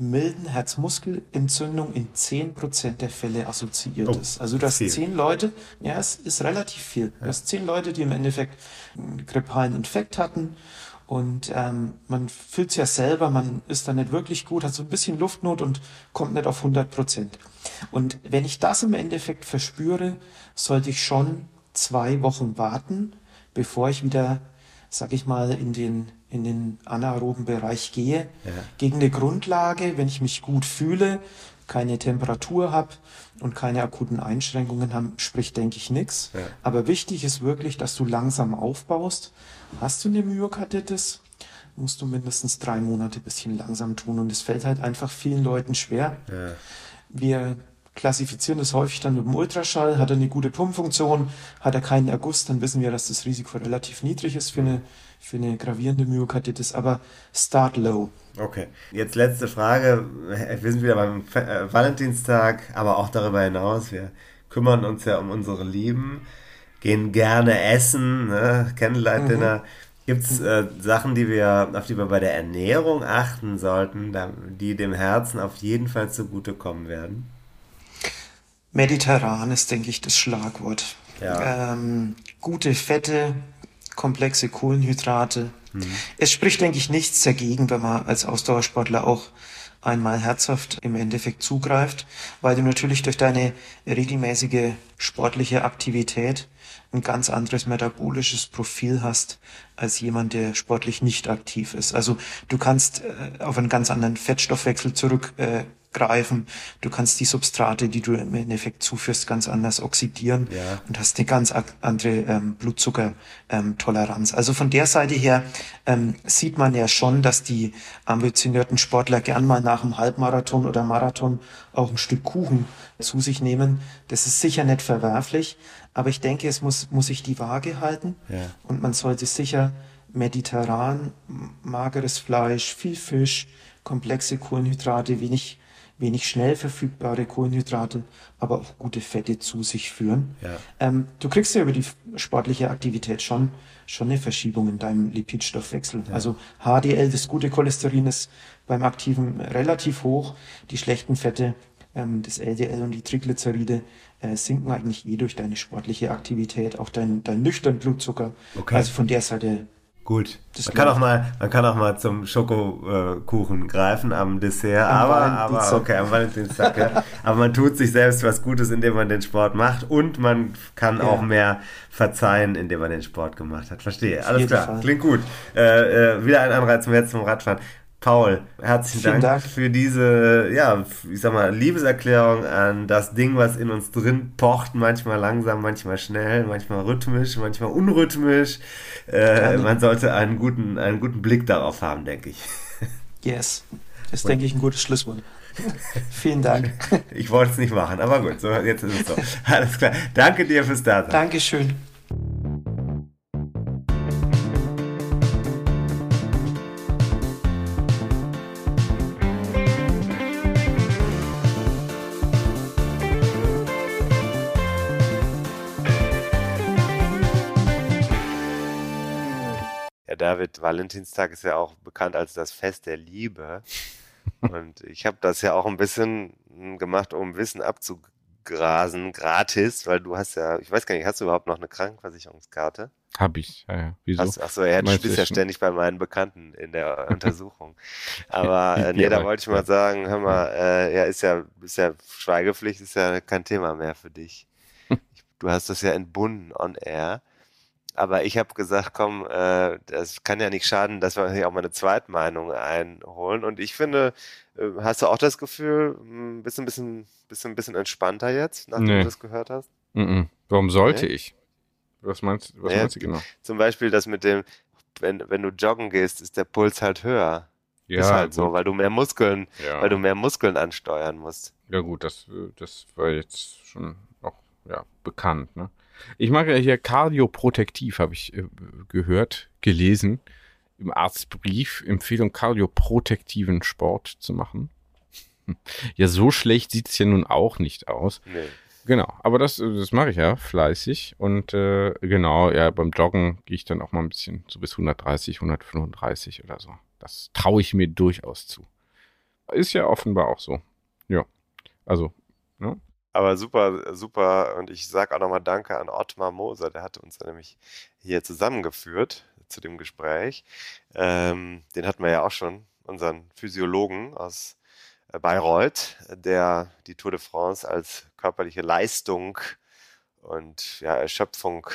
[SPEAKER 6] milden Herzmuskelentzündung in 10% der Fälle assoziiert
[SPEAKER 2] Oh,
[SPEAKER 6] ist. Also du hast zehn Leute, ja, es ist relativ viel. Du hast zehn Leute, die im Endeffekt einen grippalen Infekt hatten Und ähm, man fühlt es ja selber, man ist da nicht wirklich gut, hat so ein bisschen Luftnot und kommt nicht auf 100 Prozent. Und wenn ich das im Endeffekt verspüre, sollte ich schon zwei Wochen warten, bevor ich wieder, sag ich mal, in den, in den anaeroben Bereich gehe.
[SPEAKER 7] Ja.
[SPEAKER 6] Gegen eine Grundlage, wenn ich mich gut fühle, keine Temperatur habe und keine akuten Einschränkungen haben, spricht, denke ich, nichts.
[SPEAKER 7] Ja.
[SPEAKER 6] Aber wichtig ist wirklich, dass du langsam aufbaust. Hast du eine Myokarditis, musst du mindestens drei Monate bisschen langsam tun. Und es fällt halt einfach vielen Leuten schwer.
[SPEAKER 7] Ja.
[SPEAKER 6] Wir klassifizieren das häufig dann mit dem Ultraschall. Hat er eine gute Pumpfunktion, hat er keinen Erguss, dann wissen wir, dass das Risiko relativ niedrig ist für eine, für eine gravierende Myokarditis. Aber start low.
[SPEAKER 7] Okay. Jetzt letzte Frage. Wir sind wieder beim äh, Valentinstag, aber auch darüber hinaus. Wir kümmern uns ja um unsere Lieben, gehen gerne essen, ne? Candlelight-Dinner. Gibt es äh, Sachen, die wir, auf die wir bei der Ernährung achten sollten, die dem Herzen auf jeden Fall zugutekommen werden?
[SPEAKER 6] Mediterran ist, denke ich, das Schlagwort.
[SPEAKER 7] Ja.
[SPEAKER 6] Ähm, gute Fette, komplexe Kohlenhydrate. Es spricht, denke ich, nichts dagegen, wenn man als Ausdauersportler auch einmal herzhaft im Endeffekt zugreift, weil du natürlich durch deine regelmäßige sportliche Aktivität ein ganz anderes metabolisches Profil hast als jemand, der sportlich nicht aktiv ist. Also du kannst äh, auf einen ganz anderen Fettstoffwechsel zurückgreifen. Äh, du kannst die Substrate, die du im Endeffekt zuführst, ganz anders oxidieren
[SPEAKER 7] Ja.
[SPEAKER 6] und hast eine ganz andere ähm, Blutzuckertoleranz. Also von der Seite her ähm, sieht man ja schon, dass die ambitionierten Sportler gern mal nach einem Halbmarathon oder Marathon auch ein Stück Kuchen zu sich nehmen. Das ist sicher nicht verwerflich, aber ich denke, es muss, muss sich die Waage halten
[SPEAKER 7] Ja.
[SPEAKER 6] und man sollte sicher mediterran, mageres Fleisch, viel Fisch, komplexe Kohlenhydrate, wenig, wenig schnell verfügbare Kohlenhydrate, aber auch gute Fette zu sich führen.
[SPEAKER 7] Ja.
[SPEAKER 6] Ähm, du kriegst ja über die sportliche Aktivität schon, schon eine Verschiebung in deinem Lipidstoffwechsel. Also HDL, das gute Cholesterin, ist beim Aktiven relativ hoch. Die schlechten Fette, ähm, das LDL und die Triglyceride, äh, sinken eigentlich eh durch deine sportliche Aktivität, auch dein, dein nüchtern Blutzucker.
[SPEAKER 7] Okay.
[SPEAKER 6] Also von der Seite
[SPEAKER 7] Gut.
[SPEAKER 6] Das
[SPEAKER 7] Man kann, auch mal, man kann auch mal zum Schokokuchen greifen am Dessert,
[SPEAKER 6] Am
[SPEAKER 7] aber, aber okay, am Valentinstag, ja. [LAUGHS] Aber man tut sich selbst was Gutes, indem man den Sport macht und man kann
[SPEAKER 6] Ja.
[SPEAKER 7] auch mehr verzeihen, indem man den Sport gemacht hat. Verstehe. Alles klar.
[SPEAKER 6] Fall.
[SPEAKER 7] Klingt gut. Äh, äh, wieder ein Anreiz zum jetzt zum Radfahren. Paul, herzlichen Dank,
[SPEAKER 6] Dank.
[SPEAKER 7] für diese, ja, ich sag mal, Liebeserklärung an das Ding, was in uns drin pocht, manchmal langsam, manchmal schnell, manchmal rhythmisch, manchmal unrhythmisch. Äh, man sollte einen guten, einen guten Blick darauf haben, denke ich. [LAUGHS]
[SPEAKER 6] Yes. Das ist, denke ich, ein gutes Schlusswort. [LAUGHS] Vielen Dank.
[SPEAKER 7] Ich wollte es nicht machen, aber gut, so, jetzt ist es so. [LAUGHS] Alles klar. Danke dir fürs Dasein.
[SPEAKER 6] Dankeschön.
[SPEAKER 2] David, Valentinstag ist ja auch bekannt als das Fest der Liebe. [LAUGHS] Und ich habe das ja auch ein bisschen mm, gemacht, um Wissen abzugrasen, gratis, weil du hast ja, ich weiß gar nicht, hast du überhaupt noch eine Krankenversicherungskarte?
[SPEAKER 1] Hab ich. Ja, ja. Wieso?
[SPEAKER 2] Hast, ach so, ja, du bist ja ständig bei meinen Bekannten in der [LAUGHS] Untersuchung. Aber äh, nee,
[SPEAKER 1] Ja,
[SPEAKER 2] da wollte ich mal sagen, hör mal, äh, ja, ist ja, ist ja Schweigepflicht, ist ja kein Thema mehr für dich. [LAUGHS] Du hast das ja entbunden on air. Aber ich habe gesagt, komm, äh, das kann ja nicht schaden, dass wir hier auch mal eine Zweitmeinung einholen. Und ich finde, äh, hast du auch das Gefühl, mh, bist du ein bisschen, bist du ein bisschen entspannter jetzt, nachdem
[SPEAKER 1] Nee.
[SPEAKER 2] du das gehört hast?
[SPEAKER 1] Mhm. Warum sollte
[SPEAKER 2] Nee?
[SPEAKER 1] ich? Was meinst, was
[SPEAKER 2] Naja,
[SPEAKER 1] meinst du genau?
[SPEAKER 2] Zum Beispiel das mit dem, wenn, wenn du joggen gehst, ist der Puls halt höher. ist halt so,
[SPEAKER 1] gut.
[SPEAKER 2] weil du mehr Muskeln,
[SPEAKER 1] Ja.
[SPEAKER 2] weil du mehr Muskeln ansteuern musst.
[SPEAKER 1] Ja gut, das, äh, das war jetzt schon auch ja, bekannt. Ne? Ich mache ja hier Kardioprotektiv, habe ich äh, gehört, gelesen im Arztbrief. Empfehlung, kardioprotektiven Sport zu machen. [LAUGHS] Ja, so schlecht sieht es ja nun auch nicht aus.
[SPEAKER 2] Nee.
[SPEAKER 1] Genau, aber das, äh, das mache ich ja fleißig. Und äh, genau, ja, beim Joggen gehe ich dann auch mal ein bisschen so bis 130, 135 oder so. Das traue ich mir durchaus zu. Ist ja offenbar auch so. Ja. Also, ne?
[SPEAKER 2] Aber super, super. Und ich sage auch nochmal Danke an Ottmar Moser, der hatte uns nämlich hier zusammengeführt zu dem Gespräch. Ähm, den hatten wir ja auch schon, unseren Physiologen aus äh, Bayreuth, der die Tour de France als körperliche Leistung und ja, Erschöpfung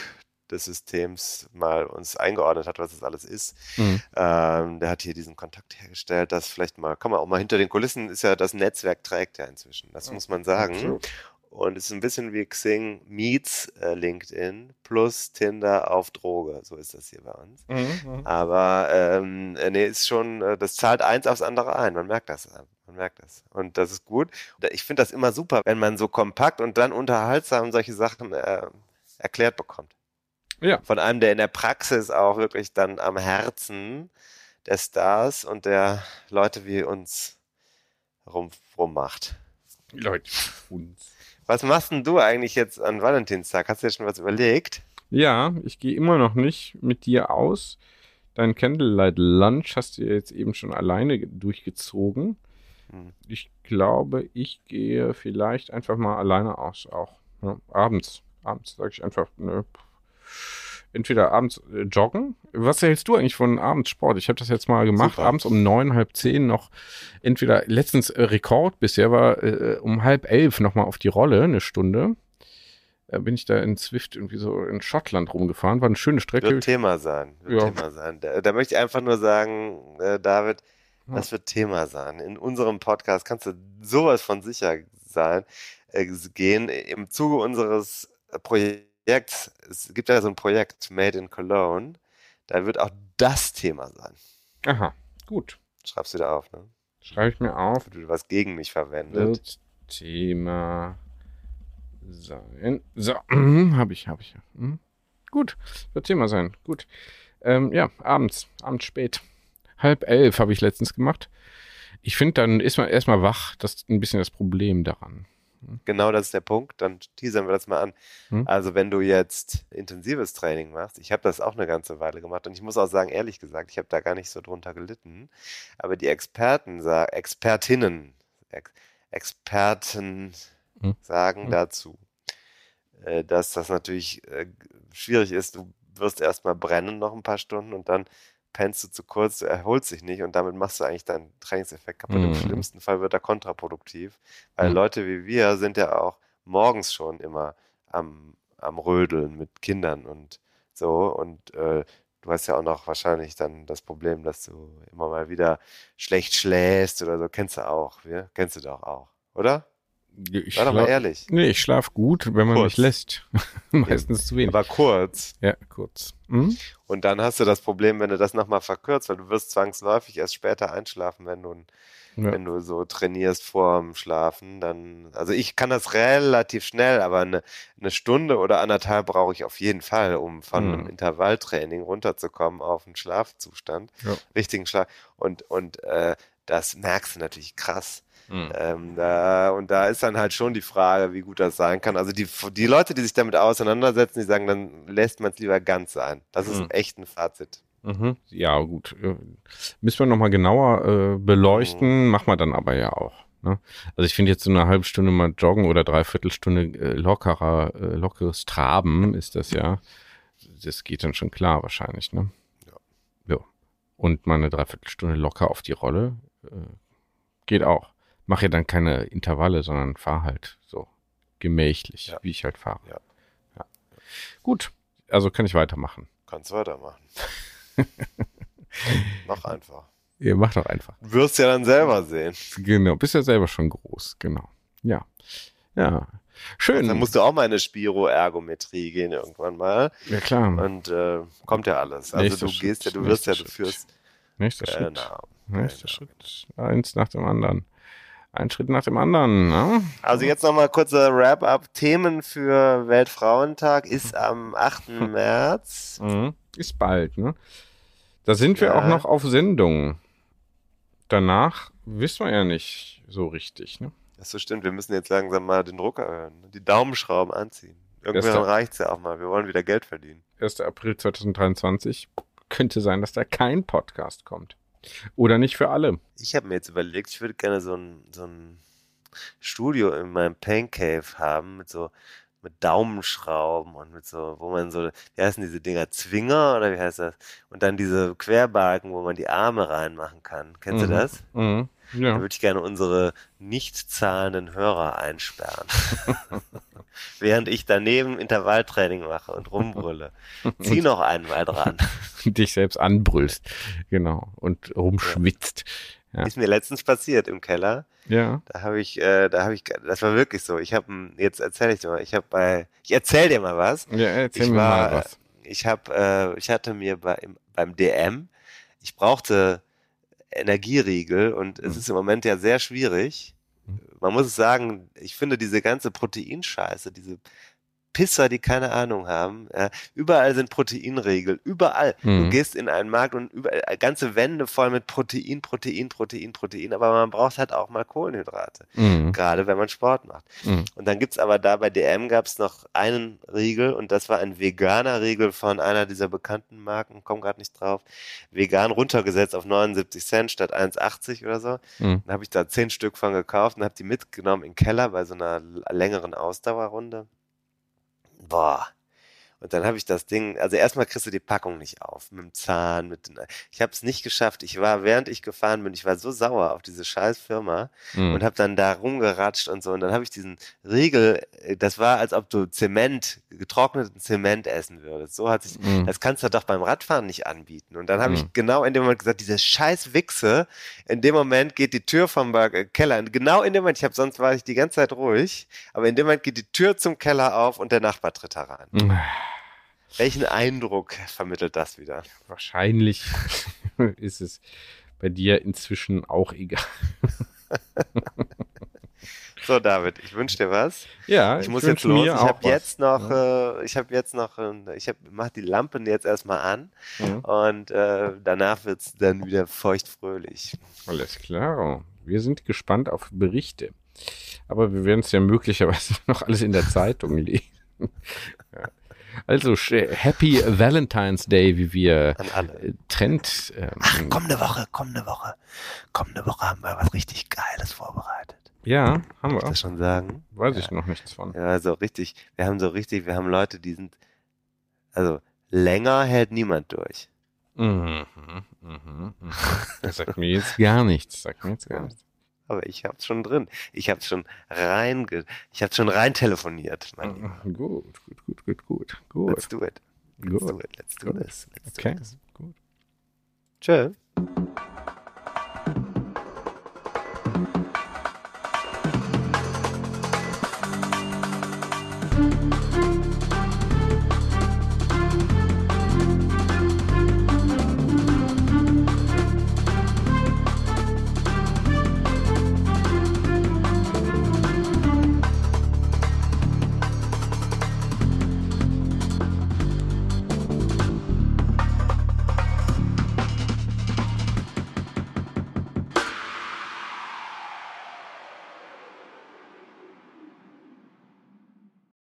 [SPEAKER 2] des Systems mal uns eingeordnet hat, was das alles ist.
[SPEAKER 1] Mhm.
[SPEAKER 2] Ähm, der hat hier diesen Kontakt hergestellt, dass vielleicht mal, kann man auch mal hinter den Kulissen ist ja das Netzwerk trägt ja inzwischen. Das muss man sagen.
[SPEAKER 1] Absolut.
[SPEAKER 2] Und es ist ein bisschen wie Xing meets äh, LinkedIn plus Tinder auf Droge. So ist das hier bei uns.
[SPEAKER 1] Mhm.
[SPEAKER 2] Aber ähm, äh, nee, ist schon, äh, das zahlt eins aufs andere ein. Man merkt das. äh, Man merkt das. Und das ist gut. Ich finde das immer super, wenn man so kompakt und dann unterhaltsam solche Sachen äh, erklärt bekommt.
[SPEAKER 1] Ja.
[SPEAKER 2] Von einem, der in der Praxis auch wirklich dann am Herzen der Stars und der Leute wie uns rum, rummacht.
[SPEAKER 1] Leute, uns.
[SPEAKER 2] Was machst denn du eigentlich jetzt an Valentinstag? Hast du dir schon was überlegt?
[SPEAKER 1] Ja, ich gehe immer noch nicht mit dir aus. Dein Candlelight Lunch hast du ja jetzt eben schon alleine ge- durchgezogen.
[SPEAKER 2] Hm.
[SPEAKER 1] Ich glaube, ich gehe vielleicht einfach mal alleine aus auch. Ja, abends. Abends sage ich einfach, ne, entweder abends äh, joggen. Was hältst du eigentlich von Abendsport? Ich habe das jetzt mal gemacht,
[SPEAKER 2] Super.
[SPEAKER 1] abends um neun, halb zehn noch entweder letztens äh, Rekord bisher war äh, um halb elf nochmal auf die Rolle, eine Stunde. Da bin ich da in Swift irgendwie so in Schottland rumgefahren. War eine schöne Strecke.
[SPEAKER 2] Wird Thema sein. Wird
[SPEAKER 1] Ja.
[SPEAKER 2] Thema sein. Da, da möchte ich einfach nur sagen, äh, David,
[SPEAKER 1] Ja.
[SPEAKER 2] das wird Thema sein. In unserem Podcast kannst du sowas von sicher sein, äh, gehen. Im Zuge unseres äh, Projekts, es gibt ja so ein Projekt, Made in Cologne, da wird auch das Thema sein.
[SPEAKER 1] Aha, gut.
[SPEAKER 2] Schreibst du da auf, ne?
[SPEAKER 1] Schreibe ich mir auf.
[SPEAKER 2] Wird was gegen mich verwendet.
[SPEAKER 1] Wird Thema sein. So, habe ich, habe ich. Mhm. Gut, wird Thema sein. Gut. Ähm, ja, abends, abends spät. Halb elf habe ich letztens gemacht. Ich finde, dann ist man erstmal wach. Das ist ein bisschen das Problem daran.
[SPEAKER 2] Genau das ist der Punkt. Dann teasern wir das mal an.
[SPEAKER 1] Hm.
[SPEAKER 2] Also wenn du jetzt intensives Training machst, ich habe das auch eine ganze Weile gemacht und ich muss auch sagen, ehrlich gesagt, ich habe da gar nicht so drunter gelitten. Aber die Experten, sa- Expertinnen, Ex Experten
[SPEAKER 1] Hm.
[SPEAKER 2] sagen
[SPEAKER 1] Hm.
[SPEAKER 2] dazu, äh, dass das natürlich äh, schwierig ist. Du wirst erstmal brennen noch ein paar Stunden und dann pennst du zu kurz, du erholst dich nicht und damit machst du eigentlich deinen Trainingseffekt kaputt. Im
[SPEAKER 1] Mhm.
[SPEAKER 2] schlimmsten Fall wird er kontraproduktiv, weil
[SPEAKER 1] Mhm.
[SPEAKER 2] Leute wie wir sind ja auch morgens schon immer am, am Rödeln mit Kindern und so und äh, du hast ja auch noch wahrscheinlich dann das Problem, dass du immer mal wieder schlecht schläfst oder so. Kennst du auch, ja? Kennst du doch auch, oder?
[SPEAKER 1] Ich
[SPEAKER 2] Sei doch mal ehrlich.
[SPEAKER 1] Nee, ich schlafe gut, wenn man
[SPEAKER 2] Kurz.
[SPEAKER 1] mich lässt. [LAUGHS] Meistens zu wenig.
[SPEAKER 2] Aber kurz.
[SPEAKER 1] ja, kurz. Mhm.
[SPEAKER 2] Und dann hast du das Problem, wenn du das nochmal verkürzt, weil du wirst zwangsläufig erst später einschlafen, wenn du,
[SPEAKER 1] Ja.
[SPEAKER 2] wenn du so trainierst vorm Schlafen. Dann, also ich kann das relativ schnell, aber eine, eine Stunde oder anderthalb brauche ich auf jeden Fall, um von einem
[SPEAKER 1] Mhm.
[SPEAKER 2] Intervalltraining runterzukommen auf einen Schlafzustand,
[SPEAKER 1] Ja.
[SPEAKER 2] richtigen Schlaf. Und, und äh, das merkst du natürlich krass.
[SPEAKER 1] Mhm.
[SPEAKER 2] Ähm, da, und da ist dann halt schon die Frage, wie gut das sein kann. Also die, die Leute, die sich damit auseinandersetzen, die sagen, dann lässt man es lieber ganz sein. Das ist
[SPEAKER 1] Mhm.
[SPEAKER 2] echt ein Fazit.
[SPEAKER 1] Mhm. Ja, gut. Äh, Müssen wir nochmal genauer äh, beleuchten, machen wir dann aber ja auch. Ne? Also ich finde jetzt so eine halbe Stunde mal joggen oder dreiviertel Stunde äh, lockerer, äh, lockeres Traben ist das ja. Das geht dann schon klar wahrscheinlich, ne? Ja. Und mal eine Dreiviertelstunde locker auf die Rolle äh, geht auch. Mach ja dann keine Intervalle, sondern fahr halt so gemächlich,
[SPEAKER 2] Ja.
[SPEAKER 1] wie ich halt fahre.
[SPEAKER 2] Ja.
[SPEAKER 1] ja. Gut, also kann ich weitermachen.
[SPEAKER 2] Kannst weitermachen. [LAUGHS] Mach einfach.
[SPEAKER 1] Ihr macht doch einfach.
[SPEAKER 2] Du wirst ja dann selber sehen.
[SPEAKER 1] Genau, bist ja selber schon groß, genau. Ja. Ja. Schön.
[SPEAKER 2] Dann musst du auch mal in eine Spiroergometrie gehen irgendwann mal.
[SPEAKER 1] ja, klar.
[SPEAKER 2] Und äh, kommt ja alles. Also
[SPEAKER 1] Nächster
[SPEAKER 2] du gehst ja,
[SPEAKER 1] Schritt,
[SPEAKER 2] du wirst ja,
[SPEAKER 1] nächster
[SPEAKER 2] du führst.
[SPEAKER 1] Nächster Schritt.
[SPEAKER 2] Genau.
[SPEAKER 1] Nächster
[SPEAKER 2] genau.
[SPEAKER 1] Schritt. Eins nach dem anderen. Ein Schritt nach dem anderen. Ne?
[SPEAKER 2] Also jetzt nochmal kurzer Wrap-up. Themen für Weltfrauentag ist am 8. März.
[SPEAKER 1] Mhm. Ist bald, ne? Da sind wir
[SPEAKER 2] Ja.
[SPEAKER 1] auch noch auf Sendung. Danach wissen wir ja nicht so richtig, ne?
[SPEAKER 2] Das so stimmt, wir müssen jetzt langsam mal den Druck erhöhen. Die Daumenschrauben anziehen. Irgendwann
[SPEAKER 1] Erster-
[SPEAKER 2] reicht's ja auch mal. Wir wollen wieder Geld verdienen.
[SPEAKER 1] 1. April 2023. Könnte sein, dass da kein Podcast kommt. Oder nicht für alle.
[SPEAKER 2] Ich habe mir jetzt überlegt, ich würde gerne so ein, so ein Studio in meinem Pain Cave haben mit so mit Daumenschrauben und mit so, wo man so, wie heißen diese Dinger, Zwinger oder wie heißt das? Und dann diese Querbalken, wo man die Arme reinmachen kann. Kennst du
[SPEAKER 1] Mhm.
[SPEAKER 2] das?
[SPEAKER 1] Mhm.
[SPEAKER 2] Da
[SPEAKER 1] Ja.
[SPEAKER 2] würde ich gerne unsere nicht zahlenden Hörer einsperren. [LAUGHS] [LAUGHS] [LAUGHS] Während ich daneben Intervalltraining mache und rumbrülle. [LAUGHS] Zieh noch einmal dran. [LAUGHS]
[SPEAKER 1] Dich selbst anbrüllst. Genau. Und rumschwitzt. Ja.
[SPEAKER 2] Ist mir letztens passiert im Keller.
[SPEAKER 1] Ja.
[SPEAKER 2] Da habe ich, äh, da habe ich, das war wirklich so. Ich habe, jetzt erzähle ich dir mal. Ich habe bei, ich erzähl dir mal was.
[SPEAKER 1] Ja, erzähl
[SPEAKER 2] ich
[SPEAKER 1] mir
[SPEAKER 2] war,
[SPEAKER 1] mal was.
[SPEAKER 2] Ich habe, äh, ich hatte mir bei, im, beim DM, ich brauchte Energieriegel und es
[SPEAKER 1] Mhm.
[SPEAKER 2] ist im Moment ja sehr schwierig. Man muss sagen, ich finde diese ganze Proteinscheiße, diese Pisser, die keine Ahnung haben, ja, überall sind Proteinriegel, überall. Du
[SPEAKER 1] Mhm.
[SPEAKER 2] gehst in einen Markt und überall, ganze Wände voll mit Protein, Protein, Protein, Protein, aber man braucht halt auch mal Kohlenhydrate,
[SPEAKER 1] Mhm.
[SPEAKER 2] gerade wenn man Sport macht.
[SPEAKER 1] Mhm.
[SPEAKER 2] Und dann gibt's aber da bei DM gab's noch einen Riegel und das war ein veganer Riegel von einer dieser bekannten Marken, komm gerade nicht drauf, vegan runtergesetzt auf 79 Cent statt 1,80 oder so.
[SPEAKER 1] Mhm.
[SPEAKER 2] Dann habe ich da zehn Stück von gekauft und habe die mitgenommen in den Keller bei so einer längeren Ausdauerrunde. 宝 Und dann habe ich das Ding, also erstmal kriegst du die Packung nicht auf, mit dem Zahn, mit den, ich habe es nicht geschafft. Ich war, während ich gefahren bin, ich war so sauer auf diese scheiß Firma
[SPEAKER 1] Mhm.
[SPEAKER 2] und habe dann da rumgeratscht und so. Und dann habe ich diesen Riegel, äh, das war, als ob du Zement, getrockneten Zement essen würdest. So hat sich,
[SPEAKER 1] Mhm.
[SPEAKER 2] das kannst du doch beim Radfahren nicht anbieten. Und dann habe
[SPEAKER 1] Mhm.
[SPEAKER 2] ich genau in dem Moment gesagt, diese scheiß Wichse, in dem Moment geht die Tür vom äh, Keller, genau in dem Moment, ich habe sonst war ich die ganze Zeit ruhig, aber in dem Moment geht die Tür zum Keller auf und der Nachbar tritt herein. Welchen Eindruck vermittelt das wieder?
[SPEAKER 1] Wahrscheinlich [LAUGHS] ist es bei dir inzwischen auch egal.
[SPEAKER 2] So, David, ich wünsche dir was.
[SPEAKER 1] Ja,
[SPEAKER 2] Ich muss
[SPEAKER 1] wünsch
[SPEAKER 2] jetzt los. Ich habe jetzt noch, äh, ich habe jetzt noch, ich hab, mach die Lampen jetzt erstmal an
[SPEAKER 1] Mhm.
[SPEAKER 2] und äh, danach wird's dann wieder feuchtfröhlich.
[SPEAKER 1] Alles klar. Wir sind gespannt auf Berichte. Aber wir werden es ja möglicherweise [LAUGHS] noch alles in der Zeitung lesen. [LAUGHS] ja. Also, Happy Valentine's Day, wie wir äh, Trend. Ähm,
[SPEAKER 2] Ach, kommende Woche, kommende Woche, kommende Woche haben wir was richtig Geiles vorbereitet.
[SPEAKER 1] ja, haben
[SPEAKER 2] Kann ich
[SPEAKER 1] wir.
[SPEAKER 2] das schon sagen?
[SPEAKER 1] Weiß ich noch nichts von.
[SPEAKER 2] Ja, so richtig. Wir haben so richtig, wir haben Leute, die sind, also länger hält niemand durch.
[SPEAKER 1] Mhm, mhm, mhm. Das sagt mir jetzt gar nichts. Sagt mir jetzt gar nichts.
[SPEAKER 2] Aber ich hab's schon drin. Ich hab's schon rein, ich hab's schon rein telefoniert. Mein Lieber.
[SPEAKER 1] Mhm, Gut, gut, gut, gut, gut. Gut.
[SPEAKER 2] Let's do it. Let's do
[SPEAKER 1] Gut.
[SPEAKER 2] it. Let's do
[SPEAKER 1] Gut.
[SPEAKER 2] this. Let's do
[SPEAKER 1] Okay,
[SPEAKER 2] this.
[SPEAKER 1] gut.
[SPEAKER 2] Tschö.